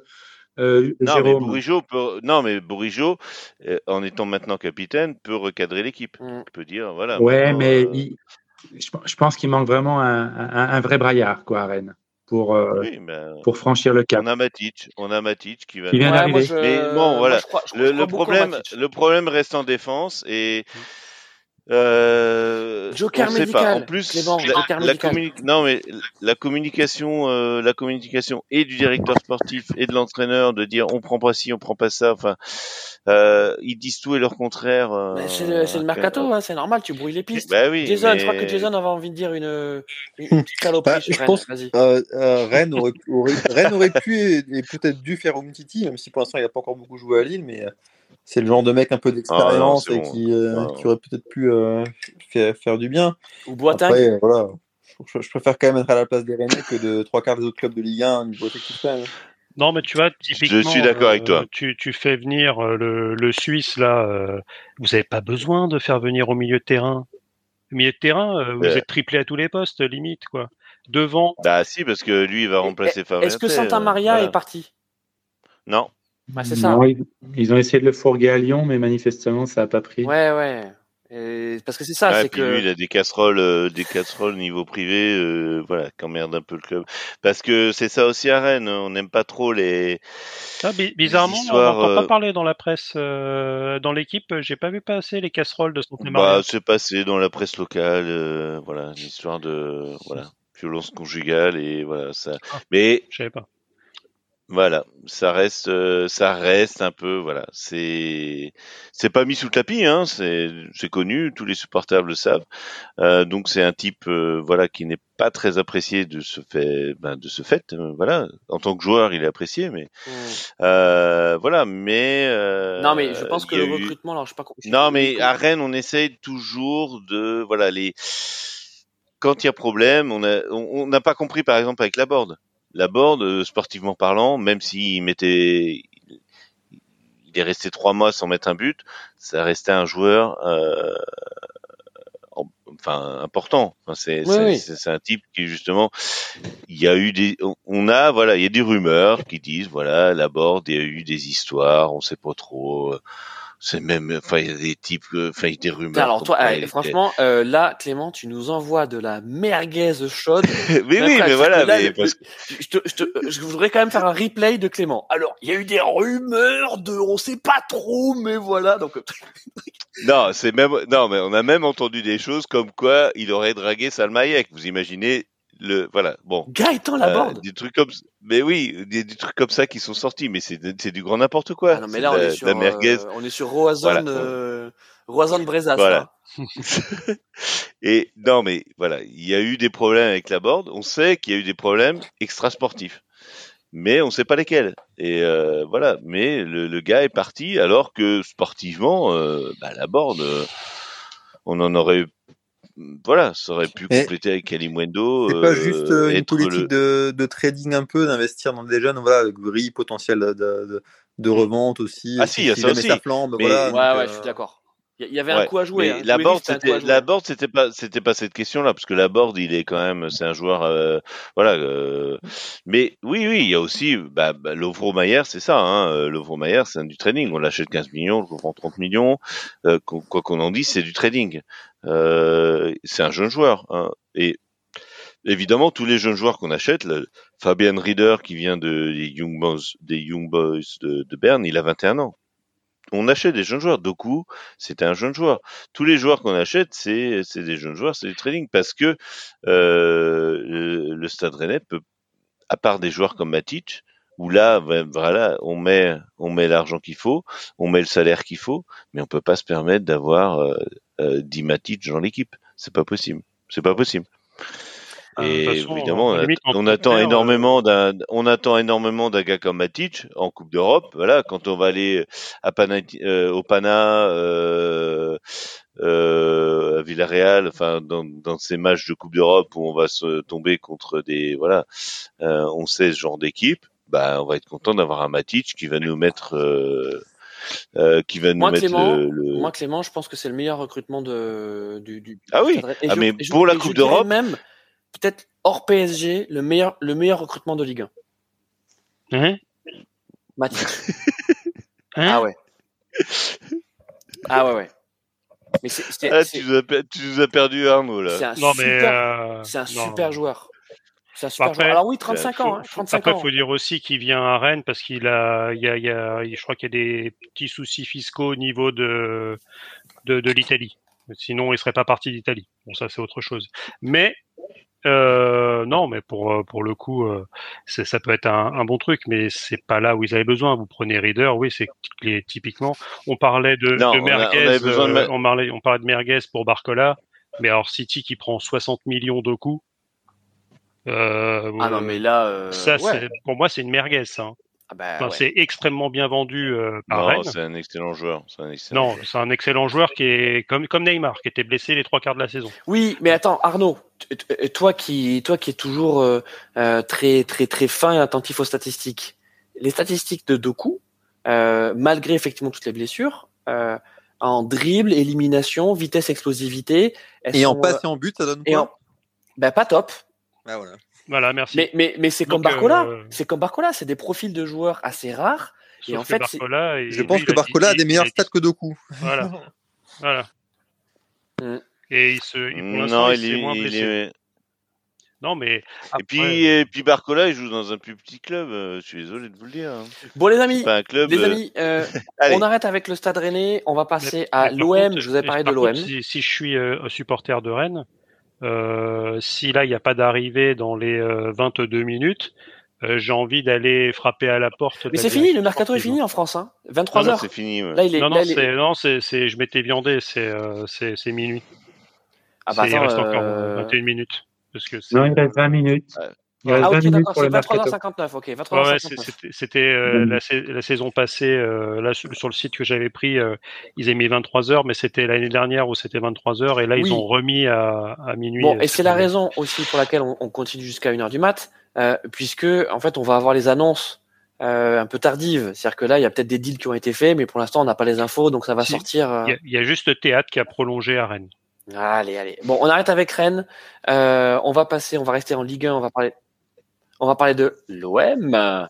euh, Non, mais Jérôme. Bourigeau peut, non, mais Bourigeau, euh, en étant maintenant capitaine, peut recadrer l'équipe. Mm. Il peut dire, voilà. Ouais, mais euh, il- je, je pense qu'il manque vraiment un, un, un vrai braillard, quoi, à Rennes, pour, euh, oui, ben, pour franchir le cap. on a Matic, on a Matic qui va. Qui vient Ouais, moi, je... Mais bon, moi, voilà. je crois- je- Le, le problème, le problème reste en défense et euh, Joker on sait médical, pas. En plus, Clément, la, joker la médical. communi- non mais la communication, euh, la communication et du directeur sportif et de l'entraîneur de dire on prend pas ci, on prend pas ça. Enfin, euh, ils disent tout et leur contraire. euh, c'est le, c'est le mercato, hein, c'est normal, tu brouilles les pistes. Bah oui. Jason, je crois que Jason avait envie de dire une, une, une petite Bah, sur je Rennes. pense- Vas-y. Euh, euh, Rennes, aurait, aurait- Rennes aurait pu et, et peut-être dû faire Umtiti, même si pour l'instant il n'a pas encore beaucoup joué à Lille, mais euh, c'est le genre de mec un peu d'expérience Ah, non, et qui, euh, Ah. qui aurait peut-être pu euh, faire, faire du bien. Ou Boateng. Après, euh, voilà, je, je préfère quand même être à la place des Rennais que de trois quarts des autres clubs de Ligue 1 niveau même. Non, mais tu vois, typiquement. suis d'accord avec toi. Tu, tu fais venir le, le Suisse, là. euh, vous n'avez pas besoin de faire venir au milieu de terrain. Au milieu de terrain, euh, vous Ouais. êtes triplé à tous les postes, limite, quoi. Devant, Bah si, parce que lui il va remplacer Favre. Est-ce que Santa Maria est parti? Non. Bah, C'est ça. Non, ils, ils ont essayé de le fourguer à Lyon, mais manifestement, ça n'a pas pris. Ouais, ouais. Et parce que c'est ça, Ouais, c'est puis que. lui, il a des casseroles, euh, des casseroles niveau privé, euh, voilà, qui emmerdent un peu le club. Parce que c'est ça aussi à Rennes, hein, on n'aime pas trop les. Ah, bi- bizarrement, histoires, on n'entend euh, pas parler dans la presse, euh, dans l'équipe. J'ai pas vu passer les casseroles de Santa Bah, c'est passé dans la presse locale, euh, voilà, l'histoire de, voilà, violence conjugale et voilà ça. Ah. Mais Je savais pas. Voilà, ça reste, euh, ça reste un peu, voilà, c'est, c'est pas mis sous le tapis, hein, c'est, c'est connu, tous les supporters le savent. Euh, donc c'est un type, euh, voilà, qui n'est pas très apprécié de ce fait, ben, de ce fait, euh, voilà. En tant que joueur, il est apprécié, mais Hmm. euh, voilà, mais euh, Non, mais je pense que le eu- recrutement, alors je sais pas. je sais non, pas- mais à Rennes, on essaye toujours de, voilà, les. Quand il y a problème, on a, on on n'a pas compris, par exemple, avec la board. La board, euh, sportivement parlant, même s'il mettait, il est resté trois mois sans mettre un but, ça restait un joueur, euh, en- enfin important. Enfin, c'est, Oui, oui. un type qui justement, il y a eu des, on- on a, voilà, il y a des rumeurs qui disent, voilà, la board, il y a eu des histoires, on sait pas trop. Euh, c'est même, enfin, il y a des types, euh, enfin, il y a des rumeurs. Alors toi, eh, franchement, euh, là, Clément, tu nous envoies de la merguez chaude. mais oui, mais voilà, là, mais le- parce que Je, te- je, te- je voudrais quand même faire un replay de Clément. Alors, il y a eu des rumeurs de, on sait pas trop, mais voilà. Donc, non, c'est même, non, mais on a même entendu des choses comme quoi il aurait dragué Salmaïek. Vous imaginez le, voilà, bon. Gaëtan Euh, Laborde. des trucs comme, mais oui, des, des trucs comme ça qui sont sortis, mais c'est, du grand n'importe quoi. Ah non, mais là, on la, est sur, merguez. euh, on est sur Roazhon, Voilà. euh, Brezas. Voilà. là. Et non, mais voilà, il y a eu des problèmes avec la board. On sait qu'il y a eu des problèmes extrasportifs, mais on sait pas lesquels. Et euh, voilà, mais le, le gars est parti alors que sportivement, euh, bah, la board, euh, on en aurait, voilà, ça aurait pu compléter avec Kalimwendo. C'est pas juste euh, une être politique le- de, de trading un peu, d'investir dans des jeunes, voilà, avec grille potentiel de, de, de revente aussi. Ah si, il y a ça jamais aussi. flambe, Mais- voilà. Ouais, donc, ouais, euh, je suis d'accord. Il y avait un coup à jouer. Hein. La board, c'était pas, c'était pas cette question-là, parce que la board, il est quand même, c'est un joueur, euh, voilà. Euh, mais oui, oui, il y a aussi, bah, bah Lovro Mayer, c'est ça. Hein, euh, Lovro Mayer, c'est du trading. On l'achète 15 millions, on vend 30 millions. Euh, quoi qu'on en dise, c'est du trading. c'est un jeune joueur. Hein, et évidemment, tous les jeunes joueurs qu'on achète, le, Fabian Rieder qui vient de, des Young Boys, des Young Boys de, de Berne, il a 21 ans on achète des jeunes joueurs. Doku, c'était un jeune joueur. Tous les joueurs qu'on achète, c'est des jeunes joueurs, c'est du trading parce que euh, le, Stade Rennais peut, à part des joueurs comme Matic, où là, voilà, on met on l'argent qu'il faut, on met le salaire qu'il faut, mais on peut pas se permettre d'avoir euh, euh, 10 Matic dans l'équipe. C'est pas possible. C'est pas possible. Ah, et évidemment, on, attend énormément d'un, on attend énormément d'un gars comme Matic en Coupe d'Europe. Voilà, quand on va aller à euh, au Pana, euh, euh, à Villarreal, enfin dans, dans ces matchs de Coupe d'Europe où on va se tomber contre des, voilà, euh, on sait ce genre d'équipe. Bah, on va être content d'avoir un Matic qui va nous mettre. Euh, qui va nous moi, mettre Clément, le, Moi, Clément, je pense que c'est le meilleur recrutement de, du, du Ah oui, ah, mais pour la Coupe d'Europe, même peut-être hors PSG, le meilleur, le meilleur recrutement de Ligue 1. Hein Mathieu. Hein ah ouais. Ah ouais, ouais. Mais ah, tu, nous as, tu, nous as, perdu Arnaud là. C'est un non, super, mais euh... c'est un super joueur. C'est un super après, joueur. Alors oui, 35 ans. Hein, 35 après, il faut dire aussi qu'il vient à Rennes parce qu'il a, il y a, il y a, je crois qu'il y a des petits soucis fiscaux au niveau de, de, de l'Italie. Sinon, il serait pas parti d'Italie. Bon, ça, c'est autre chose. Mais euh, non, mais pour euh, pour le coup, euh, ça peut être un, un, bon truc, mais c'est pas là où ils avaient besoin. Vous prenez Reader, oui, c'est typiquement. On parlait de, de Merguez, on, on, parlait, on parlait de Merguez pour Barcola, mais alors City qui prend 60 millions de coûts. ah non, mais là, ça, pour moi, c'est une merguez. Hein. Ah bah, c'est extrêmement bien vendu euh, par non, C'est un excellent joueur. Un excellent non, c'est un excellent joueur qui est comme, comme Neymar, qui était blessé les trois quarts de la saison. Oui, mais attends, Arnaud, toi qui, toi qui es toujours euh, euh, très, très, très fin et attentif aux statistiques, les statistiques de Doku, malgré effectivement toutes les blessures, en dribble, élimination, vitesse, explosivité. Et en passe et en but, ça donne quoi? ben, Pas top. Ah, voilà. Voilà, merci. Mais, mais, mais c'est comme Barcola. Euh, c'est comme Barcola. C'est des profils de joueurs assez rares. et en fait, je pense que Barcola a des meilleurs stats que Doku. Voilà. voilà. Mm. Et il se, il, non, il, est, moins blessé. Non, mais. Et puis, et puis Barcola, il joue dans un plus petit club. Euh, je suis désolé de vous le dire. Hein. Bon, les amis, un club, les euh, amis, euh, on arrête avec le Stade Rennais. On va passer à l'OM. Je vous ai parlé de l'OM. Si, si, je suis euh, supporter de Rennes, euh, si là il n'y a pas d'arrivée dans les 22 euh, minutes, euh, j'ai envie d'aller frapper à la porte. Mais c'est fini, le mercato est fini en France, hein 23 heures. C'est fini. Là, il est, non, non, c'est, non, c'est, c'est, je m'étais viandé, c'est, c'est, c'est minuit. Ah bah, il reste encore 21 minutes. Parce que non, il reste 20 minutes. Ah ok d'accord, c'est 23h59, ok. 23 ouais, c'était euh, la, la, saison passée, euh, là sur, le site que j'avais pris, euh, ils avaient mis 23h, mais c'était l'année dernière où c'était 23h, et là ils ont remis à, à minuit. Bon, et c'est la raison aussi pour laquelle on, on continue jusqu'à 1h du mat, euh, puisque en fait on va avoir les annonces euh, un peu tardives. C'est-à-dire que là il y a peut-être des deals qui ont été faits, mais pour l'instant on n'a pas les infos, donc ça va sortir. Il y, y, a juste le théâtre qui a prolongé à Rennes. Allez, allez. Bon, on arrête avec Rennes. on va passer, on va rester en Ligue 1, on va parler on va parler de l'OM.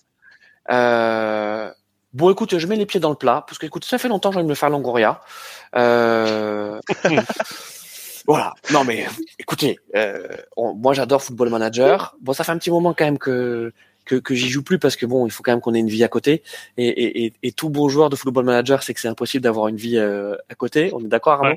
Euh, bon, écoute, je mets les pieds dans le plat, parce que, écoute, ça fait longtemps que je vais me faire Longoria. Euh, voilà. Non, mais écoutez, euh, moi j'adore Football Manager. Bon, ça fait un petit moment quand même que que, que j'y joue plus parce que bon, il faut quand même qu'on ait une vie à côté. Et, et, et, tout bon joueur de Football Manager, c'est que c'est impossible d'avoir une vie à côté. On est d'accord, Arnaud?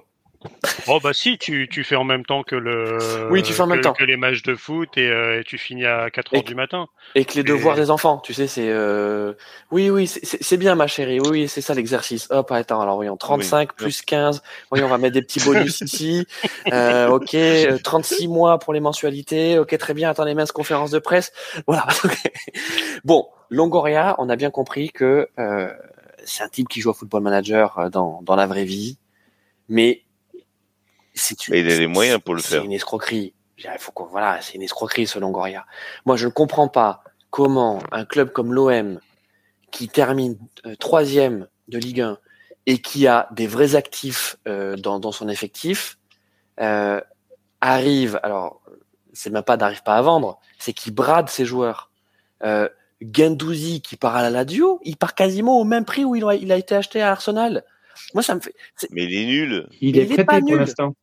Oh bah si, tu, tu fais en même temps que le oui, tu fais en même que, temps que les matchs de foot et, euh, et tu finis à 4 heures du matin. Et que les devoirs des enfants, tu sais, c'est euh... oui oui, c'est bien ma chérie. Oui, oui c'est ça l'exercice. Hop, attends, alors voyons 35 plus 15. Voyons, on va mettre des petits bonus ici. Euh, OK, 36 mois pour les mensualités. OK, très bien. Attendez, mince conférence de presse. Voilà. bon, Longoria, on a bien compris que euh, c'est un type qui joue au football manager euh, dans dans la vraie vie. Mais c'est il a les moyens pour le faire. C'est une escroquerie. faut qu'on, voilà, c'est une escroquerie selon Goria. Moi, je ne comprends pas comment un club comme l'OM, qui termine euh, troisième de Ligue 1, et qui a des vrais actifs euh, dans, dans, son effectif, euh, arrive, alors c'est même pas d'arrive pas à vendre, c'est qu'il brade ses joueurs. Euh, Gendouzi qui part à la Ladio, il part quasiment au même prix où il a, il a été acheté à Arsenal. Moi, ça me fait. Mais il est nul. Il, est, prêté pour l'instant.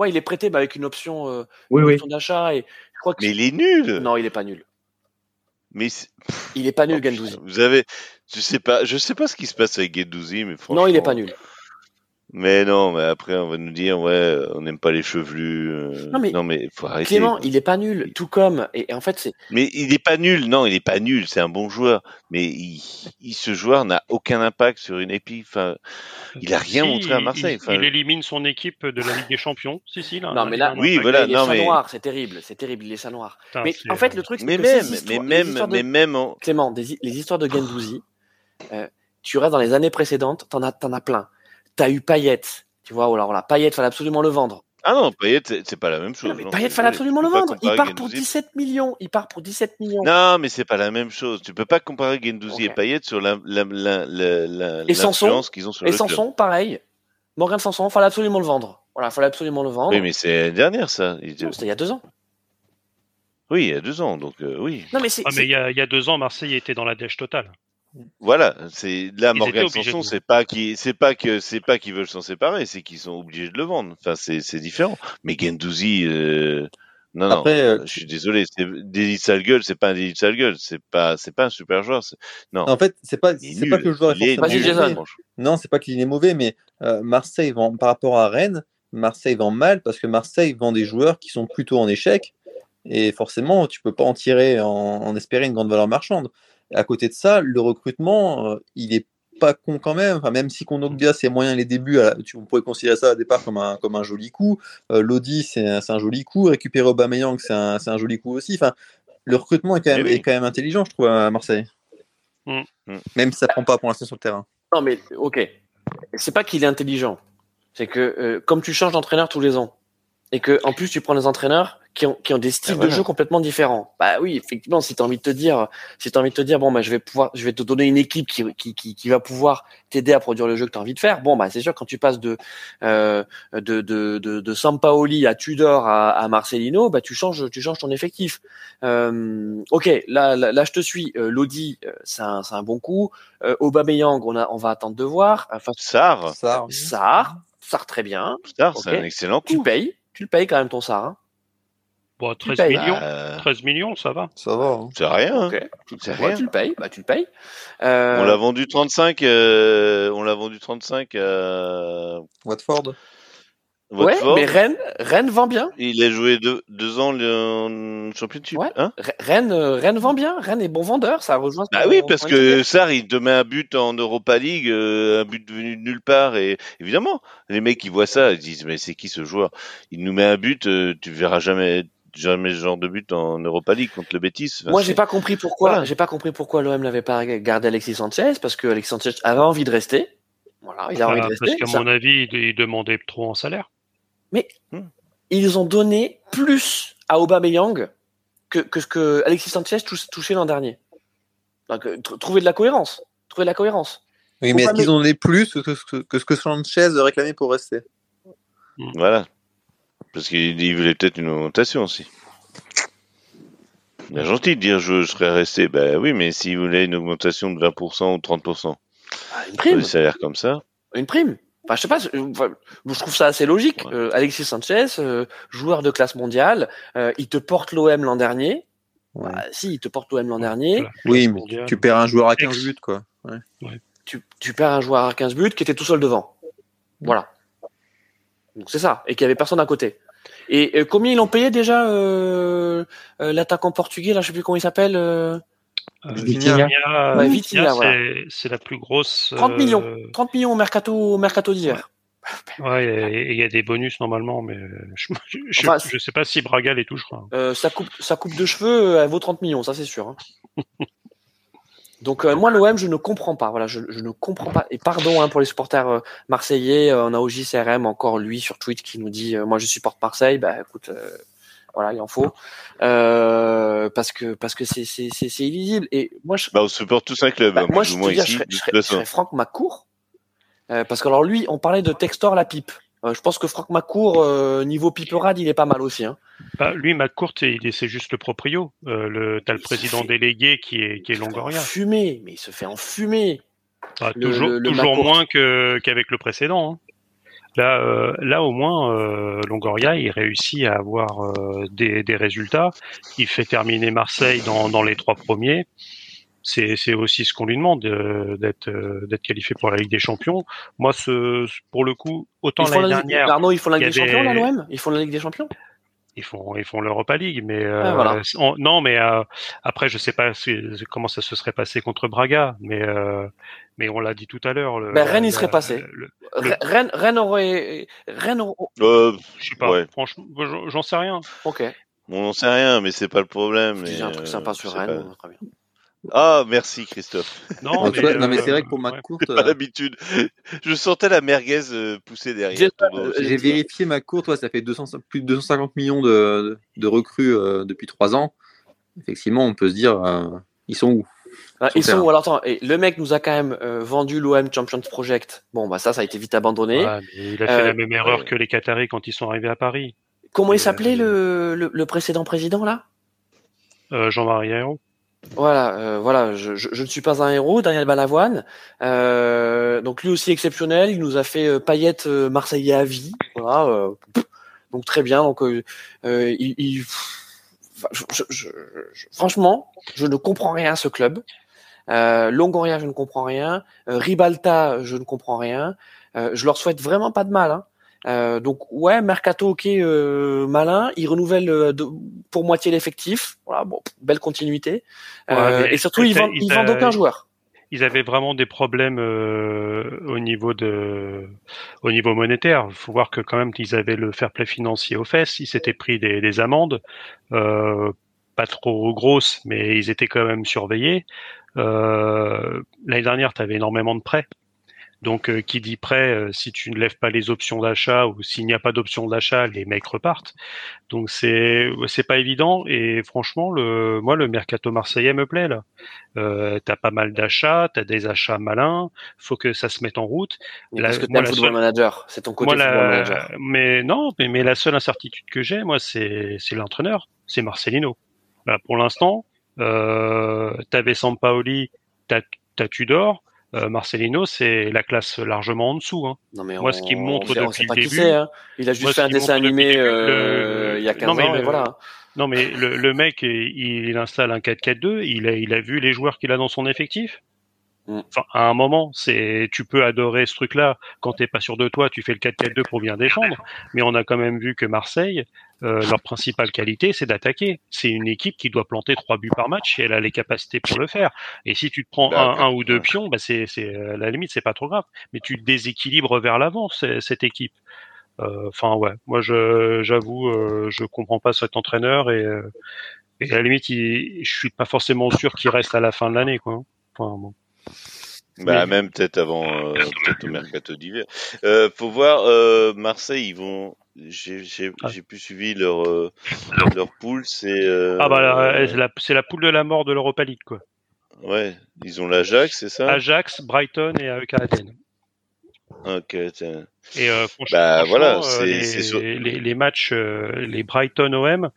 Ouais, il est prêté bah, avec une option, euh, oui, une oui. option d'achat. Et je crois que Mais il est nul. non, il est pas nul. Mais Il est pas nul, Oh, Gendouzi. vous avez, je sais pas, je sais pas ce qui se passe avec Gendouzi, mais franchement. Non, il est pas nul. Mais non, mais après on va nous dire ouais, on n'aime pas les chevelus. euh, Non, mais non mais faut arrêter. Clément, il est pas nul, tout comme. Et, et en fait, c'est. Mais il est pas nul. Non, il est pas nul. C'est un bon joueur. Mais il, il- ce joueur n'a aucun impact sur une épi. Enfin, il a rien Si, montré à il- Marseille. Il, il élimine son équipe de la Ligue des Champions. Si, si, là. Non, mais là- Oui, il voilà, est non, mais- noir, c'est terrible, c'est terrible, il est chat noir. Putain, mais en fait, le truc, c'est mais que même, ces mais histoires- même, de- mais même en. Clément, des- les histoires de Gendouzi, euh, tu restes dans les années précédentes, t'en as, t'en as plein. T'as eu Payet, tu vois, ou alors là, Payet, fallait absolument le vendre. Ah non, Payet, c'est c'est pas la même chose. Non, mais Payet, fallait absolument le vendre. Il part pour Guendouzi. 17 millions. Il part pour 17 millions. Non, mais c'est pas la même chose. Tu peux pas comparer Gendouzi et Payet sur la, la, la, la, la- Et l'influence qu'ils ont sur Et le club. Sanson, pareil. Morgan Sanson, fallait absolument le vendre. Voilà, fallait absolument le vendre. Oui, mais c'est l'année dernière ça. Il était- Non, C'était il y a deux ans. Oui, il y a deux ans, donc euh, oui. Non, mais c'est. Ah, mais il y, a, il y a deux ans, Marseille était dans la dèche totale. Voilà, c'est là Ils Morgan Sanson, c'est pas qui, c'est pas que c'est pas qu'ils veulent s'en séparer, c'est qu'ils sont obligés de le vendre. Enfin, c'est c'est différent. Mais Gendouzi, euh, non non, euh, je suis désolé, c'est délit de sale gueule, c'est pas un délit de sale gueule, c'est pas c'est pas un super joueur. Non, En fait, c'est pas, c'est pas que le joueur est franchement. Non, c'est pas qu'il est mauvais, mais euh, Marseille vend par rapport à Rennes, Marseille vend mal parce que Marseille vend des joueurs qui sont plutôt en échec et forcément tu peux pas en tirer en, en espérer une grande valeur marchande. À côté de ça, le recrutement, euh, il est pas con quand même. Enfin, même si Kondogbia ses moyens les débuts, à la- tu, on pourrait considérer ça au départ comme un, comme un joli coup. Euh, Lodi c'est un, joli coup. Récupérer Aubameyang c'est un, c'est un joli coup aussi. Enfin, le recrutement est quand même, Mais oui. est quand même intelligent, je trouve, à Marseille. Mm. Mm. Même si ça prend pas pour l'instant sur le terrain. Non, mais ok. C'est pas qu'il est intelligent. C'est que euh, comme tu changes d'entraîneur tous les ans et que en plus tu prends des entraîneurs qui ont, qui ont des styles Ah, voilà. de jeu complètement différents. Bah oui, effectivement, si tu as envie de te dire, si tu envie de te dire, bon, bah, je vais pouvoir, je vais te donner une équipe qui, qui, qui, qui va pouvoir t'aider à produire le jeu que tu as envie de faire. Bon, bah, c'est sûr, quand tu passes de, euh, de, de, de, de Sampaoli à Tudor à, à Marcelino, bah, tu changes, tu changes ton effectif. Euh, ok, là, là, là, je te suis. Euh, Lodi, euh, c'est un, c'est un bon coup. Euh, Aubameyang, on a, on va attendre de voir. Enfin, Sarr, Ça, Sarr, Sarr très bien. Sarr, c'est un excellent Tu coup. le payes, tu le payes quand même ton Sarr. hein. Bon, 13 payes. millions. Bah, 13 millions, ça va. ça va. hein. c'est rien. hein. Ouais, rien. tu le payes, bah tu le payes. Euh, On l'a vendu 35, euh, on l'a vendu 35 à Watford. Ouais, Watford. mais Rennes, Rennes vend bien. Il a joué deux, deux ans en championship. Ouais. Hein Re- Rennes, euh, Rennes vend bien. Rennes est bon vendeur, ça rejoint. bah oui, parce que Sarr, il te met un but en Europa League, euh, un but venu de nulle part. Et évidemment, les mecs, ils voient ça, ils disent, mais c'est qui ce joueur? Il nous met un but, euh, tu verras jamais jamais ce genre de but en Europa League contre le Betis. Enfin, Moi, j'ai pas compris pourquoi. Voilà. J'ai pas compris pourquoi l'OM n'avait pas gardé Alexis Sanchez, parce que Alexis Sanchez avait envie de rester. Voilà, il a envie de parce rester. qu'à Ça- mon avis, il, il demandait trop en salaire. Ils ont donné plus à Aubameyang que, que ce que Alexis Sanchez tou- touchait l'an dernier. Donc, euh, tr- trouver de la cohérence. Trouver de la cohérence. Oui, mais est-ce qu'ils ont donné plus que ce que, que ce que Sanchez réclamait pour rester? Voilà. Parce qu'il il voulait peut-être une augmentation aussi. Bien gentil de dire je, je serais resté. Ben oui, mais s'il voulait une augmentation de 20% ou 30% Ah, une prime. des salaires comme ça, Une prime. Enfin, je sais pas, je, trouve ça assez logique. Ouais. Euh, Alexis Sanchez, euh, joueur de classe mondiale, euh, il te porte l'OM l'an dernier. Ouais. Bah, si, il te porte l'OM l'an dernier. Voilà. Oui, mais mondiale. tu perds un joueur à 15 Ex. buts, quoi. Tu, tu perds un joueur à 15 buts qui était tout seul devant. Voilà. Donc c'est ça. Et qu'il y avait personne à côté. Et euh, combien ils l'ont payé déjà euh, euh, l'attaquant portugais, là, je sais plus comment il s'appelle. Euh, Euh, Vitinha. Vitinha, Ouais, Vitinha, Vitinha, voilà. c'est- la plus grosse. 30 euh, millions. 30 millions au mercato, au mercato d'hiver. Ouais, et- il y a des bonus normalement, mais je, je, je- Enfin, je sais pas si Braga les touchera. Euh, sa, coupe, sa coupe de cheveux, euh, elle vaut 30 millions, ça c'est sûr. hein. Donc euh, moi l'OM je ne comprends pas, voilà, je, je ne comprends pas. Et pardon hein, pour les supporters euh, marseillais, euh, on a au JCRM encore lui sur Twitch qui nous dit euh, moi je supporte Marseille, bah écoute, euh, voilà il en faut, Euh, parce que parce que c'est c'est c'est c'est illisible. Et moi je, bah, on supporte tous un club, bah, hein, moi plus je te je serais, je serais, je façon. serais Franck McCourt. parce que alors lui, on parlait de Textor la pipe. je pense que Franck Macourt, niveau piperade, il est pas mal aussi. Hein. Bah, lui, Macourt, c'est juste le proprio. le, t'as le président délégué qui est, qui est Longoria. Fumé, mais il se fait enfumer. Bah, toujours toujours moins qu'avec le précédent. Hein. Là, euh, là au moins, euh, Longoria, il réussit à avoir euh, des, des, résultats. Il fait terminer Marseille dans, dans les trois premiers. C'est aussi ce qu'on lui demande d'être d'être qualifié pour la Ligue des Champions. Moi, ce, pour le coup, autant l'année dernière. Arnaud, ils font la Ligue des Champions, là, l'OM Ils font la Ligue des Champions? Ils font ils font l'Europa League mais ah, euh, non mais euh, après je sais pas comment ça se serait passé contre Braga mais euh, mais on l'a dit tout à l'heure ben, Rennes il serait passé. Rennes, Rennes aurait Rennes je sais pas franchement j'en sais rien. Ok. On n'en sait rien mais c'est pas le problème j'ai un truc sympa sur Rennes très bien ah, merci Christophe. Non, mais, non, mais c'est vrai que pour ma courte. Pas l'habitude. Je sentais la merguez pousser derrière. J'ai vérifié ma courte, ça fait 200, plus de 250 millions de, de recrues depuis 3 ans. Effectivement, on peut se dire, ils sont où? Ah, ils sont où? Alors attends, et le mec nous a quand même vendu l'OM Champions Project. Bon, bah ça, ça a été vite abandonné. il a fait la même erreur que les Qataris quand ils sont arrivés à Paris. Comment il s'appelait le, le, précédent président là? Jean-Marie Ayrault. Voilà, euh, voilà, je, ne suis pas un héros, Daniel Balavoine. Euh, donc lui aussi exceptionnel, il nous a fait euh, paillette euh, marseillais à vie. Voilà, donc très bien. Donc il, franchement, je ne comprends rien à ce club. Longoria, je ne comprends rien. Ribalta, je ne comprends rien. je leur souhaite vraiment pas de mal. Hein. Euh, donc ouais, mercato ok, euh, malin. Il renouvelle euh, pour moitié l'effectif. Voilà, bon, belle continuité. et surtout, ils vendent, aucun joueur. Ils avaient vraiment des problèmes au niveau de, au niveau monétaire. Il faut voir que quand même qu'ils avaient le fair play financier aux fesses. Ils s'étaient pris des, des amendes, pas trop grosses, mais ils étaient quand même surveillés. L'année dernière, tu avais énormément de prêts. Donc, euh, qui dit prêt, euh, si tu ne lèves pas les options d'achat ou s'il n'y a pas d'option d'achat, les mecs repartent. Donc, c'est c'est pas évident. Et franchement, le moi, le mercato marseillais me plaît là. Euh, t'as pas mal d'achats, t'as des achats malins. Faut que ça se mette en route. parce que t'es football manager, c'est ton côté football manager. Mais non, mais, mais la seule incertitude que j'ai, moi, c'est c'est l'entraîneur, c'est Marcelino. Là, pour l'instant, euh, t'avais Sampaoli, t'as t'as Tudor. Euh, Marcelino, c'est la classe largement en dessous. Hein. Non, mais moi, ce qui me montre depuis le début, hein. il a juste fait un dessin animé euh, il y a 15 ans, et voilà. Non, mais le, le mec, il, il, installe un 4-4-2. Il a, il a vu les joueurs qu'il a dans son effectif. Mm. Enfin, à un moment, c'est, tu peux adorer ce truc-là. Quand t'es pas sûr de toi, tu fais le 4-4-2 pour bien défendre. Mais on a quand même vu que Marseille, euh, leur principale qualité, c'est d'attaquer. C'est une équipe qui doit planter trois buts par match et elle a les capacités pour le faire. Et si tu te prends un, un, ou deux pions, bah c'est, c'est, à la limite, c'est pas trop grave. Mais tu déséquilibres vers l'avant cette équipe. Euh, enfin, ouais. Moi, je, j'avoue, euh, je comprends pas cet entraîneur et, euh, et à la limite, il, je suis pas forcément sûr qu'il reste à la fin de l'année, quoi. Enfin, bon. Bah, même peut-être avant, euh, peut-être au mercato d'hiver. Euh, faut voir, euh, Marseille, ils vont. J'ai j'ai ah. plus suivi leur euh, leur poule, c'est. Euh, ah bah c'est la, la poule de la mort de l'Europa League quoi. Ouais, ils ont l'Ajax, c'est ça? Ajax, Brighton et AEK Athènes. Ok, tiens. Et euh, franchement, bah, voilà, les, les, les, matchs, les Brighton OM,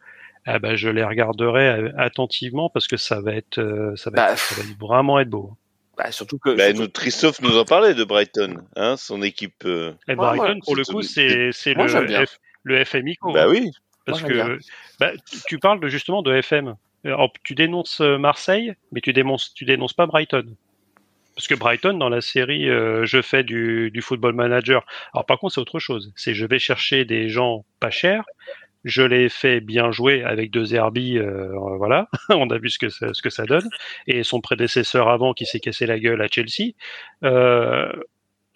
ah bah, je les regarderai attentivement parce que ça va être, ça va, bah, être, ça va vraiment être beau. Bah, surtout que. Bah, Notre Christophe nous en parlait de Brighton, hein, son équipe. Euh... Et Brighton, pour le coup, c'est le, F, le FMI. Bah oui. Parce que bah, tu parles de, justement de FM. Alors, tu dénonces euh, Marseille, mais tu dénonces, tu dénonces pas Brighton. Parce que Brighton, dans la série, euh, je fais du, du football manager. Alors par contre, c'est autre chose. C'est je vais chercher des gens pas chers, je l'ai fait bien jouer avec deux Herbie, euh, voilà, on a vu ce que ça, ce que ça donne, et son prédécesseur avant qui s'est cassé la gueule à Chelsea. Euh,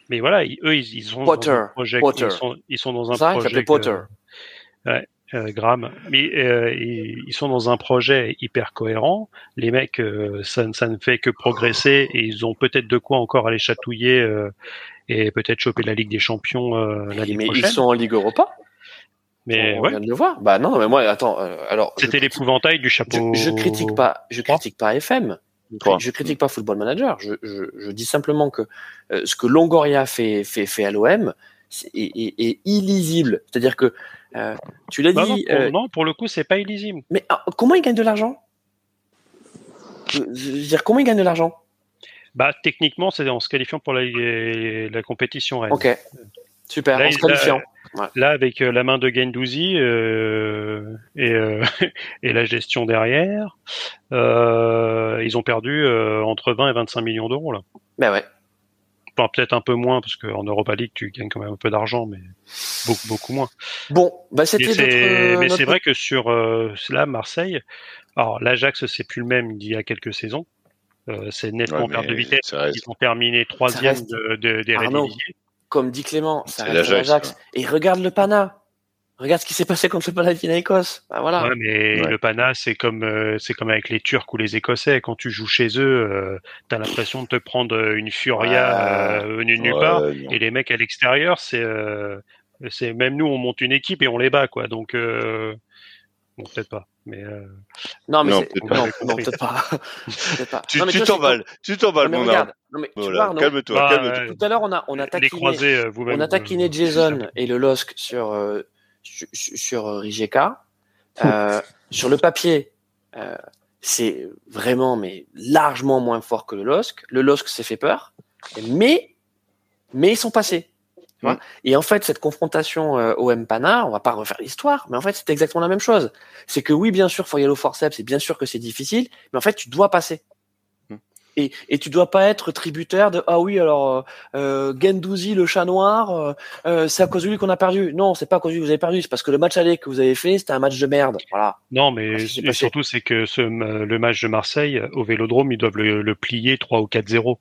mais voilà, eux, ils, ils sont Potter, dans un projet, Potter. Ils, sont, ils sont dans un ça, projet. Potter. ouais, euh, Graham. Mais euh, ils sont dans un projet hyper cohérent. Les mecs, euh, ça, ça, ne fait que progresser et ils ont peut-être de quoi encore aller chatouiller euh, et peut-être choper la Ligue des Champions l'année mais prochaine. ils sont en Ligue Europa. Mais on ouais. vient de le voir. Bah non, mais moi, attends. Euh, alors, c'était l'épouvantail du chapeau. Je, je, critique pas, je critique pas FM. Je critique pas Football Manager. Je, je, je dis simplement que euh, ce que Longoria fait, fait, fait à l'OM est, est, est, illisible. C'est-à-dire que euh, tu l'as Bah dit. non, pour, euh, non, pour le coup, c'est pas illisible. mais ah, comment il gagne de l'argent? Je, je veux dire, comment il gagne de l'argent? Bah, techniquement, c'est en se qualifiant pour la, la compétition. Ok, super. Là, en se qualifiant. Là, avec euh, la main de Gendouzi euh, et, euh, et la gestion derrière, euh, ils ont perdu euh, entre 20 et 25 millions d'euros là. Ben ouais. Enfin, peut-être un peu moins parce qu'en Europa League, tu gagnes quand même un peu d'argent, mais beaucoup beaucoup moins. Bon, bah c'était c'est- notre. mais notre- c'est vrai que sur euh, là, Marseille, alors l'Ajax, c'est plus le même d'il y a quelques saisons. Euh, c'est nettement Ouais, perte de vitesse. Ils ont terminé troisième reste- de, de, des. Comme dit Clément, ça C'est reste l'Ajax, l'Ajax. Et regarde le Pana. Regarde ce qui s'est passé contre le Panathinaikos. Bah voilà. Ouais, mais Ouais. le Pana, c'est comme euh, c'est comme avec les Turcs ou les Écossais. Quand tu joues chez eux, euh, t'as l'impression de te prendre une Furia Ouais. euh, venue de nulle part. Et les mecs à l'extérieur, c'est euh, c'est même nous, on monte une équipe et on les bat, quoi. Donc euh, bon, peut-être pas. Mais euh, Non, mais Non, c'est- peut-être pas. non, non, peut-être pas. Peut-être pas. Tu t'emballes, tu t'emballes, mon regarde. arme. Non, mais tu Voilà, calme-toi, Bah, calme-toi. ouais. Tout à l'heure, on a, on a les taquiné, croisés, euh, vous-même. on a taquiné euh, Jason et le LOSC sur, euh, sur, sur euh, Rijeka. Euh, sur le papier, euh, c'est vraiment mais largement moins fort que le LOSC. Le LOSC s'est fait peur, mais, mais ils sont passés. Tu vois. Mm. Et en fait, cette confrontation euh, OM Pana, on va pas refaire l'histoire, mais en fait, c'est exactement la même chose. C'est que oui, bien sûr, faut y aller au forceps, et bien sûr que c'est difficile, mais en fait, tu dois passer. Mm. Et, et tu dois pas être tributaire de ah oui alors euh, Gendouzi le chat noir euh, euh, c'est à cause de lui qu'on a perdu non c'est pas à cause de lui que vous avez perdu c'est parce que le match aller que vous avez fait c'était un match de merde voilà Non, mais et surtout, c'est que ce, le match de Marseille, au Vélodrome, ils doivent le, le plier 3 ou 4-0.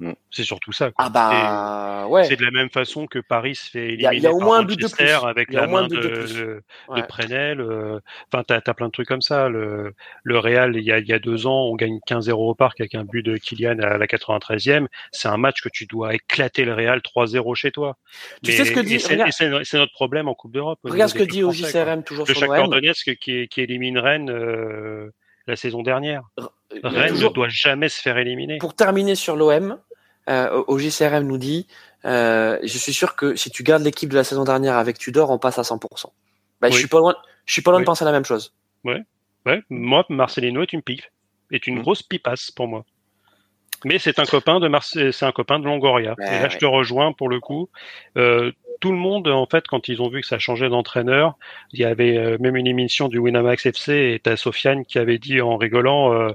Mm. C'est surtout ça. quoi. ah bah ouais C'est de la même façon que Paris se fait y a- éliminer il y a au par moins un but de Manchester plus. avec Il y a la au moins main de, de de, Ouais. de Prenel. euh, Enfin, t'as as plein de trucs comme ça. Le, le Real, il y, a, il y a deux ans, on gagne 15-0 au parc avec un but de Kylian à la 93e. C'est un match que tu dois éclater le Real 3-0 chez toi. Tu sais ce que dit- c'est- notre problème en Coupe d'Europe. regarde ce que dit au clubs français, quoi. JCRM toujours Le sur l'OM Donetsk qui, qui élimine Rennes euh, la saison dernière. A Rennes toujours- ne doit jamais se faire éliminer. pour terminer sur l'OM euh, au JCRM nous dit euh, je suis sûr que si tu gardes l'équipe de la saison dernière avec Tudor on passe à 100% bah, je suis pas loin je suis pas loin Oui. de penser la même chose Ouais, moi, Marcelino est une pipe, est une Mhm. grosse pipasse pour moi. Mais c'est un copain de Marse- c'est un copain de Longoria. Ouais, et là, ouais. je te rejoins pour le coup. Euh, tout le monde, en fait, quand ils ont vu que ça changeait d'entraîneur, il y avait euh, même une émission du Winamax FC et t'as Sofiane qui avait dit en rigolant, euh,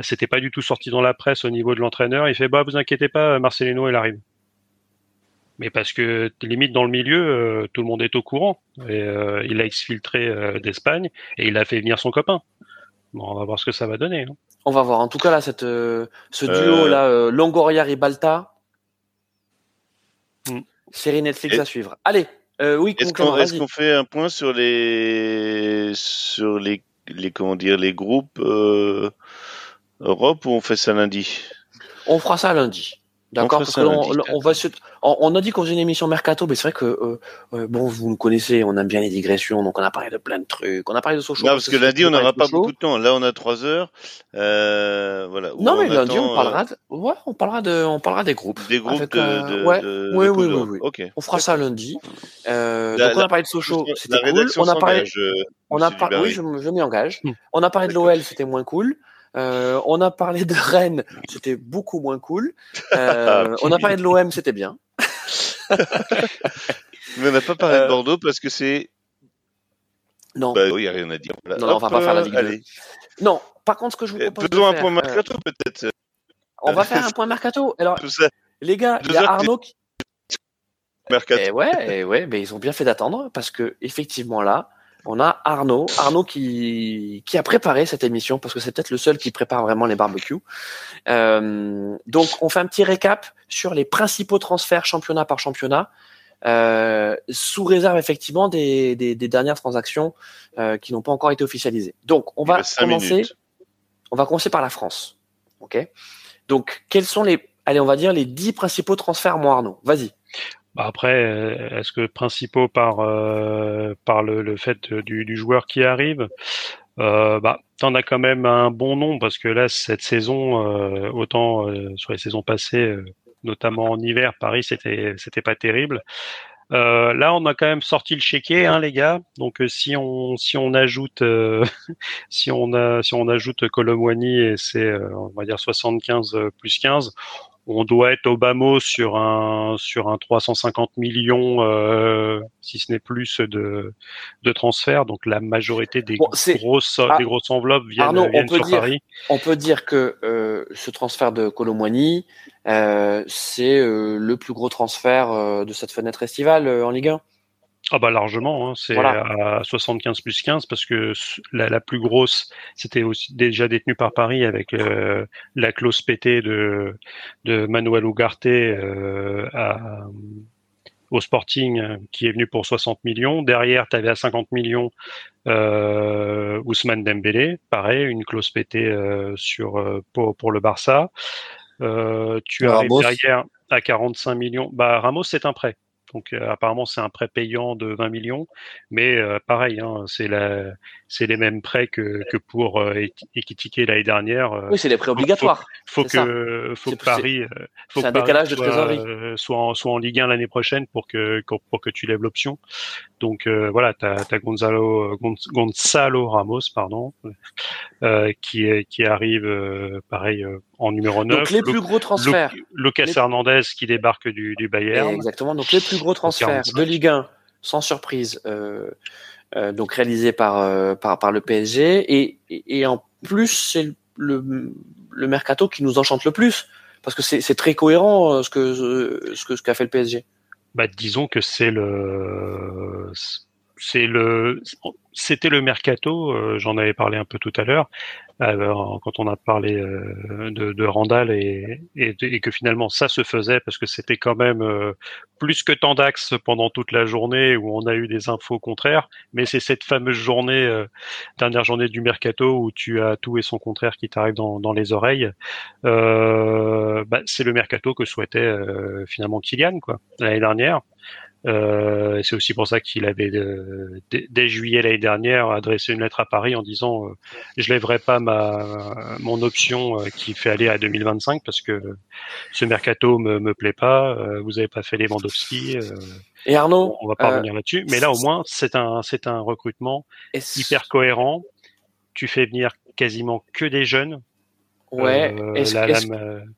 c'était pas du tout sorti dans la presse au niveau de l'entraîneur. Il fait bah vous inquiétez pas, Marcelino il arrive. Mais parce que limite dans le milieu, tout le monde est au courant. Et il a exfiltré d'Espagne et il a fait venir son copain. Bon, on va voir ce que ça va donner. hein. On va voir en tout cas là cette euh, ce duo Euh. là euh, Longoria Ribalta Mm. série Netflix Et- à suivre allez euh, oui Est-ce qu'on est-ce vas-y. qu'on fait un point sur les sur les les comment dire les groupes euh, Europe ou on fait ça lundi? On fera ça lundi. D'accord Parce que on, on va se- on, on a dit qu'on faisait une émission mercato, mais c'est vrai que euh, euh, bon, vous nous connaissez, on aime bien les digressions, donc on a parlé de plein de trucs. On a parlé de Sochaux. Non, parce que lundi on n'aura pas beaucoup de temps. Là, on a trois heures. Euh, voilà. Non, mais lundi attend, on parlera, de... ouais, on parlera de, on parlera des groupes. euh, des groupes Avec, de, euh, de, ouais, de- oui, de oui, oui, d'Europe. oui. Ok. On fera ça lundi. Euh, La- donc on a parlé de Sochaux, c'était cool. On a parlé, euh, on a parlé, oui, je, je m'y engage. On a parlé de l'OL, c'était moins cool. Euh, on a parlé de Rennes, c'était beaucoup moins cool. Euh, on a parlé de l'OM, c'était bien. Mais on n'a pas parlé Euh, de Bordeaux parce que c'est. Non, Bah oui, il n'y a rien à dire. Voilà. Non, non, on va pas faire la Ligue non. Par contre, ce que je vous Euh, propose Faisons un point euh, mercato peut-être. on va faire un point mercato. Alors, les gars, il y a Arnaud qui, Mercato. Eh ouais, eh ouais, mais ils ont bien fait d'attendre parce que effectivement là, on a Arnaud, Arnaud qui qui a préparé cette émission parce que c'est peut-être le seul qui prépare vraiment les barbecues. Euh, donc on fait un petit récap sur les principaux transferts championnat par championnat, euh, sous réserve effectivement des, des, des dernières transactions euh, qui n'ont pas encore été officialisées. Donc on va commencer. minutes. On va commencer par la France. Ok. Donc quels sont les, allez, on va dire les dix principaux transferts, moi Arnaud? Vas-y. Bah après, euh, est-ce que principaux par euh, par le, le fait du, du joueur qui arrive euh, bah, t'en as quand même un bon nombre parce que là, cette saison, autant sur les saisons passées, notamment en hiver, Paris, c'était c'était pas terrible. Là, on a quand même sorti le chéquier, hein, les gars. Donc, si on si on ajoute si on a si on ajoute Colomwani et c'est on va dire 75 plus 15, on doit être au bas mot sur un sur un 350 millions, euh, si ce n'est plus de de transferts. Donc la majorité des grosses ah, des grosses enveloppes viennent, on peut sur dire, Paris. On peut dire que euh, ce transfert de Colomwani, euh, c'est euh, le plus gros transfert euh, de cette fenêtre estivale en Ligue 1. Ah bah largement, hein. c'est à 75 plus 15 parce que la, la plus grosse, c'était aussi déjà détenue par Paris avec euh, la clause pétée de, de Manuel Ugarte euh, à, au Sporting qui est venu pour 60 millions. Derrière, tu avais à 50 millions euh, Ousmane Dembélé, pareil, une clause pétée euh, sur pour, pour le Barça. tu as derrière à 45 millions. Bah Ramos, c'est un prêt. Donc euh, apparemment c'est un prêt payant de 20 millions, mais euh, pareil, hein, c'est la, c'est les mêmes prêts que, que pour euh, l'année dernière. Euh. oui, c'est les prêts obligatoires. Faut, que, faut que Paris, faut un décalage soit, de trésorerie. Soit en, soit en Ligue 1 l'année prochaine pour que pour que tu lèves l'option. Donc voilà, tu as, Gonzalo Gonzalo Ramos, pardon, qui qui arrive pareil en numéro 9. Donc les plus gros transferts. Lucas Hernandez qui débarque du, du Bayern. Exactement. Donc les plus gros transferts de Ligue 1, sans surprise, euh, euh, donc réalisés par, euh, par, par le PSG. Et, et, en plus, c'est le, le mercato qui nous enchante le plus. Parce que c'est très cohérent ce que ce que ce qu'a fait le PSG. Bah, disons que c'est le c'est le c'était le mercato, euh, j'en avais parlé un peu tout à l'heure, euh, quand on a parlé euh, de, de, Randall et, que finalement ça se faisait parce que c'était quand même plus que tant d'axes pendant toute la journée où on a eu des infos contraires, mais c'est cette fameuse journée, dernière journée du mercato où tu as tout et son contraire qui t'arrive dans, dans, les oreilles. Bah, c'est le mercato que souhaitait finalement Kylian quoi l'année dernière. Euh, c'est aussi pour ça qu'il avait, dès juillet l'année dernière, adressé une lettre à Paris en disant euh, je lèverai pas ma mon option euh, qui fait aller à 2025 parce que ce mercato me, me plaît pas. Euh, vous avez pas fait les Mandowski. Et Arnaud, on va pas revenir là-dessus. Mais là, au moins, c'est un c'est un recrutement hyper cohérent. Tu fais venir quasiment que des jeunes. Ouais. est-ce, la,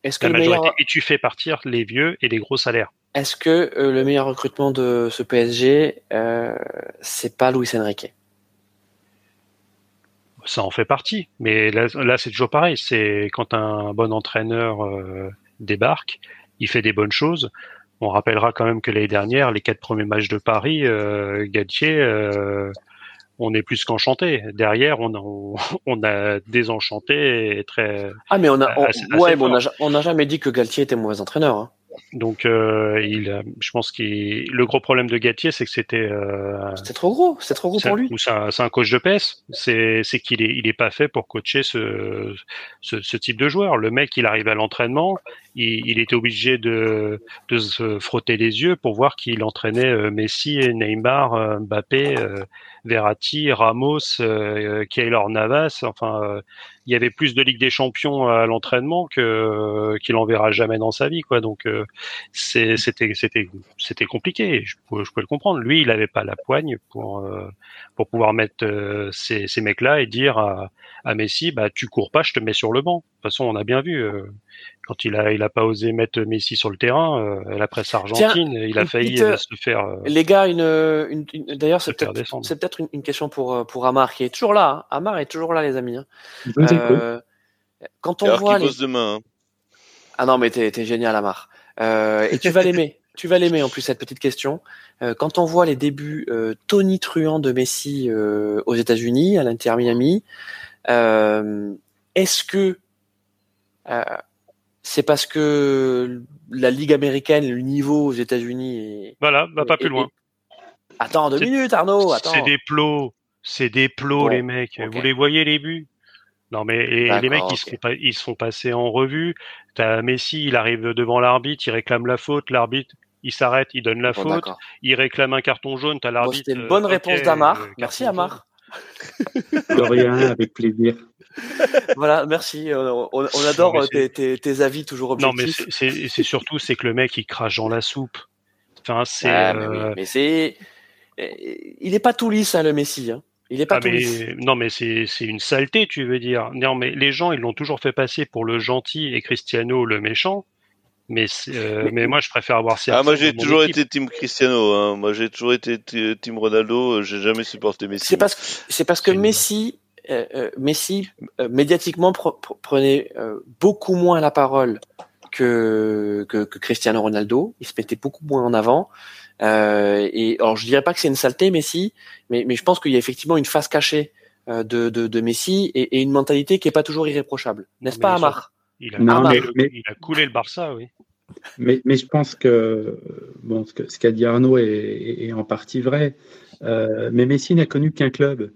est-ce, que la majorité, et tu fais partir les vieux et les gros salaires? Est-ce que euh, le meilleur recrutement de ce PSG, euh, c'est pas Luis Enrique? Ça en fait partie, mais là, c'est toujours pareil. C'est quand un bon entraîneur euh, débarque, il fait des bonnes choses. On rappellera quand même que l'année dernière, les quatre premiers matchs de Paris, euh, Galtier, euh, on est plus qu'enchanté. Derrière, on a, on a désenchanté et très. Ah mais on a, ouais, on n'a jamais dit que Galtier était mauvais entraîneur. Hein. Donc, euh, il, je pense que le gros problème de Gatier, c'est que c'était. Euh, c'était trop gros, c'est trop gros pour lui. C'est un, un, coach de PS. C'est, c'est qu'il est, il est pas fait pour coacher ce, ce, ce type de joueur. Le mec, il arrive à l'entraînement, il, était obligé de, se frotter les yeux pour voir qu'il entraînait euh, Messi, Neymar, euh, Mbappé, Verratti, Ramos, euh, Keylor Navas. Enfin, il y avait plus de Ligue des Champions à l'entraînement qu'il en verra jamais dans sa vie, quoi. Donc euh, c'était compliqué. Je pouvais le comprendre. Lui, il avait pas la poigne pour euh, pouvoir mettre euh, ces, ces mecs-là et dire à, à Messi, bah tu cours pas, je te mets sur le banc. De toute façon, on a bien vu quand il a il a pas osé mettre Messi sur le terrain, euh, la presse argentine, il a failli se faire. les gars, une, une, d'ailleurs c'est peut-être c'est peut-être une, une, question pour pour Amar qui est toujours là. Hein. Amar est toujours là, les amis. Hein. Euh, quand on voit les... demain. Hein. Ah non, mais t'es, génial, Amar. Euh, et tu vas l'aimer. tu vas l'aimer en plus cette petite question. Euh, quand on voit les débuts euh, Tony Truant de Messi euh, aux États-Unis, à l'Inter Miami, est-ce que c'est parce que la ligue américaine, le niveau aux États-Unis est voilà, va pas plus loin. Attends deux minutes, Arnaud. Attends. C'est des plots, c'est des plots, les mecs. Vous les voyez les buts? Non mais les mecs ils se, font, ils se font passer en revue. T'as Messi, il arrive devant l'arbitre, il réclame la faute, l'arbitre il s'arrête, il donne la faute, il réclame un carton jaune, t'as l'arbitre. C'était une bonne euh, réponse d'Amar. Merci Amar. De rien, avec plaisir. Voilà, merci. On, on adore Non, mais tes, tes, tes avis toujours Non, mais objectifs. c'est- surtout c'est que le mec il crache dans la soupe. Enfin, c'est. Ah, mais, oui, euh, mais c'est. Il est pas tout lisse, hein, le Messi. Hein. Il est pas ah, tout lisse. mais, non, mais c'est une saleté, tu veux dire. Non, mais les gens ils l'ont toujours fait passer pour le gentil et Cristiano le méchant. Mais, euh, mais, moi je préfère avoir CR7 Ah, moi j'ai toujours équipe. été team Cristiano. Hein. Moi j'ai toujours été team Ronaldo. J'ai jamais supporté Messi. C'est parce que c'est parce que C'est une- Messi, euh, euh, Messi euh, médiatiquement pre- pre- prenait euh, beaucoup moins la parole que, que que Cristiano Ronaldo. Il se mettait beaucoup moins en avant. Euh, et alors je dirais pas que c'est une saleté Messi, mais mais je pense qu'il y a effectivement une face cachée euh, de, de de Messi et, et une mentalité qui est pas toujours irréprochable, n'est-ce pas Amar? Il a, Non, mais- le, mais- il a coulé le Barça, oui. Mais, mais je pense que bon, ce qu'a dit Arnaud est, est- est en partie vrai. Euh, mais Messi n'a connu qu'un club.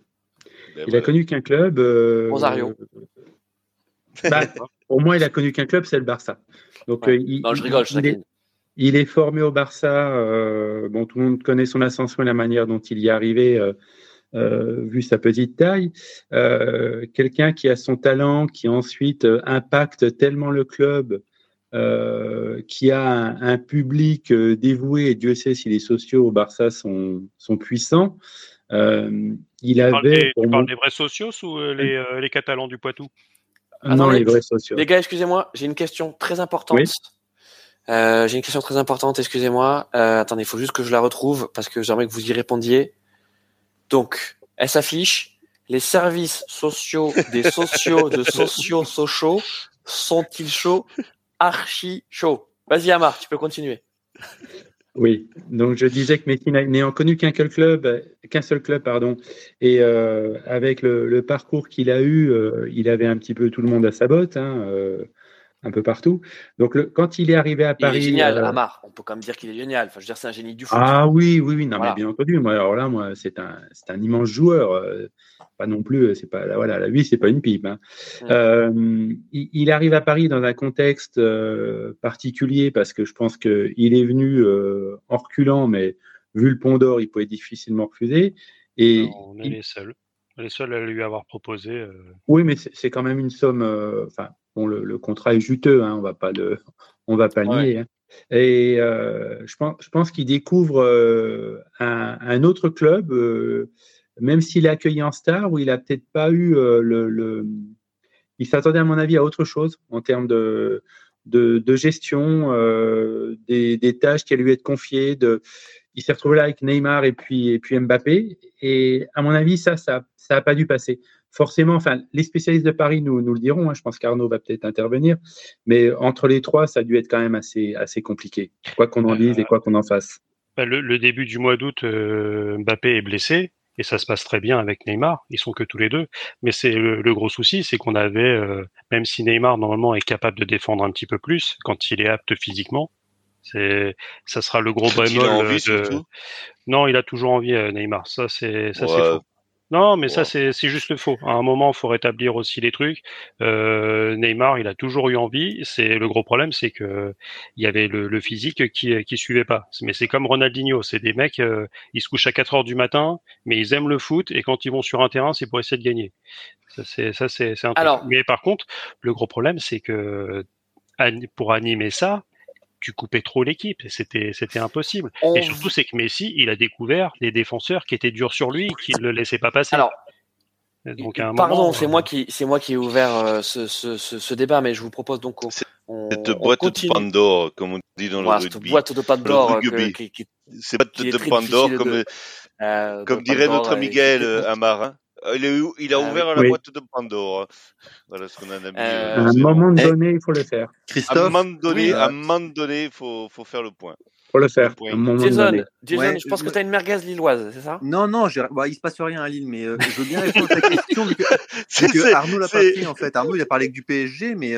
Ben Il a connu qu'un club. euh, Rosario. bah, au moins, il a connu qu'un club, c'est le Barça. Donc, Ouais. euh, il, Non, je rigole, je il, est, taquine. il est formé au Barça. euh, bon, tout le monde connaît son ascension et la manière dont il y est arrivé, euh, euh, vu sa petite taille. Euh, Quelqu'un qui a son talent, qui ensuite euh, impacte tellement le club, euh, qui a un, un public euh, dévoué, et Dieu sait si les sociaux au Barça sont, sont puissants. Euh, il Tu parles, avait. des, tu parles des vrais sociaux ou euh, les, euh, les Catalans du Poitou? Non, Attendez. les vrais sociaux. Les gars, excusez-moi, j'ai une question très importante. Oui. Euh, j'ai une question très importante, excusez-moi. Euh, attendez, il faut juste que je la retrouve parce que j'aimerais que vous y répondiez. Donc, elle s'affiche. Les services sociaux des sociaux de sociaux sociaux sont-ils chauds? Archi chauds. Vas-y Amar, tu peux continuer. Oui, donc je disais que Messi n'a- n'ayant connu qu'un seul club, qu'un seul club, pardon, et euh, avec le, le parcours qu'il a eu, euh, il avait un petit peu tout le monde à sa botte, hein, euh, un peu partout. Donc le, quand il est arrivé à Il Paris, est génial, euh, Amar. On peut quand même dire qu'il est génial. Enfin, je veux dire, c'est un génie du foot. ah oui, oui, oui, non Voilà. mais bien entendu. Moi, alors là, moi, c'est un, c'est un immense joueur. euh, pas non plus, c'est pas, voilà, la vie, c'est pas une pipe. hein. Mm. Euh, il, il arrive à Paris dans un contexte euh, particulier parce que je pense que il est venu euh, en reculant, mais vu le Pont d'Or, il pouvait difficilement refuser. Et On est il- les seuls. Les seuls à lui avoir proposé. euh, oui, mais c'est quand même une somme. euh, Enfin, bon, le, le contrat est juteux, hein, on va pas le, on va pas le Ouais. nier. hein. Et euh, je pense, je pense qu'il découvre euh, un, un autre club, euh, même s'il est accueilli en star, où il a peut-être pas eu euh, le, le- Il s'attendait à mon avis à autre chose en termes de, de, de gestion euh, des, des tâches qui allaient lui être confiées. De, il s'est retrouvé là avec Neymar et puis, et puis Mbappé. Et à mon avis, ça, ça, ça a pas dû passer forcément, enfin, les spécialistes de Paris nous, nous le diront, hein, je pense qu'Arnaud va peut-être intervenir, mais entre les trois, ça a dû être quand même assez, assez compliqué, quoi qu'on en dise et quoi qu'on en fasse. bah, le, le début du mois d'août, euh, Mbappé est blessé. Et ça se passe très bien avec Neymar. Ils sont que tous les deux. Mais c'est le, le gros souci, c'est qu'on avait, euh, même si Neymar normalement est capable de défendre un petit peu plus quand il est apte physiquement, c'est, ça sera le gros Quand il a bémol envie, de. surtout. Non, il a toujours envie, euh, Neymar. Ça, c'est, ça, c'est faux. Non, mais ça, c'est, c'est juste faux. À un moment, il faut rétablir aussi les trucs. Euh, Neymar, il a toujours eu envie. C'est le gros problème, c'est que il y avait le, le physique qui, qui suivait pas. Mais c'est comme Ronaldinho. C'est des mecs, euh, ils se couchent à 4 heures du matin, mais ils aiment le foot et quand ils vont sur un terrain, c'est pour essayer de gagner. Ça, c'est, ça, c'est, c'est un truc. Alors- Mais par contre, le gros problème, c'est que pour animer ça, tu coupais trop l'équipe. C'était, c'était impossible. On- Et surtout, c'est que Messi, il a découvert des défenseurs qui étaient durs sur lui, qui ne le laissaient pas passer. Alors, Donc, à un Pardon, moment, c'est euh, moi qui c'est moi qui ai ouvert euh, ce, ce, ce, ce débat, mais je vous propose donc on, Cette on boîte continue. de Pandore, comme on dit dans Voilà, le cette rugby. boîte de Pandore Le euh, C'est boîte de Pandore, comme, de- euh, comme de dirait Pandore, notre Miguel c'est euh, hein. Il, il a Ah ouvert oui. la Oui. boîte de Pandore. Voilà ce qu'on a. Euh, À un moment Eh. donné, il faut le faire. À un Christophe, moment donné, Oui. à un moment donné, faut, faut faire le point. faut le faire. Jason. Jason, Ouais, je pense que tu as une merguez lilloise, c'est ça? Non, non, j'ai- bah, il se passe rien à Lille, mais euh, je veux bien répondre à ta question, vu que, vu Arnaud l'a pas pris en fait. Arnaud, il a parlé que du PSG, mais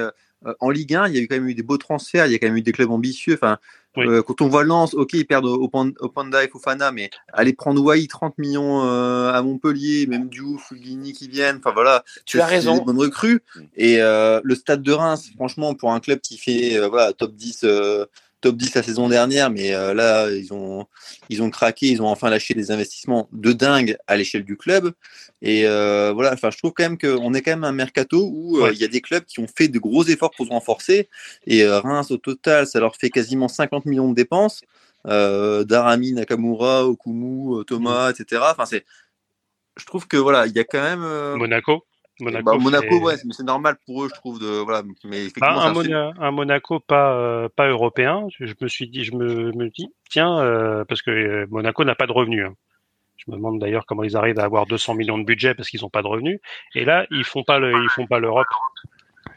en Ligue 1, il y a eu quand même eu des beaux transferts, il y a quand même eu des clubs ambitieux. Enfin, Oui. euh, quand on voit Lens, ok, ils perdent au, au Pan- au Panda et Fofana, mais aller prendre Wai 30 millions euh, à Montpellier, même Diouf, Fulgini qui viennent, enfin voilà, Tu as raison. des bonnes recrues. Et euh, le stade de Reims, franchement, pour un club qui fait euh, voilà, top 10, euh, top 10 la saison dernière, mais là, ils ont, ils ont craqué, ils ont enfin lâché des investissements de dingue à l'échelle du club. Et voilà, enfin, je trouve quand même qu'on est quand même un mercato où il y a des clubs qui ont fait de gros efforts pour se renforcer. Et Reims, au total, ça leur fait quasiment 50 millions de dépenses. Darami, Nakamura, Okumu, Thomas, etc. Enfin, c'est, je trouve que voilà, il y a quand même. Monaco. Monaco, bah, Monaco ouais, c'est normal pour eux, je trouve. De, voilà, mais bah, un, Monaco pas, euh, pas européen. Je, me suis dit, je me, me dis, tiens, euh, parce que euh, Monaco n'a pas de revenus. Hein. Je me demande d'ailleurs comment ils arrivent à avoir 200 millions de budget parce qu'ils n'ont pas de revenus. Et là, ils font pas le, ils font pas l'Europe.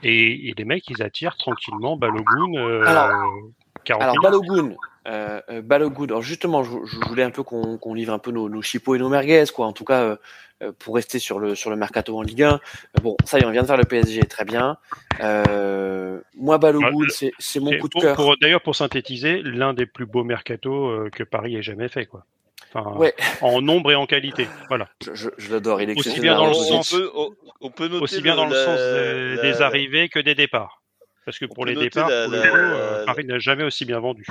Et, et, les mecs, ils attirent tranquillement Balogun. alors, alors Balogun, euh, Balogun. Alors justement, je, voulais un peu qu'on livre un peu nos, nos chipots et nos merguez, quoi. En tout cas, euh, pour rester sur le sur le mercato en Ligue 1. Euh, bon, ça y est, on vient de faire le PSG, très bien. Euh, moi, Balogun, c'est c'est mon coup de cœur. D'ailleurs, pour synthétiser, l'un des plus beaux mercato que Paris ait jamais fait, quoi. Enfin, ouais. en nombre et en qualité. Voilà. Je, je, l'adore. Il est aussi bien dans le sens, on peut, on peut noter aussi bien dans le sens des, arrivées que des départs. Parce que pour les départs, Paris n'a jamais aussi bien vendu.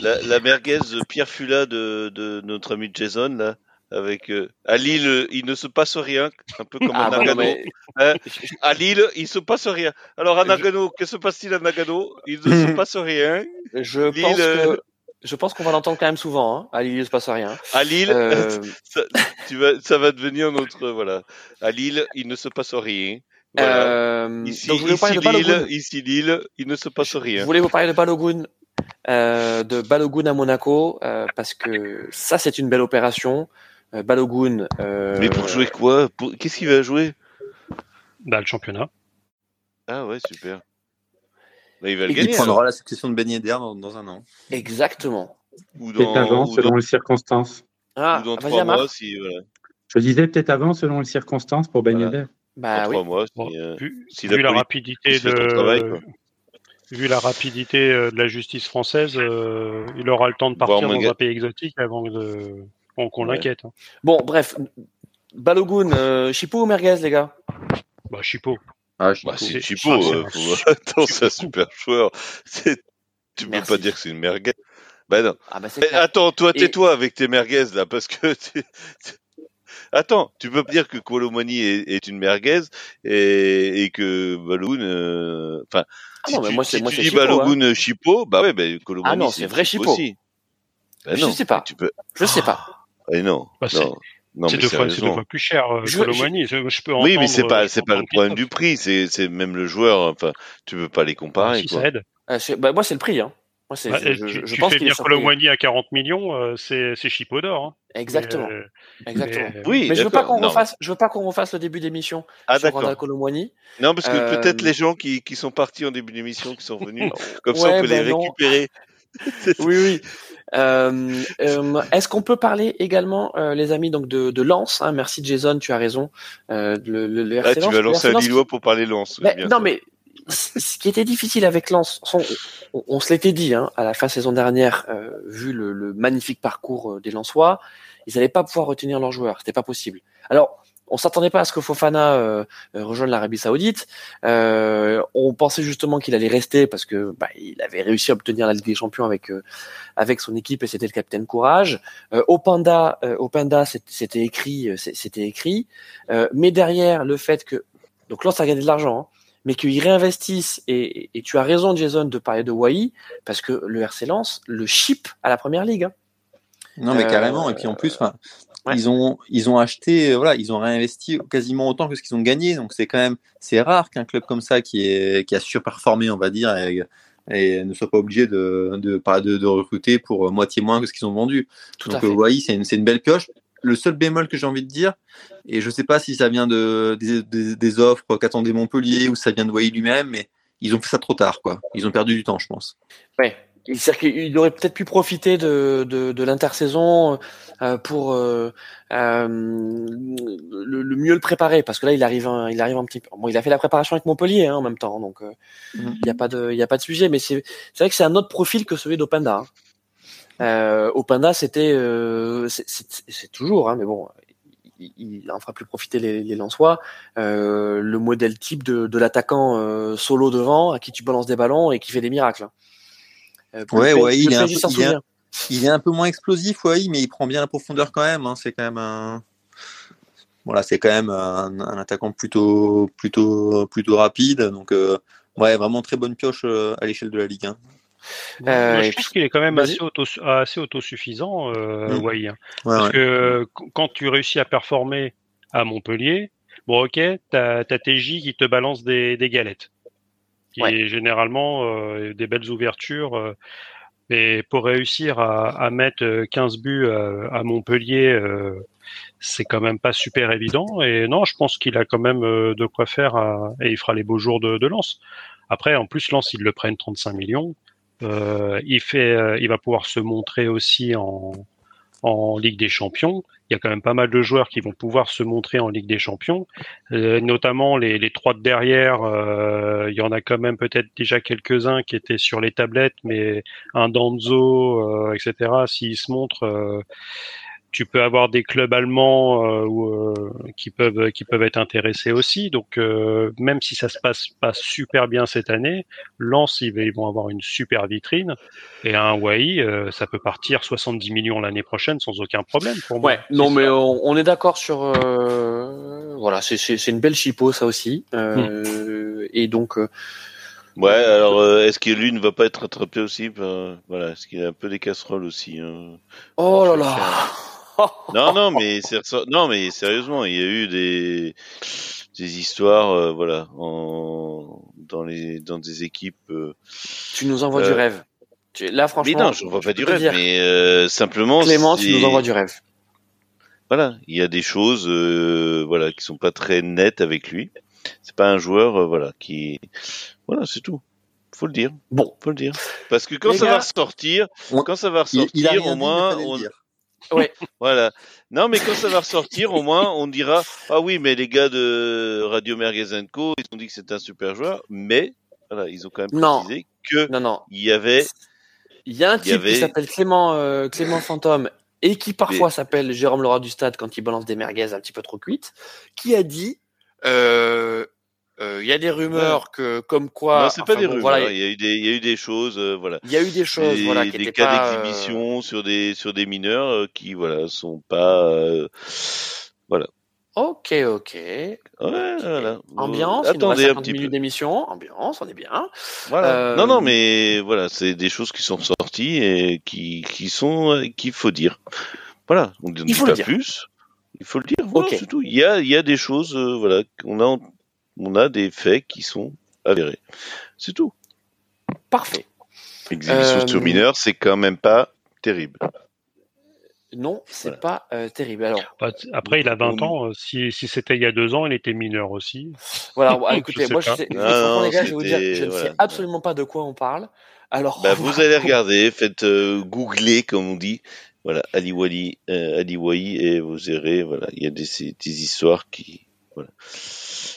La, la merguez Pierre Fula de, de notre ami Jason, là, avec euh, à Lille, il ne se passe rien, un peu comme ah, à Nagano. Hein à Lille, il se passe rien. Alors à Nagano, que se passe-t-il à Nagano? Il ne se passe rien. Je pense que je pense qu'on va l'entendre quand même souvent. Hein. À Lille, il ne se passe rien. À Lille, euh... ça, tu vas, ça va devenir notre voilà. À Lille, il ne se passe rien. Voilà. Euh, ici, donc, ici, Lille, ici Lille, il ne se passe rien. Vous voulez vous parler de Balogun euh, de Balogun à Monaco euh, parce que ça c'est une belle opération. Euh, Balogun. Euh, Mais pour jouer quoi? Qu'est-ce qu'il va jouer? Bah, Le championnat. Ah ouais, super. Bah, il va le gagner. Il prendra la succession de Ben Yedder dans, dans, un an. Exactement. Ou dans, avant, selon les circonstances. Ah, ou dans trois mois, si, voilà. Je disais peut-être avant, selon les circonstances, pour Ben Yedder. Bah, oui. mois, euh, vu, la, rapidité de, vu la rapidité de la justice française, il aura le temps de partir dans un pays exotique avant de qu'on l'inquiète. Hein. Bon, bref. Balogun, euh, Chipo ou Merguez, les gars? Bah, Chipo. Ah, Chipo. Bah, c'est Chipo. Euh, Attends, c'est un super joueur. Tu peux pas dire que c'est une merguez. Bah non. Ah, bah, attends, toi, tais-toi avec tes merguez là, parce que Attends, tu peux dire que Colomani est, une merguez et, et que Balogun, euh, enfin, ah non, mais moi, si moi, tu dis Balogun hein. Chipo, bah ouais, bah, Colomani, ah non, c'est vrai Chipo. Aussi. Bah je sais pas. Tu peux... Je sais pas. Eh non. Bah, non. Non, c'est deux, fois, deux fois plus cher, euh, je, je... peux oui, mais c'est pas, c'est pas le problème du prix, c'est, c'est même le joueur. Enfin, tu peux pas les comparer. Si quoi. Ça aide. Euh, bah, moi, c'est le prix. Hein. Moi, bah, je, tu, je tu pense fais venir Colomani à 40 millions, euh, c'est, c'est Chipo d'or. Hein. Exactement. Mais, Exactement. Mais, oui, mais je veux pas qu'on refasse, je veux pas qu'on refasse le début d'émission ah, sur Randall Colomani. Non, parce que euh... peut-être les gens qui, qui sont partis en début d'émission, qui sont venus, comme ouais, ça on peut les récupérer. oui, oui. Euh, euh, Est-ce qu'on peut parler également, euh, les amis, donc de, de Lens hein, Merci Jason, tu as raison. Euh, le, le, le ah, tu vas lancer un Lillois pour parler Lens. Mais, non, mais ce qui était difficile avec Lens, on, se l'était dit hein, à la fin saison dernière, euh, vu le, magnifique parcours euh, des Lensois, ils n'allaient pas pouvoir retenir leurs joueurs, c'était pas possible. Alors on s'attendait pas à ce que Fofana euh, euh, rejoigne l'Arabie Saoudite. Euh, on pensait justement qu'il allait rester parce que bah, il avait réussi à obtenir la Ligue des Champions avec avec son équipe et c'était le capitaine Courage. Openda, Openda, c'était écrit, c'était écrit. mais derrière le fait que donc ça a gagné de l'argent. Hein, mais qu'ils réinvestissent, et, et, tu as raison Jason de parler de Wai, parce que le RC Lens le chip à la première ligue. Hein. Non mais carrément, et puis en plus, ils ont ils ont acheté voilà ils ont réinvesti quasiment autant que ce qu'ils ont gagné. Donc c'est quand même c'est rare qu'un club comme ça qui est qui a surperformé on va dire et, ne soit pas obligé de de, de, de recruter pour moitié moins que ce qu'ils ont vendu. Tout donc oui c'est une c'est une belle pioche le seul bémol que j'ai envie de dire et je sais pas si ça vient de des, des, des offres qu'attendait Montpellier ou ça vient de Wai lui-même mais ils ont fait ça trop tard quoi ils ont perdu du temps je pense ouais il aurait peut-être pu profiter de, de, de l'intersaison euh, pour euh, euh, le, mieux le préparer parce que là il arrive un, il arrive un petit peu bon il a fait la préparation avec Montpellier hein, en même temps donc mm-hmm. il n'y a pas de il a pas de sujet mais c'est c'est vrai que c'est un autre profil que celui d'Openda hein. Euh, Openda c'était euh, c'est toujours hein, mais bon il, il, en fera plus profiter les, les Lensois le modèle type de, de l'attaquant solo devant à qui tu balances des ballons et qui fait des miracles ouais, ouais, il est, un peu, il, est un, peu moins explosif, ouais, mais il prend bien la profondeur quand même. Hein. C'est quand même un. Voilà, c'est quand même un, attaquant plutôt, plutôt, plutôt rapide. Donc, ouais, vraiment très bonne pioche à l'échelle de la Ligue 1. Euh, je pense qu'il est quand même assez, auto, assez autosuffisant, euh, mmh. Hein. Parce que quand tu réussis à performer à Montpellier, bon ok, t'as as TJ qui te balance des, des galettes, qui est généralement euh, des belles ouvertures. Euh, mais pour réussir à, à, mettre 15 buts à, Montpellier, euh, c'est quand même pas super évident. Et non, je pense qu'il a quand même de quoi faire et il fera les beaux jours de, de Lens. Après, en plus, Lens, ils le prennent 35 millions. Euh, il fait, euh, il va pouvoir se montrer aussi en, en Ligue des Champions. Il y a quand même pas mal de joueurs qui vont pouvoir se montrer en Ligue des Champions, euh, notamment les, les, trois de derrière. il y en a quand même peut-être déjà quelques-uns qui étaient sur les tablettes, mais un Danzo, etc. S'il se montre, tu peux avoir des clubs allemands euh, euh, qui peuvent qui peuvent être intéressés aussi. Donc euh, même si ça se passe pas super bien cette année, Lens ils, vont avoir une super vitrine et un Hawaii ça peut partir 70 millions l'année prochaine sans aucun problème pour moi. Ouais, non mais on, est d'accord sur voilà c'est c'est une belle chipo ça aussi hmm. et donc Ouais, alors est-ce que lui ne va pas être attrapé aussi? Voilà, est-ce qu'il a un peu des casseroles aussi hein? Oh là là non, non, mais non, mais sérieusement, il y a eu des des histoires, euh, voilà, en... dans les dans des équipes. Euh, tu nous envoies du euh, rêve. Là, franchement. Mais non, je vois pas du rêve, mais simplement. Clément, tu nous envoies du rêve. Voilà, il y a des choses, voilà, qui sont pas très nettes avec lui. C'est pas un joueur, voilà, qui, voilà, c'est tout faut le dire. Bon, faut le dire. Parce que quand ça va ressortir, quand ça va ressortir, au moins, on... Ouais. voilà. Non, mais quand ça va ressortir, au moins, on dira ah oui, mais les gars de Radio Merguez-Co, ils ont dit que c'était un super joueur, mais voilà, ils ont quand même précisé que non, non. il y avait. Il y a un type qui s'appelle Clément euh, Clément Fantôme et qui parfois s'appelle Jérôme Leroy du Stade quand il balance des merguez un petit peu trop cuites, qui a dit euh, euh, il y a des rumeurs que, comme quoi. Non, c'est pas des rumeurs. il y a eu des, il y a eu des choses, euh, voilà. Il y a eu des choses, des, voilà, qui des cas euh, d'exhibition sur des, sur des mineurs qui, voilà, sont pas, voilà. Ok, ok. Ouais, voilà. Ambiance. Attendez un petit minutes d'émission. Ambiance, on est bien. Voilà. Non, non, mais voilà, c'est des choses qui sont sorties et qui, qui sont, qu'il faut dire. Voilà. On ne dit pas plus. Il faut le dire. Voilà, c'est tout. Il y a, il y a des choses, voilà, qu'on a on a des faits qui sont avérés. C'est tout. Parfait. Exhibition sur euh, mineur, c'est quand même pas terrible. Non, c'est pas euh, terrible. Alors, bah, après, il a 20 ans. Euh, si, c'était il y a deux ans, il était mineur aussi. Voilà. écoutez, moi, je, sais, je ne sais absolument pas de quoi on parle. Alors, bah, vous allez regarder, faites googler comme on dit. Voilà, Ali Wali, et vous verrez. Voilà, il y a des, des histoires qui, voilà.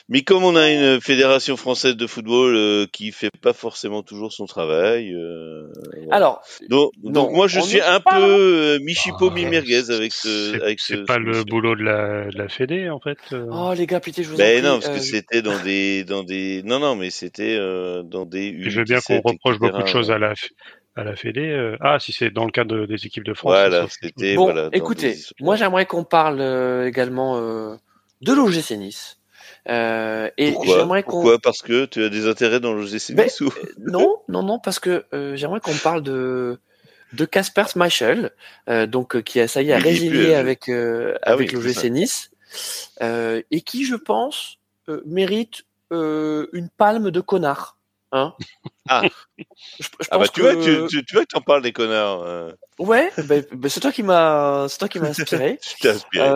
Mais comme on a une fédération française de football euh, qui fait pas forcément toujours son travail, euh, alors donc, donc, moi je suis un peu euh, Michipo oh, Mimerguez avec ce, avec C'est pas le boulot de la, de la Fédé en fait. Euh. Oh les gars, pitié, je vous ben en non, parce que c'était dans des, dans des, non non, mais c'était dans des. Je veux bien qu'on reproche beaucoup de choses à la à la Fédé. Ah, si c'est dans le cadre des équipes de France. Voilà, c'était. Bon, voilà, écoutez, moi j'aimerais qu'on parle également de l'OGC Nice. Euh, et Pourquoi, Pourquoi Parce que tu as des intérêts dans le GC ben, euh, Non, non, non, parce que euh, j'aimerais qu'on parle de de Casper Schmeichel, euh, donc qui a ça y est a résilié avec ah avec le GC Nice et qui, je pense, mérite une palme de connard. Hein ah, ah bah tu, vois, tu, tu, tu vois que t'en parles des connards. Ouais, ben, ben, c'est toi qui m'a, c'est toi qui m'a inspiré. inspiré.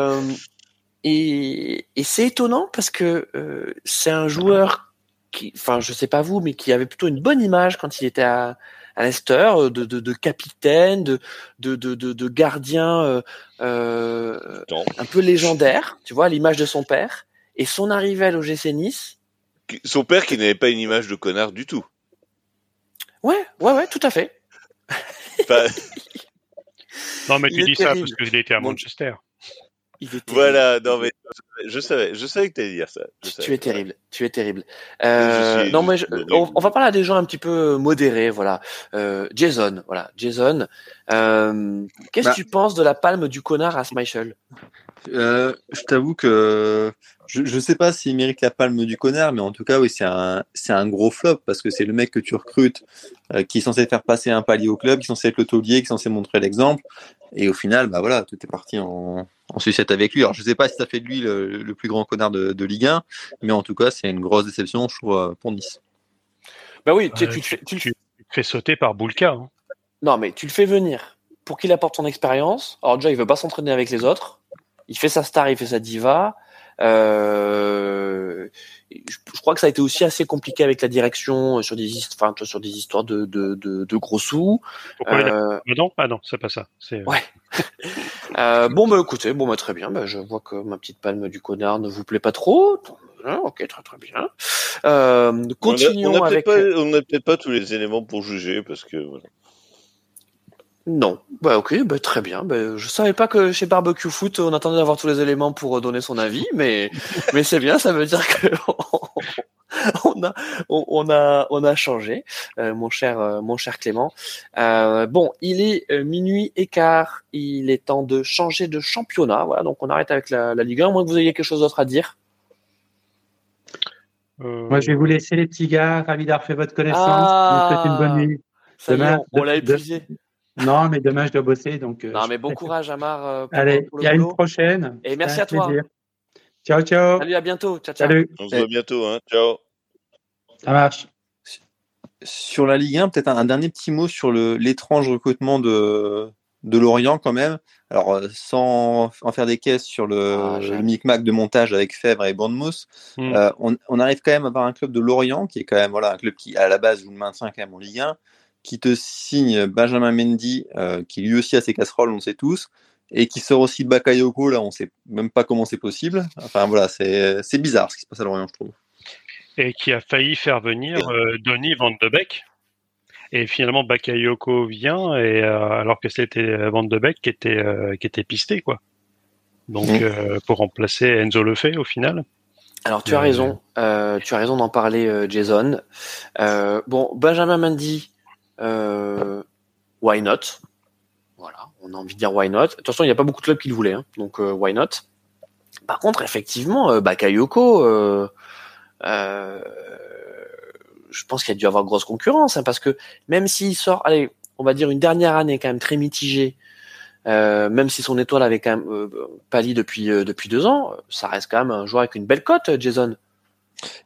Et, et c'est étonnant parce que euh, c'est un joueur qui, enfin, je sais pas vous, mais qui avait plutôt une bonne image quand il était à, à Leicester, euh, de, de, de capitaine, de, de, de, de gardien euh, euh un peu légendaire, tu vois, l'image de son père. Et son arrivée à l'OGC Nice. Son père qui n'avait pas une image de connard du tout. Ouais, ouais, ouais, tout à fait. non, mais tu dis ça parce qu'il était à Manchester. Voilà, non mais je savais, je savais que tu allais dire ça. tu es terrible, tu es terrible. Euh, non, mais on, va parler à des gens un petit peu modérés, voilà. Euh, Jason, voilà, Jason. Euh, Qu'est-ce que bah tu penses de la palme du connard à Smichel euh, Je t'avoue que je ne sais pas s'il mérite la palme du connard, mais en tout cas, oui, c'est un, c'est un gros flop parce que c'est le mec que tu recrutes euh, qui est censé faire passer un palier au club, qui est censé être le taulier, qui est censé montrer l'exemple. Et au final, bah voilà, tout est parti en, en sucette avec lui. Alors, je ne sais pas si ça fait de lui le, plus grand connard de, Ligue 1, mais en tout cas, c'est une grosse déception, je trouve, euh, pour Nice. Bah oui, tu, tu, tu, tu, fais sauter par Boulka. Hein. Non, mais tu le fais venir pour qu'il apporte son expérience. Alors, déjà, il veut pas s'entraîner avec les autres. Il fait sa star, il fait sa diva. Euh, je, crois que ça a été aussi assez compliqué avec la direction sur des, enfin, sur des histoires de, de, de, de gros sous. Pourquoi euh... non, ah non, c'est pas ça. C'est... Ouais. euh, bon, bah écoutez, bon, bah, très bien. Bah, je vois que ma petite palme du connard ne vous plaît pas trop. Ok, très très bien. Euh, continuons on a, avec. Pas, on n'a peut-être pas tous les éléments pour juger parce que. Voilà. Non, bah ok, bah très bien. Bah, je savais pas que chez Barbecue Foot on attendait d'avoir tous les éléments pour donner son avis, mais mais c'est bien, ça veut dire que on a on, a on a changé, euh, mon cher euh, mon cher Clément. Euh, bon, il est minuit et quart, il est temps de changer de championnat. Voilà, donc on arrête avec la, Ligue 1. Moins que vous ayez quelque chose d'autre à dire. Moi, je vais vous laisser les petits gars. Ravi d'avoir fait votre connaissance. Ah, une bonne nuit. on l'a épuisé. Non, mais demain, je dois bosser. Donc, euh, non, mais bon courage, Amar. Euh, Allez, il y a une prochaine. Et merci à toi. Ciao, ciao. Salut, à bientôt. Ciao, ciao. Salut. On se voit bientôt. Hein. Ciao. Ça marche. Sur la Ligue 1, peut-être un, dernier petit mot sur l'étrange recrutement de, de Lorient, quand même. Alors, euh, sans en faire des caisses sur le, ah, le micmac de montage avec Fèvre et Bournemouth, hmm. on, on, arrive quand même à avoir un club de Lorient qui est quand même voilà, un club qui, à la base, joue le maintien quand même en Ligue 1 qui te signe Benjamin Mendy, euh, qui lui aussi a ses casseroles, on le sait tous, et qui sort aussi Bakayoko, là on sait même pas comment c'est possible. Enfin voilà, c'est bizarre ce qui se passe à Lorient, je trouve. Et qui a failli faire venir euh, Donny Van de Beek. Et finalement, Bakayoko vient, et, euh, alors que c'était Van de Beek qui était, qui était pisté, quoi. Donc, mm. pour remplacer Enzo Lefebvre au final. Alors tu as raison, tu as raison d'en parler, Jason. bon, Benjamin Mendy, euh, why not? Voilà, on a envie de dire why not. Attention, il n'y a pas beaucoup de clubs qui le voulaient, hein, donc euh, why not? Par contre, effectivement, euh, Bakayoko, je pense qu'il a dû avoir grosse concurrence, hein, parce que même s'il sort, allez, on va dire une dernière année quand même très mitigée, même si son étoile avait quand même pâli depuis depuis deux ans, ça reste quand même un joueur avec une belle cote, Jason.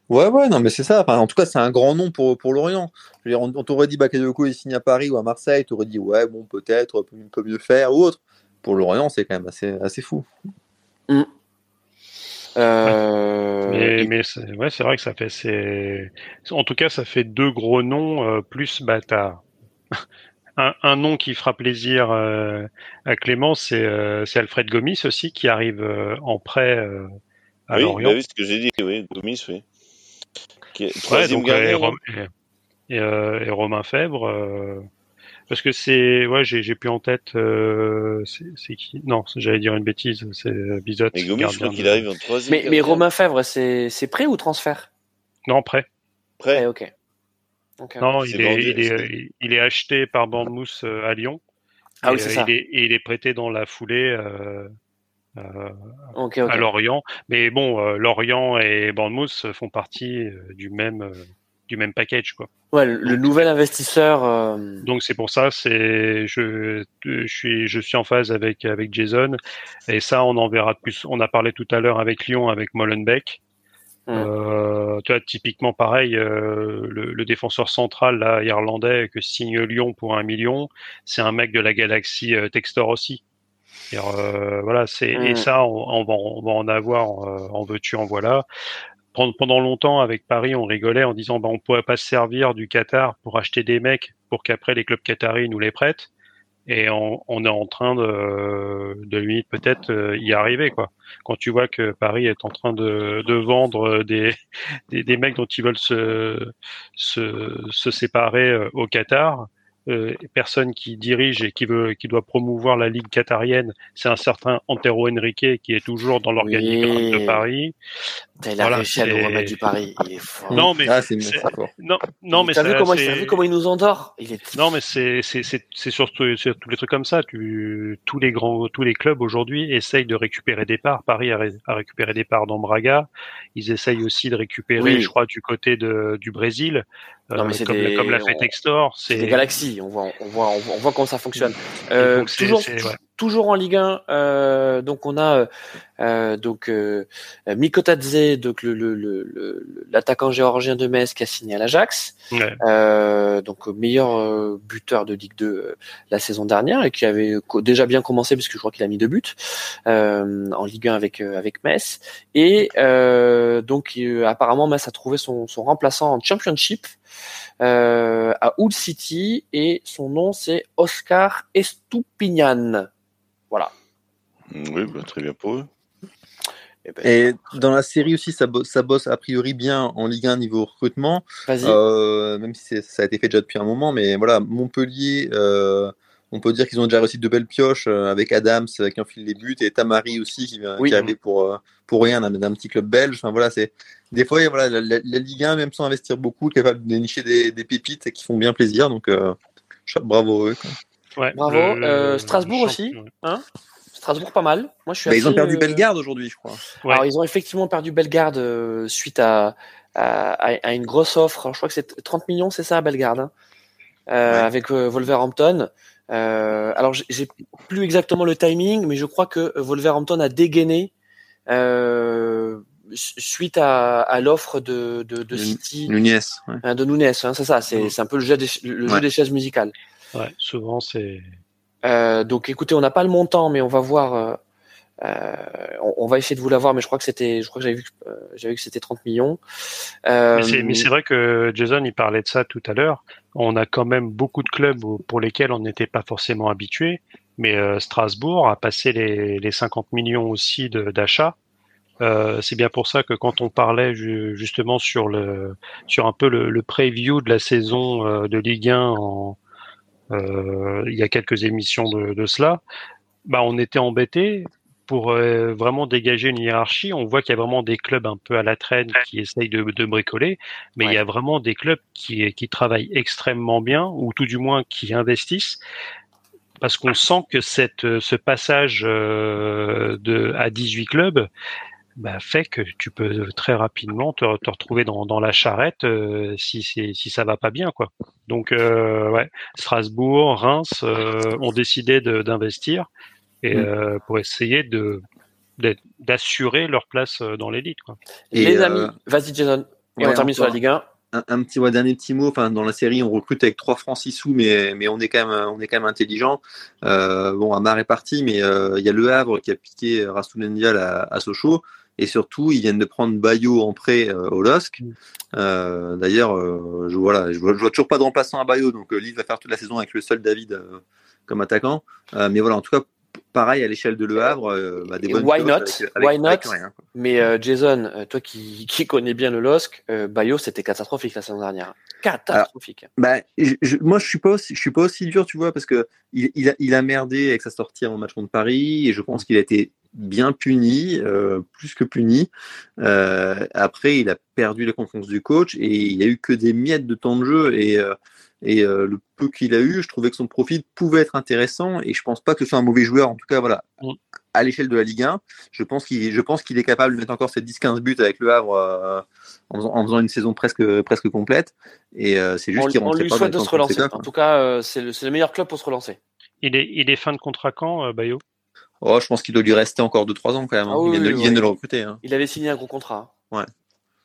Ouais, ouais, non, mais c'est ça. en tout cas, c'est un grand nom pour, pour Lorient. on, t'aurait dit Bakayoko il signe à Paris ou à Marseille, t'aurais dit ouais, bon, peut-être, on peut mieux faire ou autre. Pour Lorient, c'est quand même assez, assez fou. Mm. Euh, mais, c'est, ouais, c'est vrai que ça fait, c'est, en tout cas, ça fait deux gros noms euh, plus un, un, nom qui fera plaisir euh, à Clément, c'est, Alfred Gomis aussi qui arrive en prêt oui, Bah oui, ce que j'ai dit, oui, Gomis, oui. Qui est troisième ouais, donc, et, euh, et, Romain Fèvre. Euh, parce que c'est, ouais, j'ai, j'ai plus en tête, euh, c'est, qui? Non, j'allais dire une bêtise, c'est Bizot. Mais Gomis, je crois qu'il arrive en troisième. Mais, mais Romain Fèvre, c'est, c'est prêt ou transfert? Non, prêt. Prêt, ok. okay. Non, il, est, vendu, il, est, il, est, acheté par Bandmousse à Lyon. Ah oui, c'est ça. Il est, il est prêté dans la foulée. Euh, euh, à Lorient. Mais bon, euh, Lorient et Bournemouth font partie euh, du même du même package quoi. Ouais, le, nouvel investisseur. Donc c'est pour ça, c'est je, je suis je suis en phase avec avec Jason et ça on en verra plus. On a parlé tout à l'heure avec Lyon avec Molenbeek. Euh, tu vois, typiquement pareil, le, le, défenseur central là, irlandais que signe Lyon pour un million, c'est un mec de la galaxie Textor aussi. Euh, voilà, c'est et mm. ça, on, va, on, va, en avoir, euh, en veux-tu, en voilà. Pendant longtemps, avec Paris, on rigolait en disant, bah, on pourrait pas se servir du Qatar pour acheter des mecs pour qu'après les clubs qataris nous les prêtent. Et on, on est en train de, de limite peut-être euh, y arriver quoi. Quand tu vois que Paris est en train de, de vendre des, des, des mecs dont ils veulent se, se, se séparer au Qatar, personne qui dirige et qui veut, qui doit promouvoir la ligue qatarienne, c'est un certain Antero Henrique qui est toujours dans l'organigramme de Paris. Il a réussi à nous remettre du Paris. Il est fort. Non, mais Ah, c'est c'est- non, non, mais T'as vu ça- comment, il- c'est- t'as vu comment il nous endort? Il est Non, mais c'est c'est c'est c'est surtout sur tous les trucs comme ça. Tu tous les grands tous les clubs aujourd'hui essayent de récupérer des parts. Paris a, ré- a récupéré des parts dans Braga. Ils essayent aussi de récupérer, Oui. je crois, du côté de du Brésil, Non, mais euh, c'est comme, des- comme l'a fait on- Textor. C'est C'est des galaxies, on voit, on voit, on voit, on voit comment ça fonctionne. Euh, toujours, ouais. Toujours en Ligue 1, euh, donc on a euh, euh, donc euh, Mikotadze, donc le, le, le, le- l'attaquant géorgien de Metz qui a signé à l'Ajax, Ouais. donc meilleur buteur de Ligue 2 euh, la saison dernière et qui avait déjà bien commencé puisque je crois qu'il a mis deux buts en Ligue 1 avec avec Metz et donc apparemment Metz a trouvé son, son remplaçant en Championship euh, à Hull City et son nom c'est Oscar Estupinian. Voilà. Oui, bah, très bien pour eux. Eh ben, Et dans la série aussi, ça, bo- ça bosse a priori bien en Ligue 1 niveau recrutement, Vas-y. euh, même si ça a été fait déjà depuis un moment. Mais voilà, Montpellier, euh, on peut dire qu'ils ont déjà réussi de belles pioches euh, avec Adams euh, qui enfile les buts et Tamari aussi qui, vient- Oui. qui est arrivé pour, pour rien d'un petit club belge. Enfin, voilà, c'est des fois, voilà, la, la- la Ligue 1, même sans investir beaucoup, est capable de dénicher des, des pépites qui font bien plaisir. Donc, euh, bravo eux. quoi. Ouais, Bravo. le- Euh, Strasbourg aussi, hein Strasbourg pas mal. Moi je suis Bah, ils ont perdu euh, Bellegarde aujourd'hui, je crois. Ouais. Alors ils ont effectivement perdu Bellegarde euh, suite à, à, à une grosse offre. Je crois que c'est 30 millions, c'est ça, Bellegarde, hein Euh, Ouais. avec euh, Wolverhampton. Euh, alors j'ai- plus exactement le timing, mais je crois que Wolverhampton a dégainé euh, su- suite à, à l'offre de, de, de Nun- City, Nunez. ouais. hein, de Nunes. Hein, c'est ça, c'est c'est un peu le jeu des, le jeu des chaises musicales. Ouais, souvent c'est. Euh, donc écoutez, on n'a pas le montant, mais on va voir. euh, euh, on, on va essayer de vous l'avoir, mais je crois que c'était, je crois que j'avais vu, que- euh, j'avais vu que c'était 30 millions. Euh, Mais c'est- vrai que Jason, il parlait de ça tout à l'heure. On a quand même beaucoup de clubs pour lesquels on n'était pas forcément habitué. Mais euh, Strasbourg a passé les, les 50 millions aussi d'achats. Euh, c'est bien pour ça que quand on parlait ju- justement sur le sur un peu le, le preview de la saison euh, de Ligue 1 en, il y a quelques émissions de, de cela, bah on était embêté pour euh, vraiment dégager une hiérarchie. On voit qu'il y a vraiment des clubs un peu à la traîne qui essayent de, de bricoler, mais il y a vraiment des clubs qui, qui travaillent extrêmement bien, ou tout du moins qui investissent, parce qu'on sent que cette, ce passage euh, de, à 18 clubs bah, fait que tu peux très rapidement te, te retrouver dans, dans la charrette euh, si, c'est- si ça va pas bien. quoi. Donc, euh, ouais, Strasbourg, Reims euh, ont décidé d'investir et Mm. euh, pour essayer de d'être- d'assurer leur place euh, dans l'élite. quoi. Et, les euh, amis, vas-y Jason. Et ouais, on termine sur la. Ligue 1. un, un petit ouais, dernier petit mot. Enfin, dans la série, on recrute avec trois francs six sous, mais, mais on est quand même on est quand même intelligent. Euh, bon, Amar est parti, mais euh, il y a le Havre qui a piqué Rasoul à, à Sochaux. Et surtout, ils viennent de prendre Bayo en prêt euh, au LOSC. Euh, D'ailleurs, euh, je, voilà, je, vois, je vois toujours pas de remplaçant à Bayo, donc euh, Lille va faire toute la saison avec le seul David euh, comme attaquant. Euh, mais voilà, en tout cas, pareil à l'échelle de Le Havre, euh, bah, des bonnes why not? avec- avec- Why not? avec rien, quoi. Mais euh, Jason, toi qui, qui connais bien le LOSC, euh, Bayo, c'était catastrophique la saison dernière. Catastrophique. Bah, je- je- moi, je suis pas aussi, je suis pas aussi dur, tu vois, parce que il, il a, il a merdé avec sa sortie en match contre Paris, et je pense qu'il a été bien puni, euh, plus que puni. Euh, après, il a perdu la confiance du coach et il y a eu que des miettes de temps de jeu et euh, et euh, le peu qu'il a eu, je trouvais que son profil pouvait être intéressant et je pense pas que ce soit un mauvais joueur. En tout cas, voilà, à l'échelle de la Ligue 1, je pense qu'il, je pense qu'il est capable de mettre encore ses 10-15 buts avec le Havre euh, en, faisant, en faisant une saison presque presque complète. Et euh, c'est juste on, qu'il lui pas souhaite de se relancer. En tout cas, euh, c'est le, c'est le meilleur club pour se relancer. Il est, il est fin de contrat quand, euh, Bayo? Oh, je pense qu'il doit lui rester encore 2-3 ans quand même. hein. Ah oui, ils viennent, de, oui, ils viennent oui. de le recruter. hein. Il avait signé un gros contrat. Non,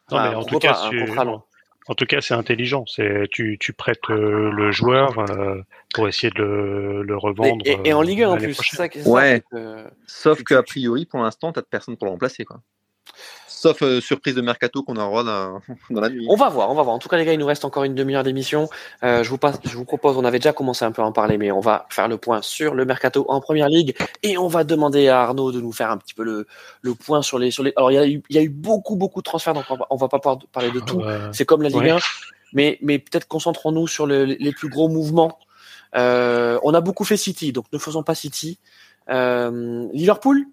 Enfin, mais en tout cas, un c'est- contrat long. En tout cas, c'est intelligent. C'est tu, tu prêtes euh, le joueur euh, pour essayer de le, le revendre. et- et en euh, Ligue 1 en l'année plus. ça, Ouais. ça, euh, Sauf qu'a priori, pour l'instant, t'as personne pour le remplacer. Quoi. Sauf euh, surprise de mercato qu'on aura dans, dans la nuit. On va voir, on va voir. En tout cas, les gars, il nous reste encore une demi-heure d'émission. Euh, je vous passe, je vous propose, on avait déjà commencé un peu à en parler, mais on va faire le point sur le mercato en première ligue et on va demander à Arnaud de nous faire un petit peu le, le point sur les, sur les. Alors, il y a eu, il y a eu beaucoup, beaucoup de transferts, donc on va, on va pas pouvoir parler de tout. Euh, C'est comme la Ligue Ouais. 1, mais, mais peut-être concentrons-nous sur le- les plus gros mouvements on a beaucoup fait City, donc ne faisons pas City. Liverpool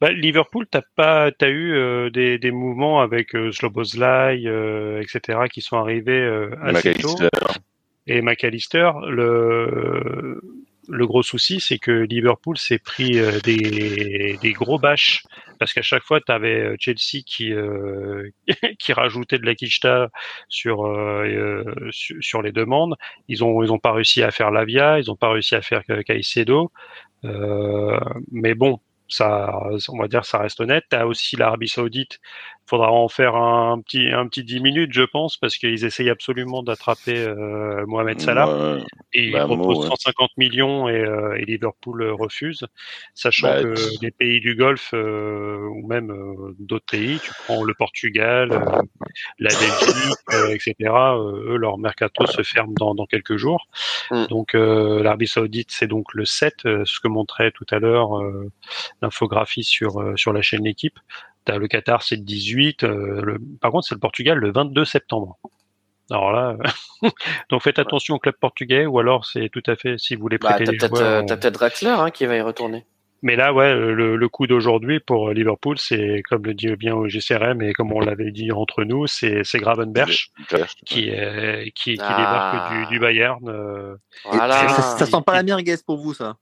bah, Liverpool, t'as pas, as eu des, des, mouvements avec euh, Slobozlai, etc., qui sont arrivés assez tôt. Et McAllister, le, le gros souci, c'est que Liverpool s'est pris euh, des, des, gros bâches parce qu'à chaque fois, tu avais euh, Chelsea qui euh, qui rajoutait de la quicheta sur, sur, les demandes. Ils ont ils ont pas réussi à faire Lavia, ils ont pas réussi à faire Caicedo. mais bon, ça, on va dire, ça reste honnête. Tu as aussi l'Arabie Saoudite faudra en faire un petit un petit 10 minutes, je pense, parce qu'ils essayent absolument d'attraper euh, Mohamed Salah. et ils bah, proposent 150 millions et, euh, et, Liverpool refuse, sachant bah, que les pays du Golfe euh, ou même d'autres pays, tu prends le Portugal, la Belgique, etc. eux, leur mercato se ferme dans, dans quelques jours. Mm. Donc l'Arabie Saoudite, c'est donc le 7, ce que montrait tout à l'heure l'infographie sur sur la chaîne L'équipe le Qatar, c'est le 18. Euh, par contre, c'est le Portugal le 22 septembre. Alors là, donc faites attention au club portugais, ou alors c'est tout à fait si vous voulez bah, prêter bah. T'as peut-être Draxler hein, qui va y retourner. Mais là, ouais, le, coup d'aujourd'hui pour Liverpool, c'est comme le dit bien au GCRM et comme on l'avait dit entre nous, c'est Gravenberch qui, qui, qui ah. débarque du, Bayern. Euh. Voilà. Ça, sent pas la merguez pour vous, ça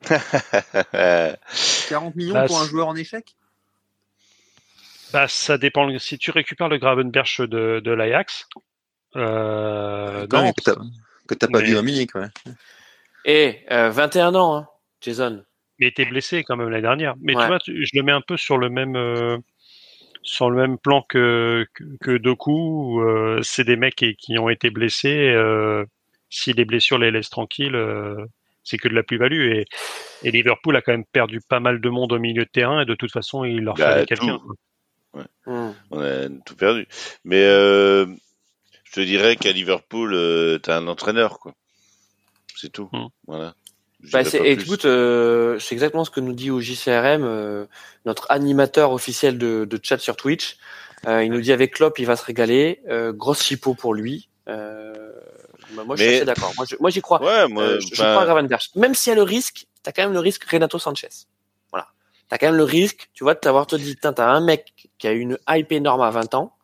40 millions bah, pour un joueur en échec? Bah, ça dépend. Si tu récupères le Gravenberch de, de l'Ajax, euh, non, que t'as pas vu en Munich, ouais. Et 21 ans, hein, Jason. Mais était blessé quand même l'année dernière. Mais tu vois, je le mets un peu sur le même euh, sur le même plan que que, Doku. Euh, c'est des mecs qui, qui, ont été blessés. Euh, si les blessures les laissent tranquilles, euh, c'est que de la plus-value. Et, et, Liverpool a quand même perdu pas mal de monde au milieu de terrain. Et de toute façon, il leur bah, fallait quelqu'un. Hmm. On a tout perdu. Mais euh, je te dirais qu'à Liverpool, euh, tu as un entraîneur, quoi. C'est tout. Hmm. Voilà. Bah, c'est, écoute, euh, c'est exactement ce que nous dit au JCRM, notre animateur officiel de, de, chat sur Twitch. il nous dit avec Klopp, il va se régaler. grosse chipo pour lui. Bah, moi, je suis assez d'accord. Moi, j'y crois. Ouais, moi, je, crois à Gravenberch. Même s'il y a le risque, tu as quand même le risque Renato Sanchez t'as quand même le risque, tu vois, de t'avoir te dit, t'as un mec qui a une hype énorme à 20 ans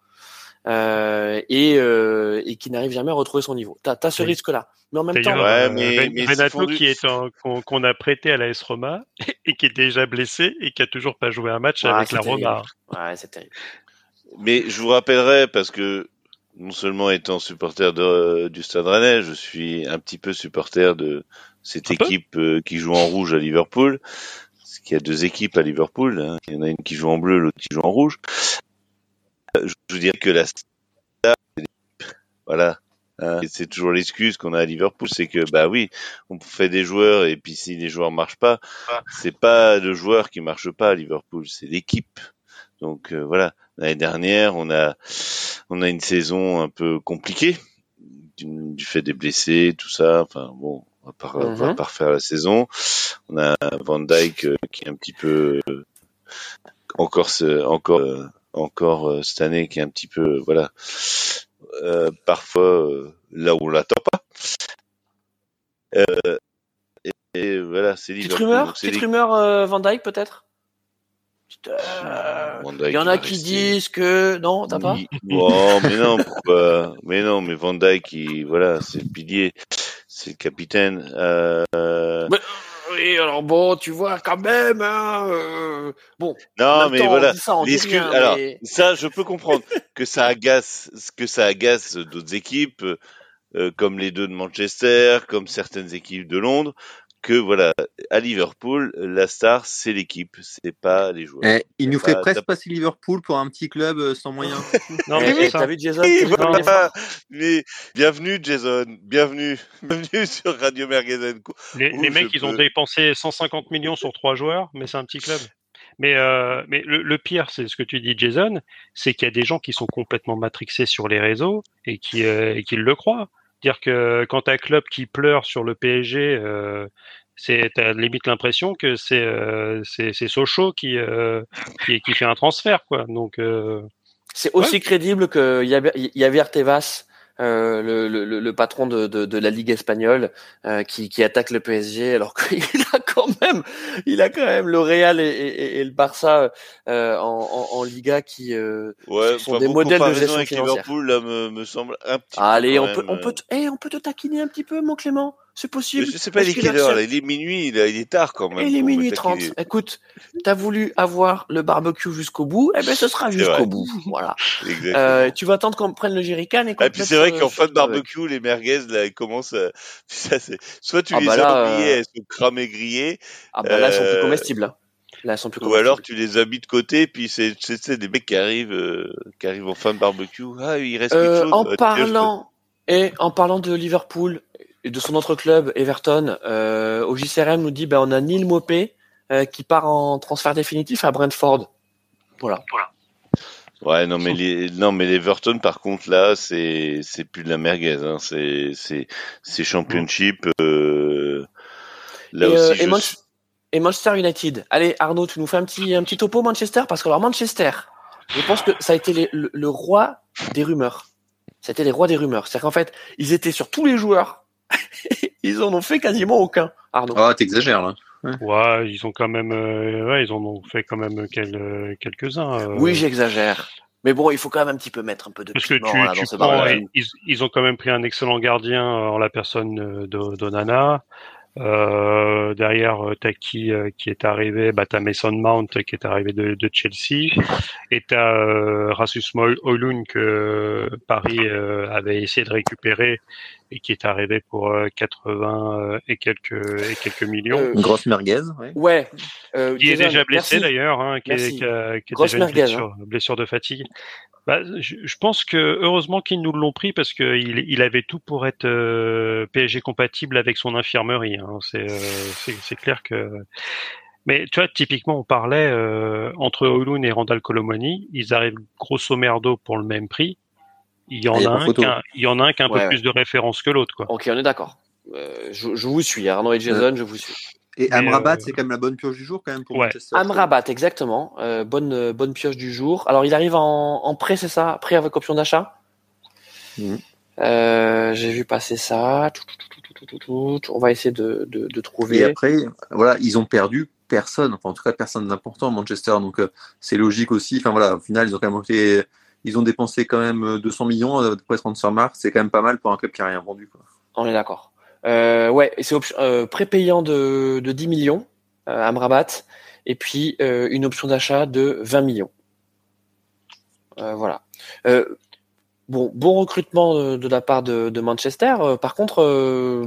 euh, et, euh, et qui n'arrive jamais à retrouver son niveau. T'as as ce risque-là. Mais en même temps, ouais, mais, Renato qui est qu'on a prêté à la S Roma et qui est déjà blessé et qui a toujours pas joué un match avec la Roma. Ouais, c'est terrible. Mais je vous rappellerai parce que non seulement étant supporter de, du Stade Rennais, je suis un petit peu supporter de cette équipe euh, qui joue en rouge à Liverpool qu'il y a deux équipes à Liverpool. Hein. Il y en a une qui joue en bleu, l'autre qui joue en rouge. Euh, je vous dirais que la voilà, hein. c'est toujours l'excuse qu'on a à Liverpool, c'est que bah oui, on fait des joueurs et puis si les joueurs marchent pas, c'est pas le joueur qui marche pas à Liverpool, c'est l'équipe. Donc euh, voilà, l'année dernière, on a on a une saison un peu compliquée du, du fait des blessés, tout ça. Enfin bon, on va pas, mhm. refaire la saison. On a Van Dyke euh, qui est un petit peu euh, encore encore euh, encore cette année qui est un petit peu voilà parfois là où on l'attend pas. Et, voilà, c'est Petite rumeur, petite rumeur Van Dyke peut-être? Il y en a qui disent que non, t'as pas. Oh, mais non, pourquoi? Mais non, mais Van Dyke, voilà, c'est le pilier c'est le capitaine. Euh... oui, alors bon, tu vois quand même. Hein, euh... Bon. Non, mais voilà. Ça, alors, ça, je peux comprendre que ça agace, que ça agace d'autres équipes, euh, comme les deux de Manchester, comme certaines équipes de Londres que voilà, à Liverpool, la star c'est l'équipe, c'est pas les joueurs. Eh, il nous ferait presque passer Liverpool pour un petit club euh, sans moyens. non mais eh, t'as vu Jason Mais bienvenue Jason, bienvenue, bienvenue sur Radio Merguez Les, les mecs, ils ont dépensé 150 millions sur trois joueurs, mais c'est un petit club. Mais, euh, mais le, pire, c'est ce que tu dis, Jason, c'est qu'il y a des gens qui sont complètement matrixés sur les réseaux et qui, euh, et qui le croient dire que quand un club qui pleure sur le PSG, euh, c'est t'as limite l'impression que c'est euh, c'est Sochaux qui, euh, qui, fait un transfert quoi. Donc c'est aussi crédible que Yavier Tevas euh, le, le, le, patron de, de, de, la Ligue espagnole, euh, qui, qui, attaque le PSG, alors qu'il a quand même, il a quand même le Real et, et, et le Barça euh, en, en, en, Liga qui euh, ouais, sont des modèles de gestion avec financière. Liverpool là, me, me semble un petit Allez, peu on peut, on peut, euh, te- eh, on peut te taquiner un petit peu, mon Clément? C'est possible. Je sais pas il est quelle heure il est minuit, il, il est tard quand même. Pour me minuit 30. taquiner. Écoute, t'as voulu avoir le barbecue jusqu'au bout, eh ben ce sera jusqu'au bout. Voilà. Exactement. Euh, tu vas attendre qu'on prenne le jerrycan et qu'on Ah, et puis c'est vrai euh, qu'en sur fin de barbecue. les merguez, là, elles commencent à... Ça. Soit tu Ah les bah as oubliées, euh, elles sont cramées grillées, Ah bah là, elles sont plus Euh, comestibles. hein. Là, elles sont plus ou alors tu les as mis de côté, puis c'est, des mecs qui arrivent, euh, qui arrivent en fin de barbecue. Ah, il reste Euh, quelque chose. en parlant et en parlant de Liverpool et de son autre club Everton, euh, au JCRM nous dit ben on a Neil Mopé euh, qui part en transfert définitif à Brentford. Voilà. Ouais, non, mais les, non, mais l'Everton, par contre, là, c'est, c'est plus de la merguez, hein. C'est, c'est, c'est championship, euh, là et, aussi, euh, je et, Man- et Manchester United. Allez Arnaud, tu nous fais un petit un petit topo Manchester? Parce que alors Manchester, je pense que ça a été les- le, le roi des rumeurs. C'était les rois des rumeurs. C'est-à-dire qu'en fait, ils étaient sur tous les joueurs. ils en ont fait quasiment aucun. Arnaud. Ah, t'exagères là. Ouais, ils ont quand même, euh, ouais, ils en ont fait quand même quel- euh, quelques-uns. euh, Oui, j'exagère. Mais bon, il faut quand même un petit peu mettre un peu de Parce que piment tu, là, tu dans ce prends, ils, ils ont quand même pris un excellent gardien en la personne euh, de- d'Onana. Euh, derrière, t'as qui euh, qui est arrivé? Bah t'as Mason Mount qui est arrivé de, de Chelsea, et t'as euh, Rasmus Højlund que Paris euh, avait essayé de récupérer et qui est arrivé pour euh, 80 euh, et quelques et quelques millions. Euh, Une grosse merguez. ouais. Ouais. Euh, qui est déjà blessé d'ailleurs, hein, qui, est, qui, a, qui a Grosse déjà une merguez, hein. blessure, de fatigue. Bah, je, je pense que heureusement qu'ils nous l'ont pris parce qu'il il avait tout pour être euh, PSG compatible avec son infirmerie. Hein. C'est euh, clair que. Mais tu vois, typiquement, on parlait euh, entre Højlund et Randall Colomani, ils arrivent grosso merdo pour le même prix. Il y en Ah, a un photo. qui a, il y en a un qui a un Ouais, peu ouais. plus de références que l'autre, quoi. Ok, on est d'accord. Euh, je, je vous suis, Arnaud et Jason, je vous suis. Et Amrabat, euh, c'est quand même la bonne pioche du jour quand même pour Ouais. Manchester. Amrabat, exactement. Euh, bonne, euh, bonne pioche du jour. Alors, il arrive en, en prêt, c'est ça? Prêt avec option d'achat? Mhm. Euh, J'ai vu passer ça. Tout, tout, tout, tout, tout, tout, tout. On va essayer de, de, de trouver. Et après, voilà, ils ont perdu personne, enfin en tout cas personne d'important à Manchester, donc euh, c'est logique aussi. Enfin voilà, au final, ils ont quand même fait, ils ont dépensé quand même euh, 200 millions euh, d'après Transfermarkt, c'est quand même pas mal pour un club qui a rien vendu. Quoi. On est d'accord. Euh, ouais, et c'est option- euh, prépayant de, de 10 millions, euh, Amrabat, et puis euh, une option d'achat de 20 millions. Euh, voilà. Euh, bon, bon recrutement de, de la part de, de Manchester. Euh, par contre, euh,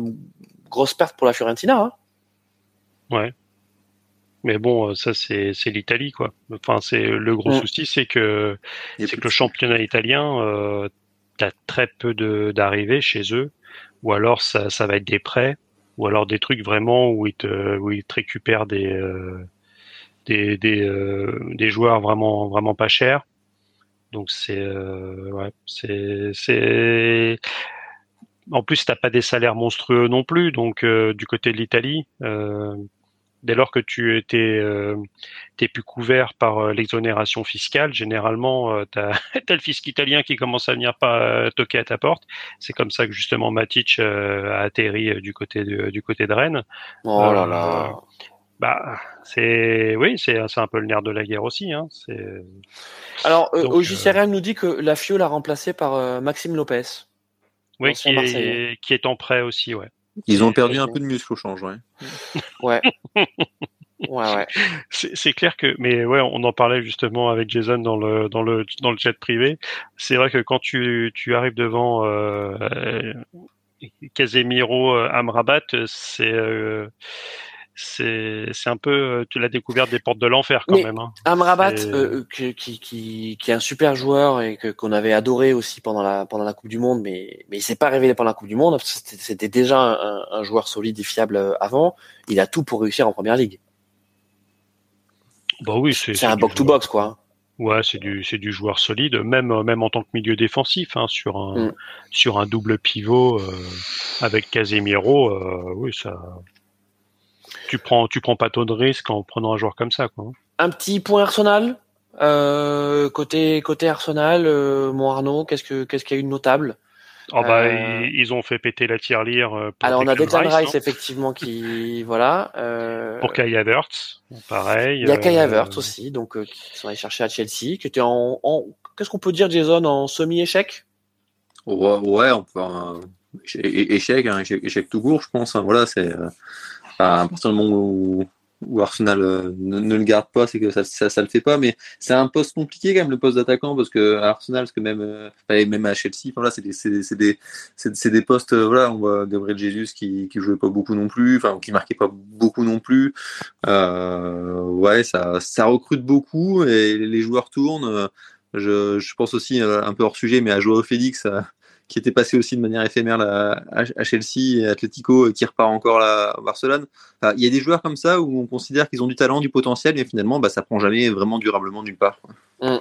grosse perte pour la Fiorentina. hein. Mais bon, euh, ça c'est l'Italie, quoi. Enfin, c'est le gros Mm. souci, c'est que c'est que le championnat italien, euh, t'as très peu de d'arrivées chez eux, ou alors ça, ça va être des prêts, ou alors des trucs vraiment où ils te, où ils te récupèrent des euh, des des, euh, des joueurs vraiment vraiment pas chers. Donc c'est euh, ouais, c'est c'est en plus t'as pas des salaires monstrueux non plus, donc euh, du côté de l'Italie. Euh, Dès lors que tu étais euh, t'es plus couvert par euh, l'exonération fiscale, généralement, euh, tu as, le fisc italien qui commence à venir pas euh, toquer à ta porte. C'est comme ça que justement Matic euh, a atterri euh, du côté de, du côté de Rennes. Oh là Euh, là. Bah, c'est oui, c'est c'est un peu le nerf de la guerre aussi. Hein. Alors, euh, donc, au euh, JCRM nous dit que la FIO l'a remplacé par euh, Maxime Lopez. oui, qui est qui est en prêt aussi, ouais. Ils ont perdu un peu de muscle au change, ouais. Ouais. ouais, ouais. C'est c'est clair que, mais ouais, on en parlait justement avec Jason dans le dans le dans le chat privé. C'est vrai que quand tu tu arrives devant euh, euh, Casemiro, euh, Amrabat, c'est euh, c'est un peu euh, tu la découverte des portes de l'enfer quand Mais- même. Hein. Amrabat, euh, qui, qui, qui, qui est un super joueur et que qu'on avait adoré aussi pendant la pendant la Coupe du Monde, mais mais il s'est pas révélé pendant la Coupe du Monde. C'était déjà un, un joueur solide et fiable euh, avant. Il a tout pour réussir en première ligue. Bah oui, c'est un du box to joueur- box quoi. hein. Ouais, c'est du c'est du joueur solide, même même en tant que milieu défensif, hein, sur un Mm. sur un double pivot euh, avec Casemiro, euh, oui ça. Tu prends tu prends pas trop de risques en prenant un joueur comme ça, quoi. hein. Un petit point Arsenal. Euh, côté côté Arsenal, euh, mon Arnaud, qu'est-ce que qu'est-ce qu'il y a eu de notable? Oh bah, euh, ils, ont fait péter la tirelire. Euh, alors on a Declan Rice, effectivement qui voilà. Euh... Pour Kai Havertz, pareil. Il y a Kai Havertz aussi, donc qui sont allés chercher à Chelsea, qui était en, en... qu'est-ce qu'on peut dire Jason en semi-échec? Ouais, ouais, on peut échec, hein, échec, échec, tout court, je pense. Hein, voilà, c'est à partir du moment où où Arsenal euh, ne, le garde pas, c'est que ça, ça, le fait pas. Mais c'est un poste compliqué quand même le poste d'attaquant parce que Arsenal, parce que même euh, même à Chelsea, enfin, c'est des c'est des c'est des postes euh, voilà, on voit Gabriel Jesus qui qui jouait pas beaucoup non plus, enfin qui marquait pas beaucoup non plus. ouais, ça ça recrute beaucoup et les joueurs tournent. Je, je pense aussi un peu hors sujet, mais à Joao Félix qui était passé aussi de manière éphémère à, Chelsea et Atletico, qui repart encore à Barcelone. il y a des joueurs comme ça où on considère qu'ils ont du talent, du potentiel, mais finalement, bah, ça prend jamais vraiment durablement d'une part. Mm.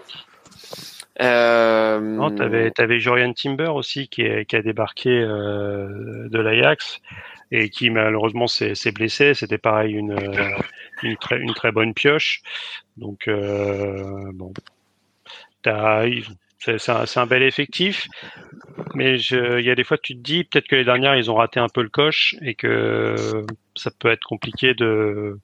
Euh... Non, t'avais, avais Jorian Timber aussi qui, est, qui a débarqué euh, de l'Ajax et qui malheureusement s'est, blessé. C'était pareil une, une, très, une très bonne pioche. Donc euh, bon, t'as, c'est un, bel effectif, mais il y a des fois tu te dis peut-être que les dernières ils ont raté un peu le coche et que ça peut être compliqué de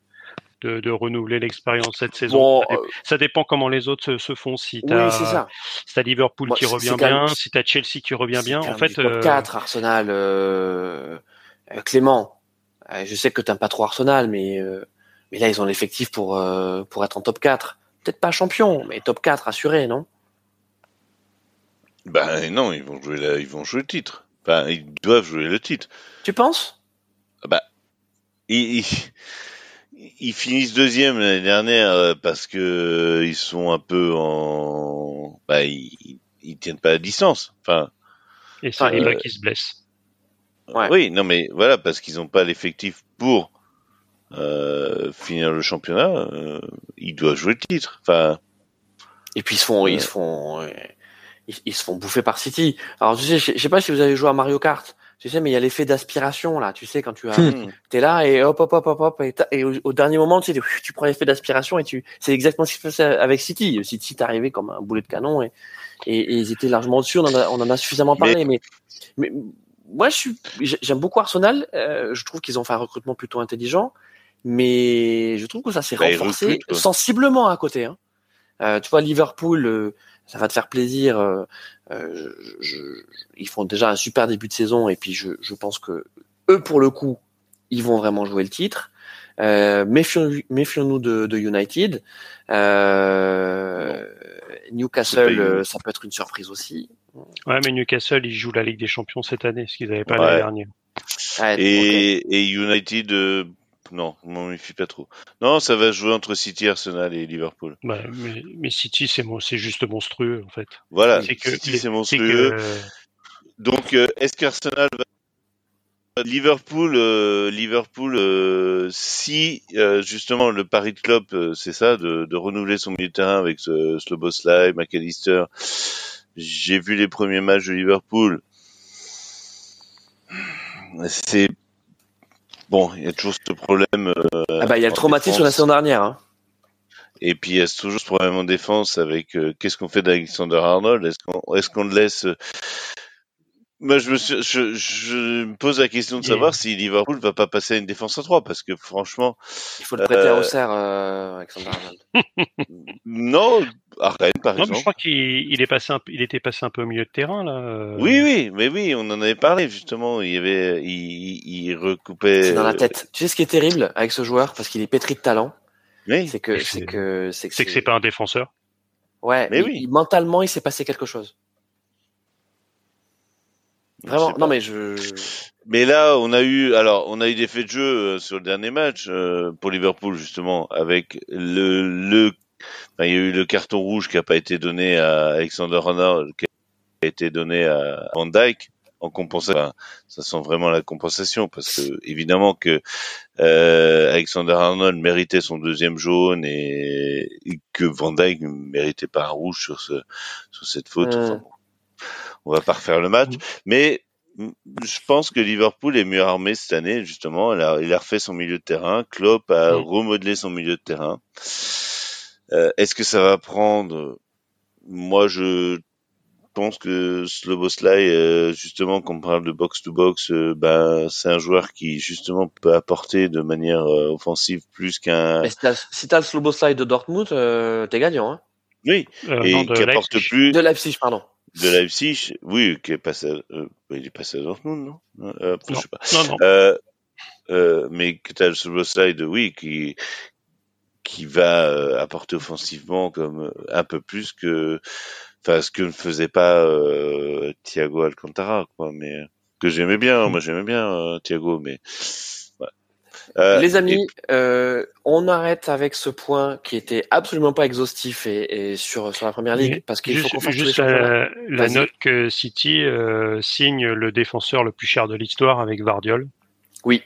de, renouveler l'expérience cette saison. ça, dépend comment les autres se, font. Si tu as, Liverpool qui revient bien, si tu as Chelsea qui revient bien, en fait. Euh... 4 Arsenal, euh, euh, Clément. Euh, je sais que t'aimes pas trop Arsenal, mais mais là ils ont l'effectif pour pour être en top 4. Peut-être pas champion, mais top 4 assuré, non? Ben non, ils vont jouer la, ils vont jouer le titre. Enfin, ils doivent jouer le titre. Tu penses? Bah, ils, ils, finissent deuxième l'année dernière euh, parce que euh, ils sont un peu en, bah, ils, ils tiennent pas à distance. Enfin. Et c'est euh, qui se blessent. Ouais. Oui, non mais voilà parce qu'ils n'ont pas l'effectif pour euh, finir le championnat. Euh, ils doivent jouer le titre. Enfin. Et puis ils se font, ils se font ils, se font bouffer par City. Alors tu sais, je, sais pas si vous avez joué à Mario Kart, tu sais, mais il y a l'effet d'aspiration là. Tu sais quand tu as, hmm. t'es là et hop hop hop hop hop et, au, dernier moment tu sais, tu prends l'effet d'aspiration et tu, c'est exactement ce qui se passe avec City. City est arrivé comme un boulet de canon et, et, ils étaient largement dessus. On en a, on en a suffisamment parlé, mais, mais, moi je suis, j'aime beaucoup Arsenal. Euh, je trouve qu'ils ont fait un recrutement plutôt intelligent, mais je trouve que ça s'est bah, renforcé sensiblement à côté. Hein. Euh, tu vois Liverpool. Euh, ça va te faire plaisir. Euh, euh, je, ils font déjà un super début de saison et puis je, je, pense que eux pour le coup, ils vont vraiment jouer le titre. Euh, méfions-nous de, de, United. Euh, Newcastle, euh, ça peut être une surprise aussi. Ouais, mais Newcastle, ils jouent la Ligue des Champions cette année, ce qu'ils n'avaient pas l'année dernière. et, et, United, non, je m'en méfie pas trop. Non, ça va jouer entre City, Arsenal et Liverpool. Bah, mais, City, c'est c'est juste monstrueux en fait. Voilà, City c'est monstrueux. Donc, euh, est-ce qu'Arsenal va Liverpool, euh, Liverpool, euh, si justement le pari de Klopp, c'est ça, de, renouveler son milieu de terrain avec ce, Sloboslai, McAllister. J'ai vu les premiers matchs de Liverpool. C'est Bon, il y a toujours ce problème. Euh, ah bah, il y a le traumatisme de la saison dernière. Hein. Et puis il y a toujours ce problème en défense avec euh, qu'est-ce qu'on fait d'Alexander Arnold? Est-ce qu'on est le laisse euh, Moi, je me, je, je, me pose la question de savoir si Liverpool va pas passer à une défense à 3 parce que franchement, il faut le prêter à Auxerre, Alexander Arnold. non, Rennes, par exemple. je crois qu'il est passé un, il était passé un peu au milieu de terrain là. Euh. Oui, oui, mais oui, on en avait parlé justement. Il y avait, il, il recoupait. C'est dans la tête. Tu sais ce qui est terrible avec ce joueur? Parce qu'il est pétri de talent. Oui. C'est que, c'est que, c'est que c'est pas un défenseur. Ouais, mais oui. mentalement, il s'est passé quelque chose. Vraiment, non mais je. Mais là, on a eu, alors, on a eu des faits de jeu euh, sur le dernier match euh, pour Liverpool justement, avec le, le il y a eu le carton rouge qui n'a pas été donné à Alexander Arnold, qui a été donné à Van Dyke en compensation. ça sent vraiment la compensation parce que évidemment que euh, Alexander Arnold méritait son deuxième jaune et, que Van Dyke ne méritait pas un rouge sur ce sur cette faute. Enfin, on va pas refaire le match, mais je pense que Liverpool est mieux armé cette année justement. Il a, il a refait son milieu de terrain. Klopp a remodelé son milieu de terrain. Euh, est-ce que ça va prendre? Moi, je pense que Sloboslai, justement, quand on parle de box to box, ben c'est un joueur qui justement peut apporter de manière offensive plus qu'un. Si t'as le Sloboslai de Dortmund, t'es gagnant. Hein oui, et qui apporte plus. De Leipzig, pardon. De Leipzig, oui, qui est passé. À... il est passé à Dortmund, non, non. Je sais pas. Non, non. Euh, mais que tu as le Sloboslai de oui qui qui va apporter offensivement comme un peu plus que enfin ce que ne faisait pas euh, Thiago Alcantara quoi mais que j'aimais bien moi j'aimais bien euh, Thiago mais euh, les amis euh, on arrête avec ce point qui était absolument pas exhaustif et, et sur sur la première ligue parce qu'il faut qu'on fasse juste la, la note que City euh, signe le défenseur le plus cher de l'histoire avec Vardiol oui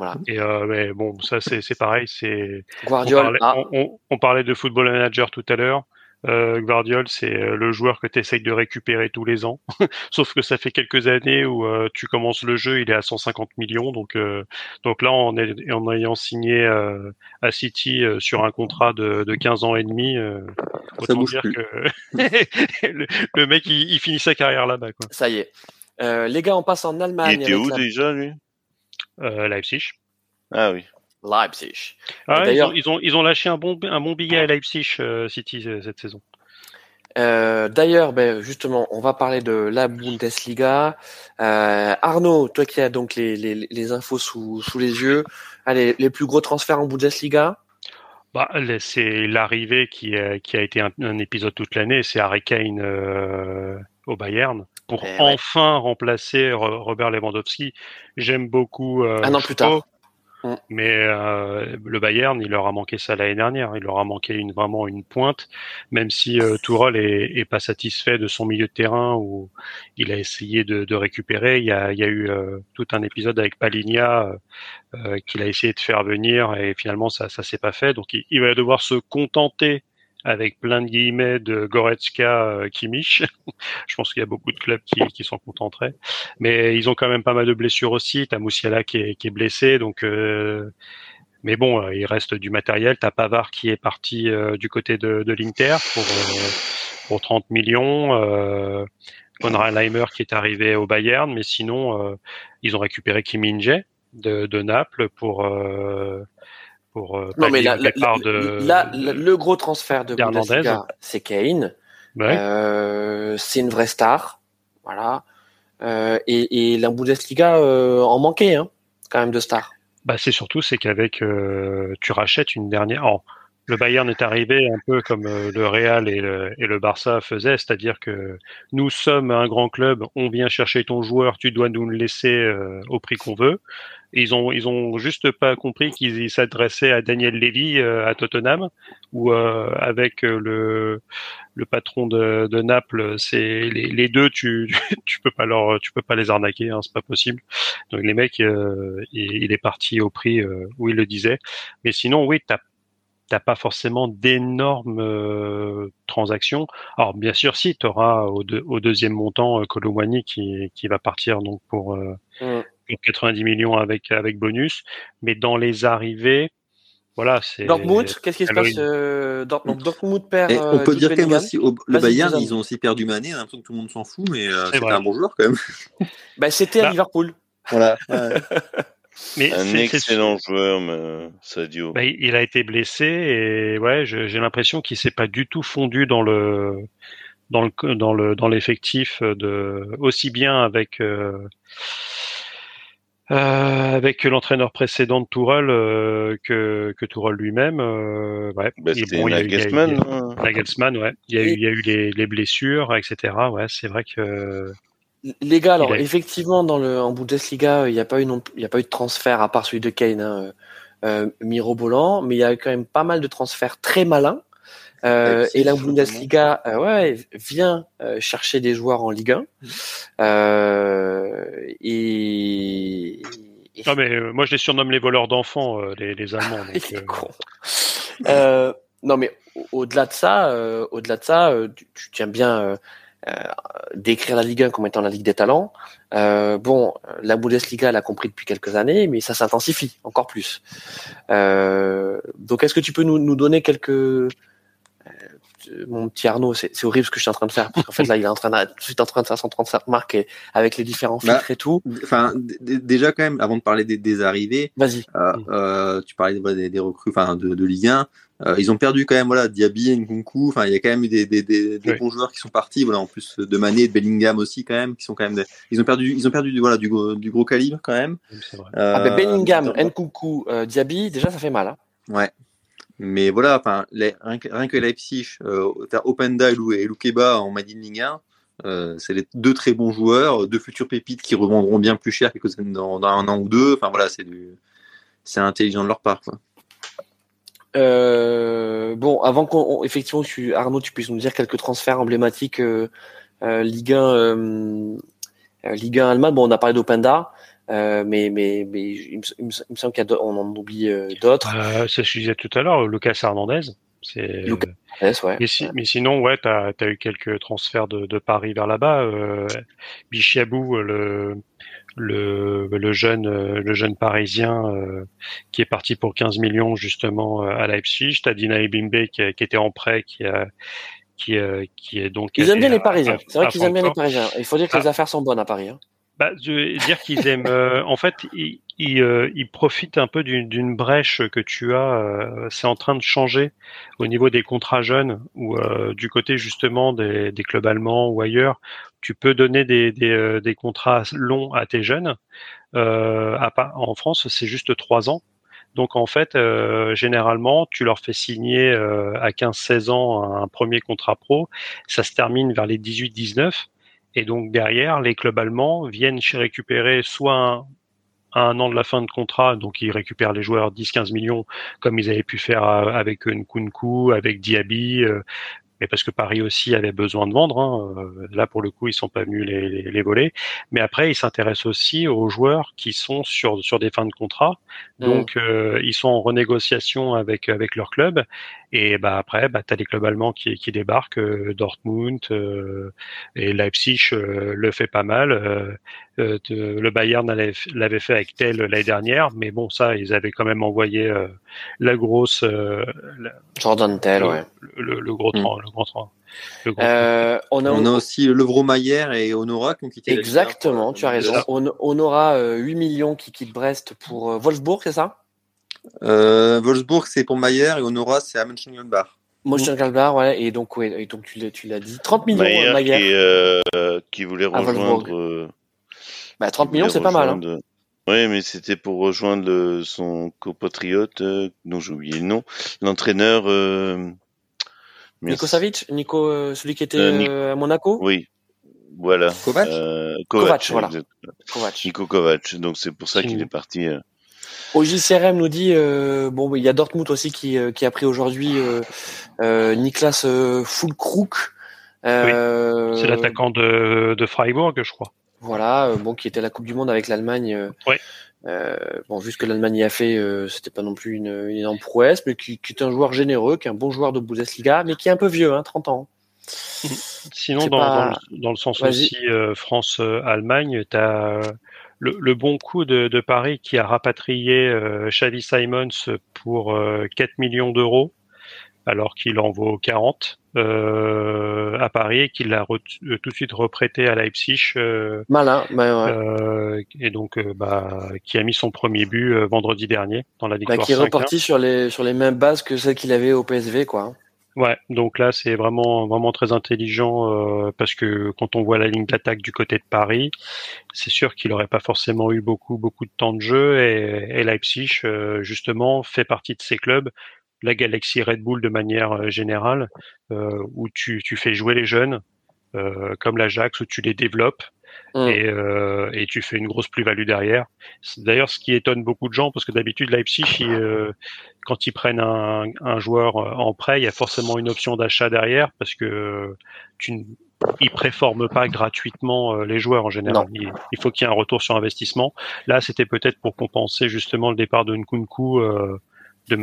voilà. Et euh, mais bon, ça c'est pareil. C'est Guardiola. On parlait, ah. on, on, parlait de football manager tout à l'heure. Euh, Guardiol, c'est euh, le joueur que tu essayes de récupérer tous les ans. Sauf que ça fait quelques années où euh, tu commences le jeu, il est à 150 millions. Donc, euh, donc là, en, est, en ayant signé euh, à City sur un contrat de, de 15 ans et demi, autant dire plus. que le, le, mec, il, il, finit sa carrière là-bas. Ça y est. les gars, on passe en Allemagne. Il était où la... déjà, lui? Leipzig. Ah oui. Leipzig. Ah, ils, ont, ils, ont, ils, ont, lâché un bon, un bon billet à Leipzig euh, City cette saison. Euh, D'ailleurs, ben, justement, on va parler de la Bundesliga. Euh, Arnaud, toi qui as donc les, les, les infos sous, sous, les yeux, allez, les plus gros transferts en Bundesliga? Bah, c'est l'arrivée qui, qui a été un, un épisode toute l'année, c'est Harry Kane euh, au Bayern pour eh enfin ouais. remplacer Robert Lewandowski. J'aime beaucoup. Euh, un an plus tard. Mm. Mais euh, le Bayern, il leur a manqué ça l'année dernière. Il leur a manqué une, vraiment une pointe, même si euh, est, est, pas satisfait de son milieu de terrain où il a essayé de, de récupérer. Il y a, il y a eu euh, tout un épisode avec Paligna euh, qu'il a essayé de faire venir et finalement ça, ça s'est pas fait. Donc il, il va devoir se contenter avec plein de guillemets de Goretzka, euh, Kimmich. je pense qu'il y a beaucoup de clubs qui, qui s'en contenteraient. Mais ils ont quand même pas mal de blessures aussi. T'as Moussiala qui est, qui est blessé, donc. Euh, mais bon, euh, il reste du matériel. T'as Pavard qui est parti euh, du côté de, de l'Inter pour euh, pour 30 millions. Euh, Konrad Leimer qui est arrivé au Bayern, mais sinon ils ont récupéré Kim Inge de, de Naples pour pour euh, non, mais la, la, de, la, le gros transfert de Bundesliga, c'est Kane. Ouais. Euh, c'est une vraie star, voilà. Euh, et, et la Bundesliga euh, en manquait, hein, quand même de stars. Bah c'est surtout c'est qu'avec tu rachètes une dernière. Oh, le Bayern est arrivé un peu comme euh, le Real et le, Barça faisaient, c'est-à-dire que nous sommes un grand club, on vient chercher ton joueur, tu dois nous le laisser au prix qu'on veut. Ils ont ils ont juste pas compris qu'ils s'adressaient à Daniel Levy euh, à Tottenham ou euh, avec euh, le le patron de, Naples c'est les, les, deux tu tu peux pas leur tu peux pas les arnaquer hein, c'est pas possible. Donc les mecs il, il, est parti au prix où il le disait. Mais sinon oui t'as t'as pas forcément d'énormes euh, transactions. Alors bien sûr, si tu auras au, de, au, deuxième montant euh, Colomwani qui, qui va partir donc pour, euh, mm. 90 millions avec avec bonus, mais dans les arrivées, voilà, c'est. Dortmund, qu'est-ce qui se passe euh, Dortmund, Dortmund perd. on peut dire quand même aussi, au, le Bayern, ils ont aussi perdu Mané. L'impression que tout le monde s'en fout, mais euh, c'était un bon joueur quand même. bah, c'était bah. à Liverpool. Voilà. mais un excellent joueur, mais Sadio. Bah, il a été blessé et ouais, j'ai l'impression qu'il s'est pas du tout fondu dans le dans le dans le dans l'effectif de aussi bien avec. Euh, euh, avec l'entraîneur précédent de Tourelle euh, que, que Tourelle lui-même. Ouais. Bah, bon, Nagelsmann. Nagelsmann, ouais. Il y a eu, il y a eu les, les blessures, etc. Ouais, c'est vrai que. Les gars, alors effectivement, dans le en Bundesliga, il n'y a pas eu non, il y a pas eu de transfert à part celui de Kane, hein, euh, mirobolant, mais il y a quand même pas mal de transferts très malins. Euh, et la Bundesliga euh, ouais, vient euh, chercher des joueurs en Ligue 1. Euh, et, et, Non, mais euh, moi, je les surnomme les voleurs d'enfants, les, les, Allemands. Donc, non, mais au-delà de ça, au-delà de ça, tu, tu, tiens bien décrire la Ligue 1 comme étant la Ligue des talents. bon, la Bundesliga l'a compris depuis quelques années, mais ça s'intensifie encore plus. donc, est-ce que tu peux nous, nous donner quelques mon petit Arnaud, c'est horrible ce que je suis en train de faire. Parce qu'en fait, là, il est en train de, tout en train de faire 135 marques et, avec les différents bah, filtres et tout. Enfin, déjà, quand même, avant de parler des, arrivées. Vas-y. Euh, euh, tu parlais des, des, recrues, enfin, de, de, Ligue 1. Euh, ils ont perdu quand même, voilà, Diaby, Nkunku. Enfin, il y a quand même eu des, des, des, des bons joueurs qui sont partis. Voilà, en plus de Mané et de Bellingham aussi, quand même, qui sont quand même. Ils ont perdu, ils ont perdu, voilà, du, du gros calibre quand même. ah, ben Bellingham, Nkunku, Diaby, déjà, ça fait mal. Hein. Ouais. Mais voilà, enfin, rien, que, rien que Leipzig, euh, Openda et Lukeba en Made in Ligue 1, euh, c'est les deux très bons joueurs, deux futurs pépites qui revendront bien plus cher quelques années dans, un an ou deux. Enfin voilà, c'est c'est intelligent de leur part. Quoi. Euh, bon, avant qu'on, effectivement, tu, Arnaud, tu puisses nous dire quelques transferts emblématiques euh, euh Ligue 1, Ligue 1 allemande. Bon, on a parlé d'Openda. Euh, mais mais, mais il, me, semble qu'on en oublie euh, d'autres. Euh, c'est ce que je disais tout à l'heure, Lucas Hernandez. C'est... Ouais. Mais, sinon, ouais, tu as, eu quelques transferts de, de Paris vers là-bas. Euh, Bichiabou, le, le, le, jeune, le jeune parisien qui est parti pour 15 millions justement à Leipzig. Tu as Dina Ebimbe qui, qui, était en prêt, qui a, qui, qui est donc. Ils aiment bien les Parisiens. C'est vrai qu'ils aiment bien les Parisiens. Il faut dire que les ah. affaires sont bonnes à Paris. Hein. Bah, je veux dire qu'ils aiment. Euh, en fait, ils, ils, euh, profitent un peu d'une brèche que tu as. Euh, c'est en train de changer au niveau des contrats jeunes ou du côté justement des, des, clubs allemands ou ailleurs. Tu peux donner des, des, des contrats longs à tes jeunes. À, en France, c'est juste trois ans. Donc en fait, généralement, tu leur fais signer à 15-16 ans un premier contrat pro. Ça se termine vers les 18-19 et donc derrière, les clubs allemands viennent récupérer soit un, un an de la fin de contrat, donc ils récupèrent les joueurs 10-15 millions comme ils avaient pu faire avec Nkunku, avec Diaby, euh, mais parce que Paris aussi avait besoin de vendre. Hein. Euh, là, pour le coup, ils sont pas venus les, les, voler. Mais après, ils s'intéressent aussi aux joueurs qui sont sur sur des fins de contrat. Mmh. Donc, euh, ils sont en renégociation avec avec leur club. Et bah après, bah as les clubs allemands qui qui débarquent, euh, Dortmund et Leipzig le fait pas mal. le Bayern l'avait fait avec Tel l'année dernière, mais bon, ça, ils avaient quand même envoyé la grosse Jordan Tel, ouais. Le, le, gros mmh. euh, on, a, on a aussi et Honora qui ont quitté. Exactement, tu as raison. On, Honora, 8 millions qui quitte Brest pour euh, Wolfsburg, c'est ça? Euh, Wolfsburg, c'est pour Mayer et Honora, c'est à Mönchengladbach. Mönchengladbach, ouais, et donc, ouais, et donc tu l'as dit. 30 millions, Mayer. Qui, qui voulait rejoindre. Bah, 30 millions, c'est pas mal. Hein. Oui, mais c'était pour rejoindre son copatriote, dont j'ai oublié le nom, l'entraîneur. Nico Savic Nico, euh, celui qui était euh, euh, à Monaco? Oui, voilà. Kovac? Kovac, voilà. Kovac. Nico Kovac. Donc c'est pour ça qu'il est parti. Euh... OJCRM nous dit bon il y a Dortmund aussi qui, qui a pris aujourd'hui Niklas Fulkrug. Oui, c'est l'attaquant de, de Freiburg, je crois. Voilà, bon qui était à la Coupe du Monde avec l'Allemagne. Oui. Euh, bon, vu ce que l'Allemagne y a fait, euh, c'était pas non plus une, une, énorme prouesse, mais qui, qui, est un joueur généreux, qui est un bon joueur de Bundesliga, mais qui est un peu vieux, hein, 30 ans. Sinon, dans, dans, le, dans, le, sens aussi euh, France-Allemagne, tu as le, le, bon coup de, de, Paris qui a rapatrié euh, Xavi Simons pour 4 millions d'euros, alors qu'il en vaut 40 euh, à Paris et qu'il l'a euh, tout de suite reprêté à Leipzig. Euh, Malin, ouais. Euh, et donc bah, qui a mis son premier but vendredi dernier dans la bah, victoire. Bah, qui est reparti sur les sur les mêmes bases que celles qu'il avait au PSV, quoi. Ouais, donc là c'est vraiment vraiment très intelligent parce que quand on voit la ligne d'attaque du côté de Paris, c'est sûr qu'il n'aurait pas forcément eu beaucoup beaucoup de temps de jeu et, Leipzig justement fait partie de ces clubs la galaxie Red Bull de manière euh, générale, euh, où tu, tu, fais jouer les jeunes, euh, comme l'Ajax, où tu les développes. Mm. Et, euh, et, tu fais une grosse plus-value derrière. D'ailleurs, ce qui étonne beaucoup de gens, parce que d'habitude, Leipzig, euh, quand ils prennent un, un, joueur en prêt, il y a forcément une option d'achat derrière, parce que tu ils préforment pas gratuitement les joueurs en général. Il, il, faut qu'il y ait un retour sur investissement. Là, c'était peut-être pour compenser justement le départ de Nkunku euh, de,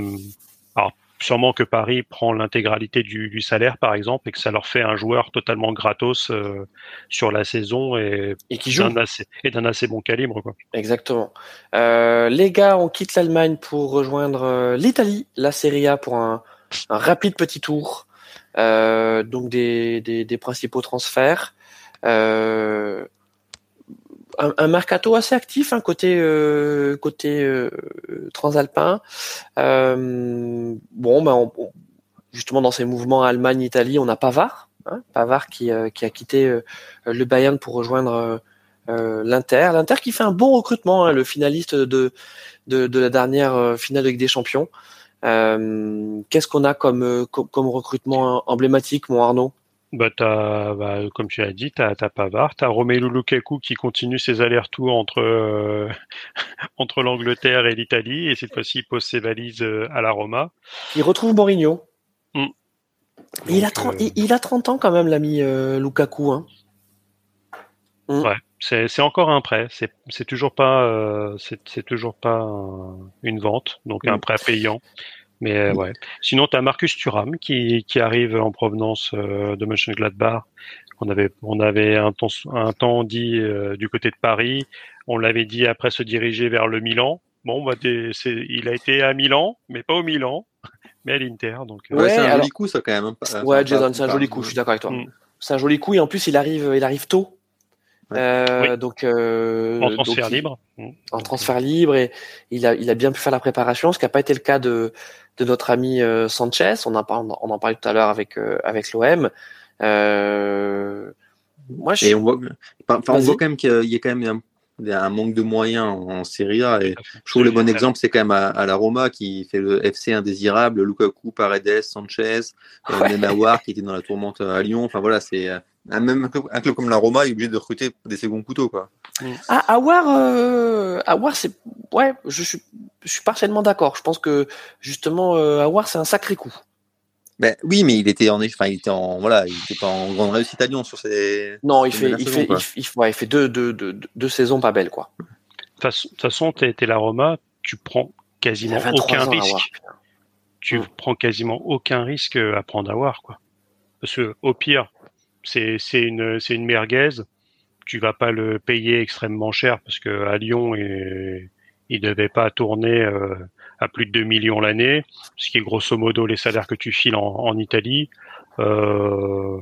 alors, sûrement que Paris prend l'intégralité du, du, salaire, par exemple, et que ça leur fait un joueur totalement gratos euh, sur la saison et, et qui joue d'un assez, et d'un assez bon calibre. Quoi. Exactement. Euh, les gars, on quitte l'Allemagne pour rejoindre euh, l'Italie, la Serie A pour un, un rapide petit tour. donc des, des, des, principaux transferts. Un, un, mercato assez actif, hein, côté côté transalpin. bon, ben on, justement dans ces mouvements Allemagne-Italie, on a Pavard, hein, Pavard qui, qui a quitté le Bayern pour rejoindre euh, l'Inter. L'Inter qui fait un bon recrutement, hein, le finaliste de, de, de, la dernière euh, finale de Ligue des Champions. Euh, Qu'est-ce qu'on a euh, comme, comme, recrutement emblématique, mon Arnaud? Bah, as, bah, comme tu as dit, tu as, as, Pavard, tu as Romelu Lukaku qui continue ses allers-retours entre, euh, entre l'Angleterre et l'Italie, et cette fois-ci il pose ses valises à la Roma. Il retrouve Mourinho. Mm. il, a 30, il, il, a 30 ans quand même, l'ami Lukaku. Hein. Mm. Ouais. C'est encore un prêt. C'est toujours pas euh, c'est toujours pas une vente, donc un mm. prêt payant. Mais euh, ouais. Sinon, tu as Marcus Thuram qui, qui arrive en provenance euh, de Mönchengladbach. On avait on avait un temps un temps dit du côté de Paris. On l'avait dit après se diriger vers le Milan. Bon, bah, il a été à Milan, mais pas au Milan, mais à l'Inter. Donc ouais, c'est un joli coup ça quand même. Hein, ouais, Jason, c'est un joli coup. Je suis d'accord avec toi. Mm. C'est un joli coup et en plus il arrive il arrive tôt. Euh, donc euh, en transfert libre. En transfert libre et il a il a bien pu faire la préparation, ce qui n'a pas été le cas de de notre ami euh, Sanchez. On en parle on en parlait tout à l'heure avec euh, avec l'OM. moi, je... et on voit, enfin, on voit quand même qu'il y a quand même un, un manque de moyens en, Serie A. Et je trouve le bon exemple, c'est quand même à, la Roma qui fait le FC indésirable, Lukaku, Paredes, Sanchez, ouais. Nenawar qui était dans la tourmente à Lyon. Enfin voilà, c'est même un club, comme la Roma est obligé de recruter des seconds couteaux quoi. Ah, Awar, euh, Awar c'est ouais, je suis je suis partiellement d'accord. Je pense que justement euh, Awar c'est un sacré coup. Ben oui, mais il était en enfin il était en voilà, il était pas en grande réussite à Lyon sur ses Non, il fait il, fait, il, ouais, il fait deux, deux, deux, deux saisons pas belles quoi. De toute façon, tu été la Roma, tu prends quasiment aucun risque. tu prends quasiment aucun risque à prendre Awar quoi. Parce que au pire, c'est une c'est une merguez. Tu vas pas le payer extrêmement cher parce que à Lyon et, il devait pas tourner euh, à plus de 2 millions l'année, ce qui est grosso modo les salaires que tu files en, Italie. Euh,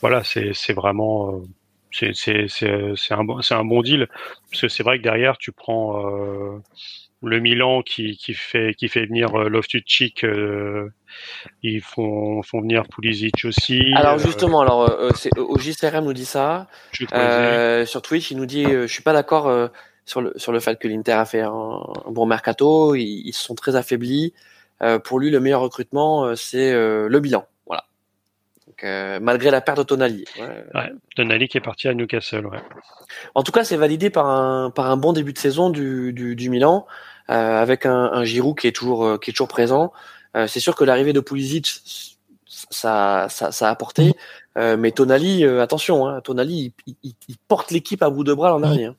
voilà, c'est vraiment euh, c'est c'est un bon c'est un bon deal parce que c'est vrai que derrière tu prends le Milan qui, qui fait qui fait venir euh, Loftus-Cheek, euh, ils font font venir Pulisic aussi. Alors euh, justement, alors euh, au JCRM nous dit ça. sur Twitch, il nous dit je suis pas d'accord sur le sur le fait que l'Inter a fait un, bon mercato, ils, ils, sont très affaiblis. pour lui, le meilleur recrutement, c'est le bilan. Voilà. Donc, malgré la perte de Tonali. Ouais. ouais. Tonali qui est parti à Newcastle. Ouais. En tout cas, c'est validé par un par un bon début de saison du du, du Milan. Euh, avec un, un Giroud qui est toujours euh, qui est toujours présent. Euh, c'est sûr que l'arrivée de Pulisic ça, ça, ça a apporté. Euh, mais Tonali, attention, hein, Tonali, il, il, il porte l'équipe à bout de bras l'an dernier. Hein.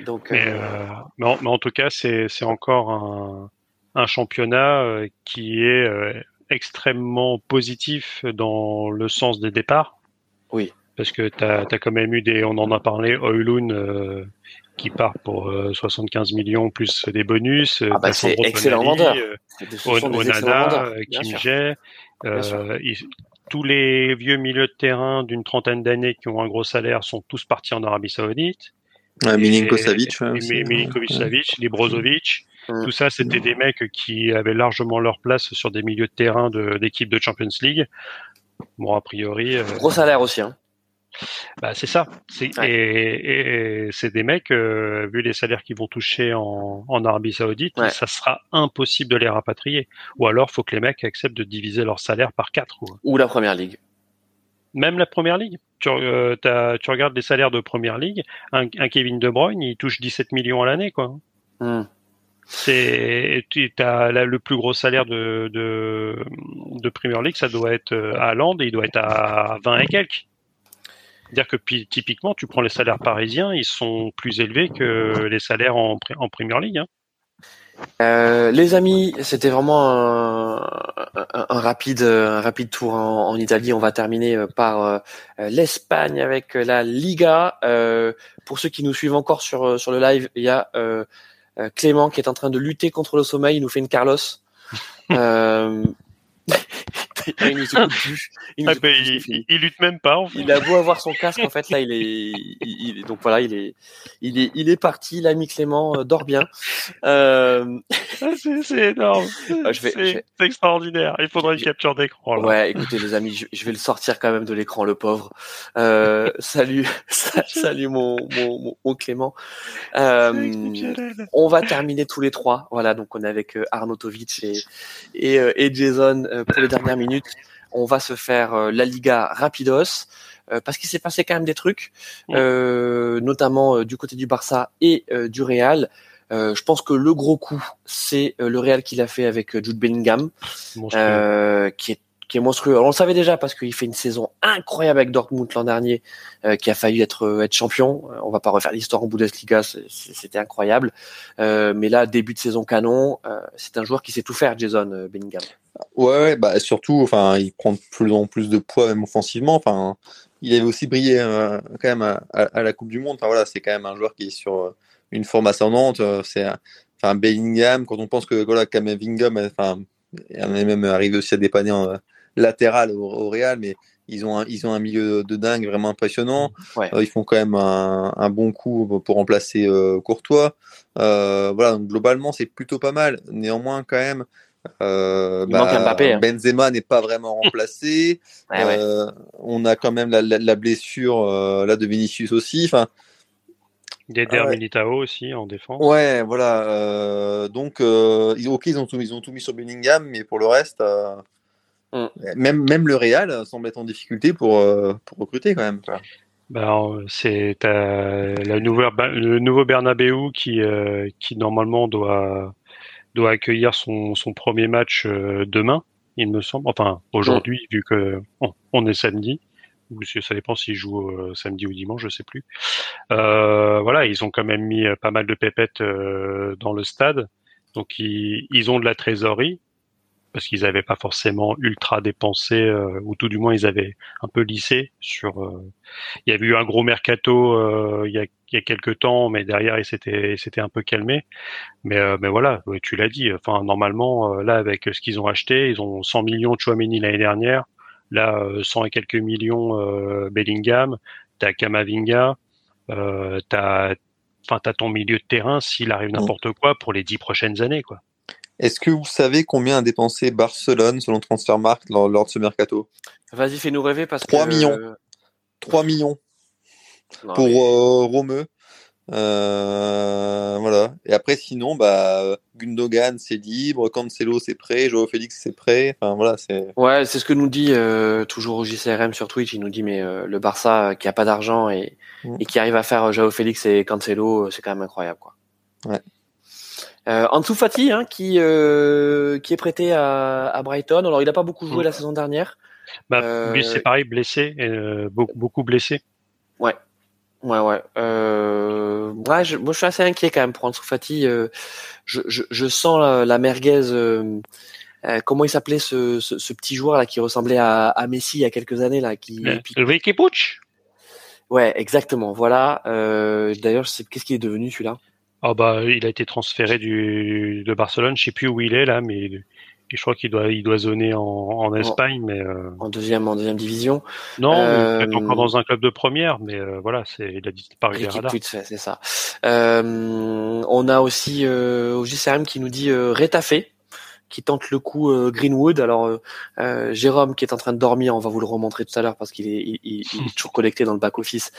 Donc, mais, euh... mais, en, mais, en, tout cas, c'est encore un, un championnat qui est extrêmement positif dans le sens des départs. Oui. Parce que tu as, as, quand même eu des, on en a parlé, Oilun euh, qui part pour 75 euh, millions plus des bonus. Euh, ah bah c'est excellent vendeur. Onana, Kim Jae, tous les vieux milieux de terrain d'une trentaine d'années qui ont un gros salaire sont tous partis en Arabie Saoudite. Ouais, Milinko Savic. Milinkovic Savic, les Brozovic. Tout ça, c'était des mecs qui avaient largement leur place sur des milieux de terrain d'équipes de, de, Champions League. Bon, a priori. Gros salaire aussi. Hein. Bah, c'est ça. Et, et c'est des mecs, euh, vu les salaires qu'ils vont toucher en, en Arabie Saoudite, ça sera impossible de les rapatrier. Ou alors, faut que les mecs acceptent de diviser leur salaire par quatre. Ou, la première ligue. Même la première ligue. Tu, euh, tu regardes les salaires de première ligue. Un, Kevin De Bruyne, il touche 17 millions à l'année, quoi. Hmm. C'est, tu as le plus gros salaire de, de, de Premier League, ça doit être euh, à Land, il doit être à 20 et quelques. C'est-à-dire que typiquement, tu prends les salaires parisiens, ils sont plus élevés que les salaires en, en Premier League. Hein. Euh, les amis, c'était vraiment un, un, rapide, un rapide tour en, en, Italie. On va terminer euh, par euh, l'Espagne avec la Liga. Euh, pour ceux qui nous suivent encore sur sur le live, il y a euh, Clément qui est en train de lutter contre le sommeil. Il nous fait une Carlos. il nous écoute plus. Il, ah, il, il, lutte même pas. En fait. Il a beau avoir son casque, en fait, là, il est, il, donc voilà, il est, il est, il est parti. L'ami Clément euh, dort bien. Euh... Ah, c'est énorme. Ah, c'est extraordinaire. Il faudrait une capture d'écran. Ouais, écoutez, les amis, je, vais le sortir quand même de l'écran, le pauvre. Euh, salut, salut mon, mon, mon, Clément. On va terminer tous les trois. Voilà, donc on est avec Arnaud Tovic et, et, euh, et Jason pour les dernières minutes. On va se faire la Liga rapidos. parce qu'il s'est passé quand même des trucs, notamment du côté du Barça et du Real. Euh, je pense que le gros coup, c'est euh, le Real qu'il a fait avec euh, Jude Bellingham, qui est qui est monstrueux. on le savait déjà parce qu'il fait une saison incroyable avec Dortmund l'an dernier, qui a failli être être champion. On va pas refaire l'histoire en Bundesliga, c'était incroyable. mais là, début de saison canon, c'est un joueur qui sait tout faire, Jason Bellingham. Ouais, bah surtout, enfin, il prend de plus en plus de poids même offensivement. Enfin, il avait aussi brillé quand même à, à, la Coupe du Monde. Enfin voilà, c'est quand même un joueur qui est sur une forme ascendante. Euh, c'est enfin Bellingham quand on pense que voilà Kamavingham, enfin, on est même arrivé aussi à dépanner en euh, latéral au, Real, mais ils ont un, ils ont un milieu de dingue vraiment impressionnant. Euh, ils font quand même un, bon coup pour remplacer Courtois. voilà, donc globalement c'est plutôt pas mal. Néanmoins quand même. Bah, hein. Benzema n'est pas vraiment remplacé. On a quand même la, la blessure là de Vinicius aussi. Enfin, Deder ah Militao aussi en défense. Ouais, voilà. Euh, donc, euh, ok, ils ont, tout, ils ont tout mis sur Bellingham, mais pour le reste, euh, mm. même, même le Real semble être en difficulté pour, pour recruter quand même. Ben, c'est la nouvelle, le nouveau Bernabeu qui, qui normalement doit, doit accueillir son, son premier match demain, il me semble. Enfin, aujourd'hui, vu que on est samedi ça dépend s'ils jouent euh, samedi ou dimanche, je sais plus. Euh, voilà, ils ont quand même mis euh, pas mal de pépettes dans le stade, donc ils, ils ont de la trésorerie parce qu'ils n'avaient pas forcément ultra dépensé, ou tout du moins ils avaient un peu lissé sur. il y avait eu un gros mercato il, y a, il y a quelques temps, mais derrière il s'était s'était un peu calmé. Mais mais voilà, tu l'as dit. Enfin normalement là avec ce qu'ils ont acheté, ils ont 100 millions de Chouameni l'année dernière. Là, 100 euh, et quelques millions euh, Bellingham, t'as Kamavinga, euh, t'as enfin t'as ton milieu de terrain s'il arrive n'importe quoi pour les dix prochaines années quoi. Est-ce que vous savez combien a dépensé Barcelone selon Transfermarkt lors, lors de ce mercato? Vas-y, fais-nous rêver parce 3 millions. 3 millions. pour Romeu, euh, voilà. Et après, sinon, bah, Gundogan, c'est libre. Cancelo, c'est prêt. Joao Félix, c'est prêt. Enfin, voilà, c'est. Ouais, c'est ce que nous dit euh, toujours au JCRM sur Twitch. Il nous dit, mais euh, le Barça qui a pas d'argent et, mm. et, qui arrive à faire Joao Félix et Cancelo, c'est quand même incroyable, quoi. Ouais. Euh, Ansu Fati, hein, qui qui est prêté à, à, Brighton. Alors, il a pas beaucoup joué mm. la saison dernière. Bah, lui, c'est pareil, blessé, beaucoup, beaucoup blessé. Ouais. Ouais, ouais. Euh, ouais je, moi, je suis assez inquiet quand même pour Ansu Fati. Euh, je, je, je, sens la, la merguez. Euh, euh comment il s'appelait ce, ce, ce, petit joueur là qui ressemblait à, à, Messi il y a quelques années là qui. Ricky Pucci. Ouais, exactement. Voilà. Euh, D'ailleurs, qu'est-ce qu'il est devenu celui-là? Ah bah, il a été transféré du de Barcelone. Je sais plus où il est là, mais je crois qu'il doit, il doit zoner en, en Espagne, mais euh... en deuxième, en deuxième division. Non, euh... peut-être encore dans un club de première, mais euh, voilà, c'est, il a disparu des radars. C'est ça. Euh, on a aussi euh, au JCRM qui nous dit Rétafé qui tente le coup euh, Greenwood. Alors euh, euh, Jérôme qui est en train de dormir, on va vous le remontrer tout à l'heure parce qu'il est, il, il, est toujours connecté dans le back office.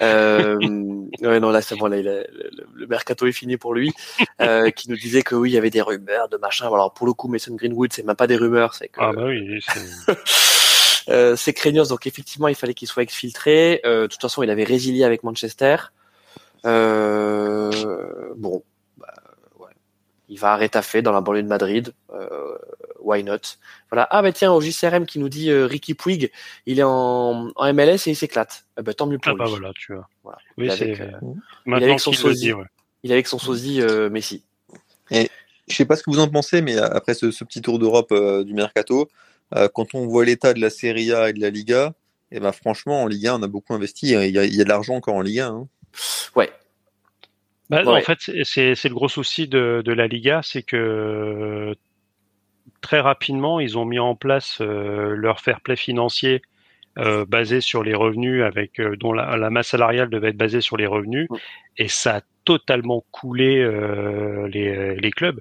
Euh, ouais, non là c'est bon, là, il le, le, mercato est fini pour lui. Euh, qui nous disait que oui il y avait des rumeurs de machin. Alors pour le coup Mason Greenwood c'est même pas des rumeurs, c'est que ah bah oui. Euh, c'est craignos, donc effectivement il fallait qu'il soit exfiltré. Euh, de toute façon il avait résilié avec Manchester. Euh, bon, il va arrêter fait dans la banlieue de Madrid. Euh, why not? Voilà. Ah bah tiens, au JCRM qui nous dit euh, Ricky Puig, il est en, en MLS et il s'éclate. Eh ben, tant mieux pour ah lui. bah voilà, tu vois. Voilà. Oui, il, avec, euh, il avec son sosie. Ouais. Il est avec son sosie euh, Messi. Et je sais pas ce que vous en pensez, mais après ce, ce petit tour d'Europe euh, du mercato, euh, quand on voit l'état de la Serie A et de la Liga, et eh ben franchement en Liga on a beaucoup investi. Il y a, il y a de l'argent encore en Liga. Hein. Ouais, bah, En fait, c'est le gros souci de, de la Liga, c'est que très rapidement, ils ont mis en place leur fair play financier basé sur les revenus, avec dont la, masse salariale devait être basée sur les revenus, et ça a totalement coulé les, les clubs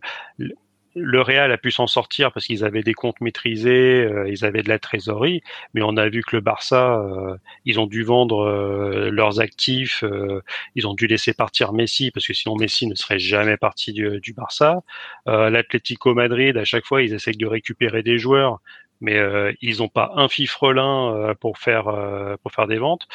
le Real a pu s'en sortir parce qu'ils avaient des comptes maîtrisés, euh, ils avaient de la trésorerie, mais on a vu que le Barça, euh, ils ont dû vendre euh, leurs actifs, ils ont dû laisser partir Messi parce que sinon Messi ne serait jamais parti du, du Barça. L'Atlético Madrid, à chaque fois, ils essayent de récupérer des joueurs, mais ils n'ont pas un fifrelin pour faire pour faire des ventes.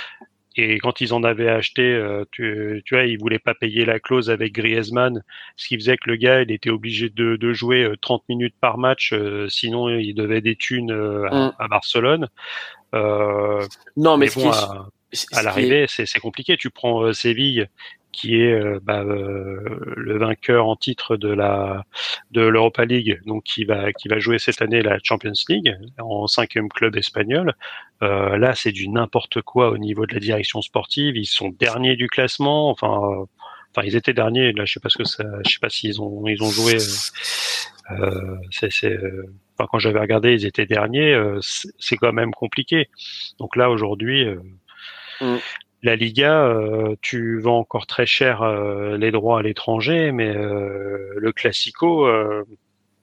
Et quand ils en avaient acheté, euh, tu, tu, vois, ils voulaient pas payer la clause avec Griezmann, ce qui faisait que le gars, il était obligé de, de jouer 30 euh, minutes par match, euh, sinon il devait des thunes à, mm. à, Barcelone. non, mais, bon, à, à l'arrivée, c'est compliqué. Tu prends Séville, qui est euh, bah, euh, le vainqueur en titre de la de l'Europa League, donc qui va qui va jouer cette année la Champions League en cinquième club espagnol. Euh, là, c'est du n'importe quoi au niveau de la direction sportive. Ils sont derniers du classement. Enfin, enfin, ils étaient derniers. Là, je sais pas ce que ça. Je sais pas s'ils ont ils ont joué. Euh, c'est enfin, quand j'avais regardé, ils étaient derniers. c'est quand même compliqué. Donc là, aujourd'hui. Mm la Liga, euh, tu vends encore très cher euh, les droits à l'étranger, mais euh, le Classico,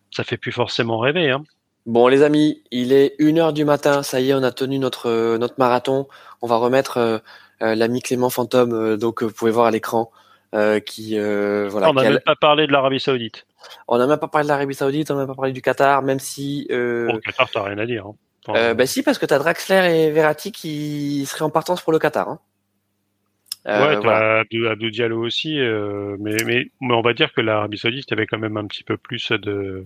ça fait plus forcément rêver. Hein. Bon, les amis, il est 1h du matin. Ça y est, on a tenu notre, notre marathon. On va remettre l'ami Clément Fantôme, donc vous pouvez voir à l'écran. qui voilà, on n'a même pas parlé de l'Arabie Saoudite. On n'a même pas parlé de l'Arabie Saoudite, on n'a même pas parlé du Qatar, même si. Euh... Bon, Qatar, t'as rien à dire. Hein. bah si, parce que tu as Draxler et Verratti qui seraient en partance pour le Qatar. Hein. Euh, ouais, t'as Abdou, Diallo aussi, euh, mais, mais, mais, on va dire que l'Arabie Saoudite avait quand même un petit peu plus de,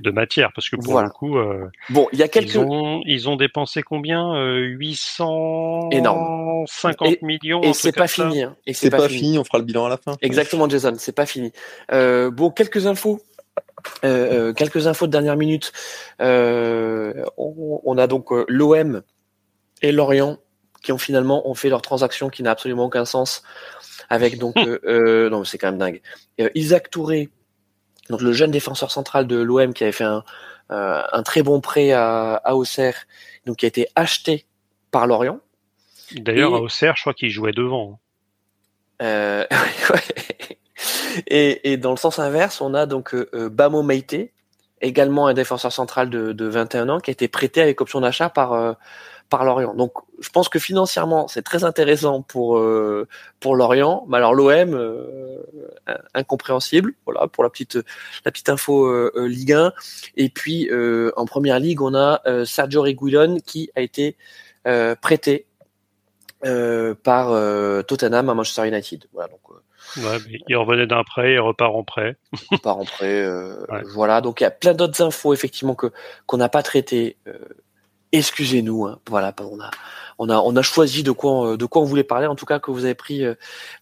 de matière, parce que pour voilà. le coup, euh, bon, il y a quelques... ils, ont, ils ont dépensé combien euh, 850 millions. Et c'est pas fini. Hein. Et c'est pas, pas fini. On fera le bilan à la fin. Exactement, Jason. C'est pas fini. Euh, bon, quelques infos. Euh, quelques infos de dernière minute. On, on, a donc l'OM et Lorient qui ont finalement ont fait leur transaction qui n'a absolument aucun sens avec donc euh, euh, non c'est quand même dingue. Euh, Isaac Touré donc le jeune défenseur central de l'OM qui avait fait un, euh, un très bon prêt à, à Auxerre donc qui a été acheté par Lorient. D'ailleurs à Auxerre je crois qu'il jouait devant euh, et, et, dans le sens inverse on a donc Bamo Meite également un défenseur central de, de 21 ans qui a été prêté avec option d'achat par par Lorient. Donc, je pense que financièrement, c'est très intéressant pour euh, pour Lorient. Mais alors l'OM, euh, incompréhensible. Voilà pour la petite la petite info euh, Ligue 1. Et puis en première ligue, on a Sergio Reguilon qui a été prêté par Tottenham à Manchester United. Voilà donc. Ouais, il revenait d'un prêt, il repart en prêt. il repart en prêt. Ouais. Voilà, donc il y a plein d'autres infos effectivement que qu'on n'a pas traité excusez-nous. Hein. Voilà, on a, on a, on a choisi de quoi, de quoi on voulait parler. En tout cas, que vous avez pris, euh,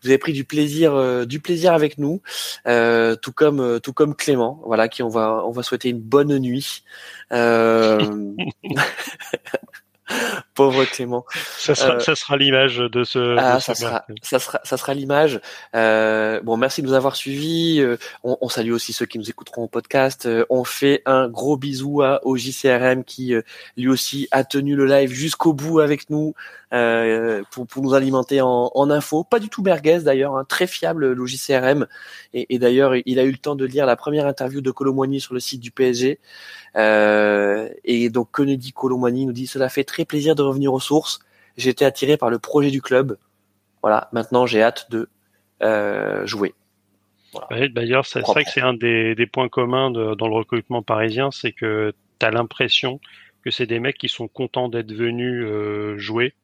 vous avez pris du plaisir, euh, du plaisir avec nous, euh, tout comme, tout comme Clément. Voilà, qui on va, on va souhaiter une bonne nuit. Pauvre Clément. Ça sera, euh, ça sera l'image de ce. Ah, de ça, sera, ça, sera, ça sera l'image. Euh, bon, merci de nous avoir suivis. Euh, on, on, salue aussi ceux qui nous écouteront au podcast. Euh, on fait un gros bisou à OJCRM qui lui aussi a tenu le live jusqu'au bout avec nous pour, pour nous alimenter en, en info. Pas du tout merguez d'ailleurs, hein, très fiable l'OJCRM. Et, et d'ailleurs, il a eu le temps de lire la première interview de Colomboigny sur le site du PSG. Euh, et donc, que nous dit Colomani nous dit cela fait très plaisir de revenir aux sources. J'ai été attiré par le projet du club. Voilà, maintenant j'ai hâte de euh, jouer. Voilà. D'ailleurs, c'est vrai que c'est un des, des, points communs de, dans le recrutement parisien, c'est que tu as l'impression que c'est des mecs qui sont contents d'être venus euh, jouer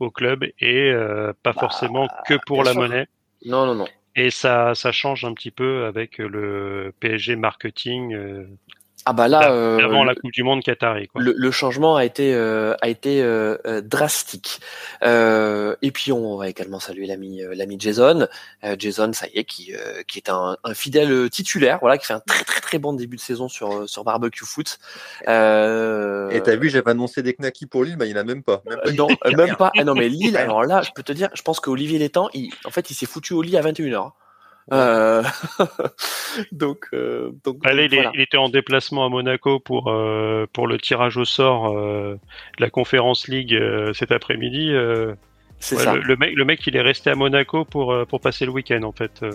au club et euh, pas bah, forcément que pour la sûr. monnaie. Non, non, non. Et ça, ça change un petit peu avec le PSG marketing ah bah là, euh, avant la Coupe du Monde Qatari. Quoi. Le, le, changement a été euh, a été euh, euh drastique. Euh, et puis on va également saluer l'ami euh, l'ami Jason. Jason, ça y est, qui qui est un, un, fidèle titulaire, voilà, qui fait un très très très bon début de saison sur sur barbecue foot. Et t'as vu, j'avais annoncé des knackis pour Lille, mais il n'y en a même pas. Même pas non, même pas. Ah non, mais Lille. Alors là, je peux te dire, je pense qu'Olivier Létang, il, en fait, il s'est foutu au lit à 21 h Euh, donc, donc, Allez, il, était en déplacement à Monaco pour pour le tirage au sort de la Conférence League cet après-midi. C'est ça. Le, mec, le mec, il est resté à Monaco pour, euh, pour passer le week-end, en fait. Euh.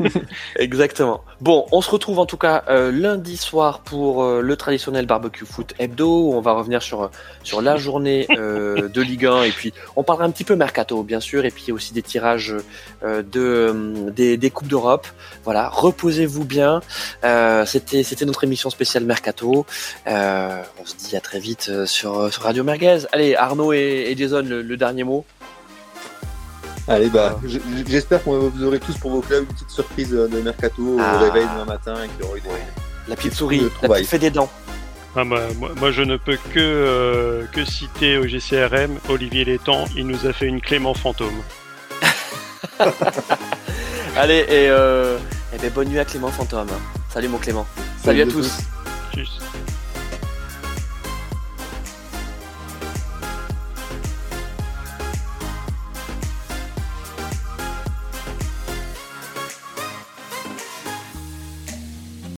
Exactement. Bon, on se retrouve en tout cas euh, lundi soir pour le traditionnel barbecue foot hebdo. Où on va revenir sur, sur la journée de Ligue 1 et puis on parlera un petit peu mercato, bien sûr, et puis aussi des tirages de, des, des Coupes d'Europe. Voilà, reposez-vous bien. C'était c'était notre émission spéciale mercato. on se dit à très vite sur, sur Radio Merguez. Allez, Arnaud et, Jason, le dernier mot. Allez, bah, j'espère qu'on vous aurez tous pour vos clubs une petite surprise de mercato au ah. réveil demain matin et qu'il y aura La petite souris, la petite fait des dents. Ah, moi, moi, je ne peux que, euh, que citer au GCRM Olivier Létang, il nous a fait une Clément fantôme. Allez, et, euh, et ben, bonne nuit à Clément fantôme. Salut mon Clément. Salut, à tous.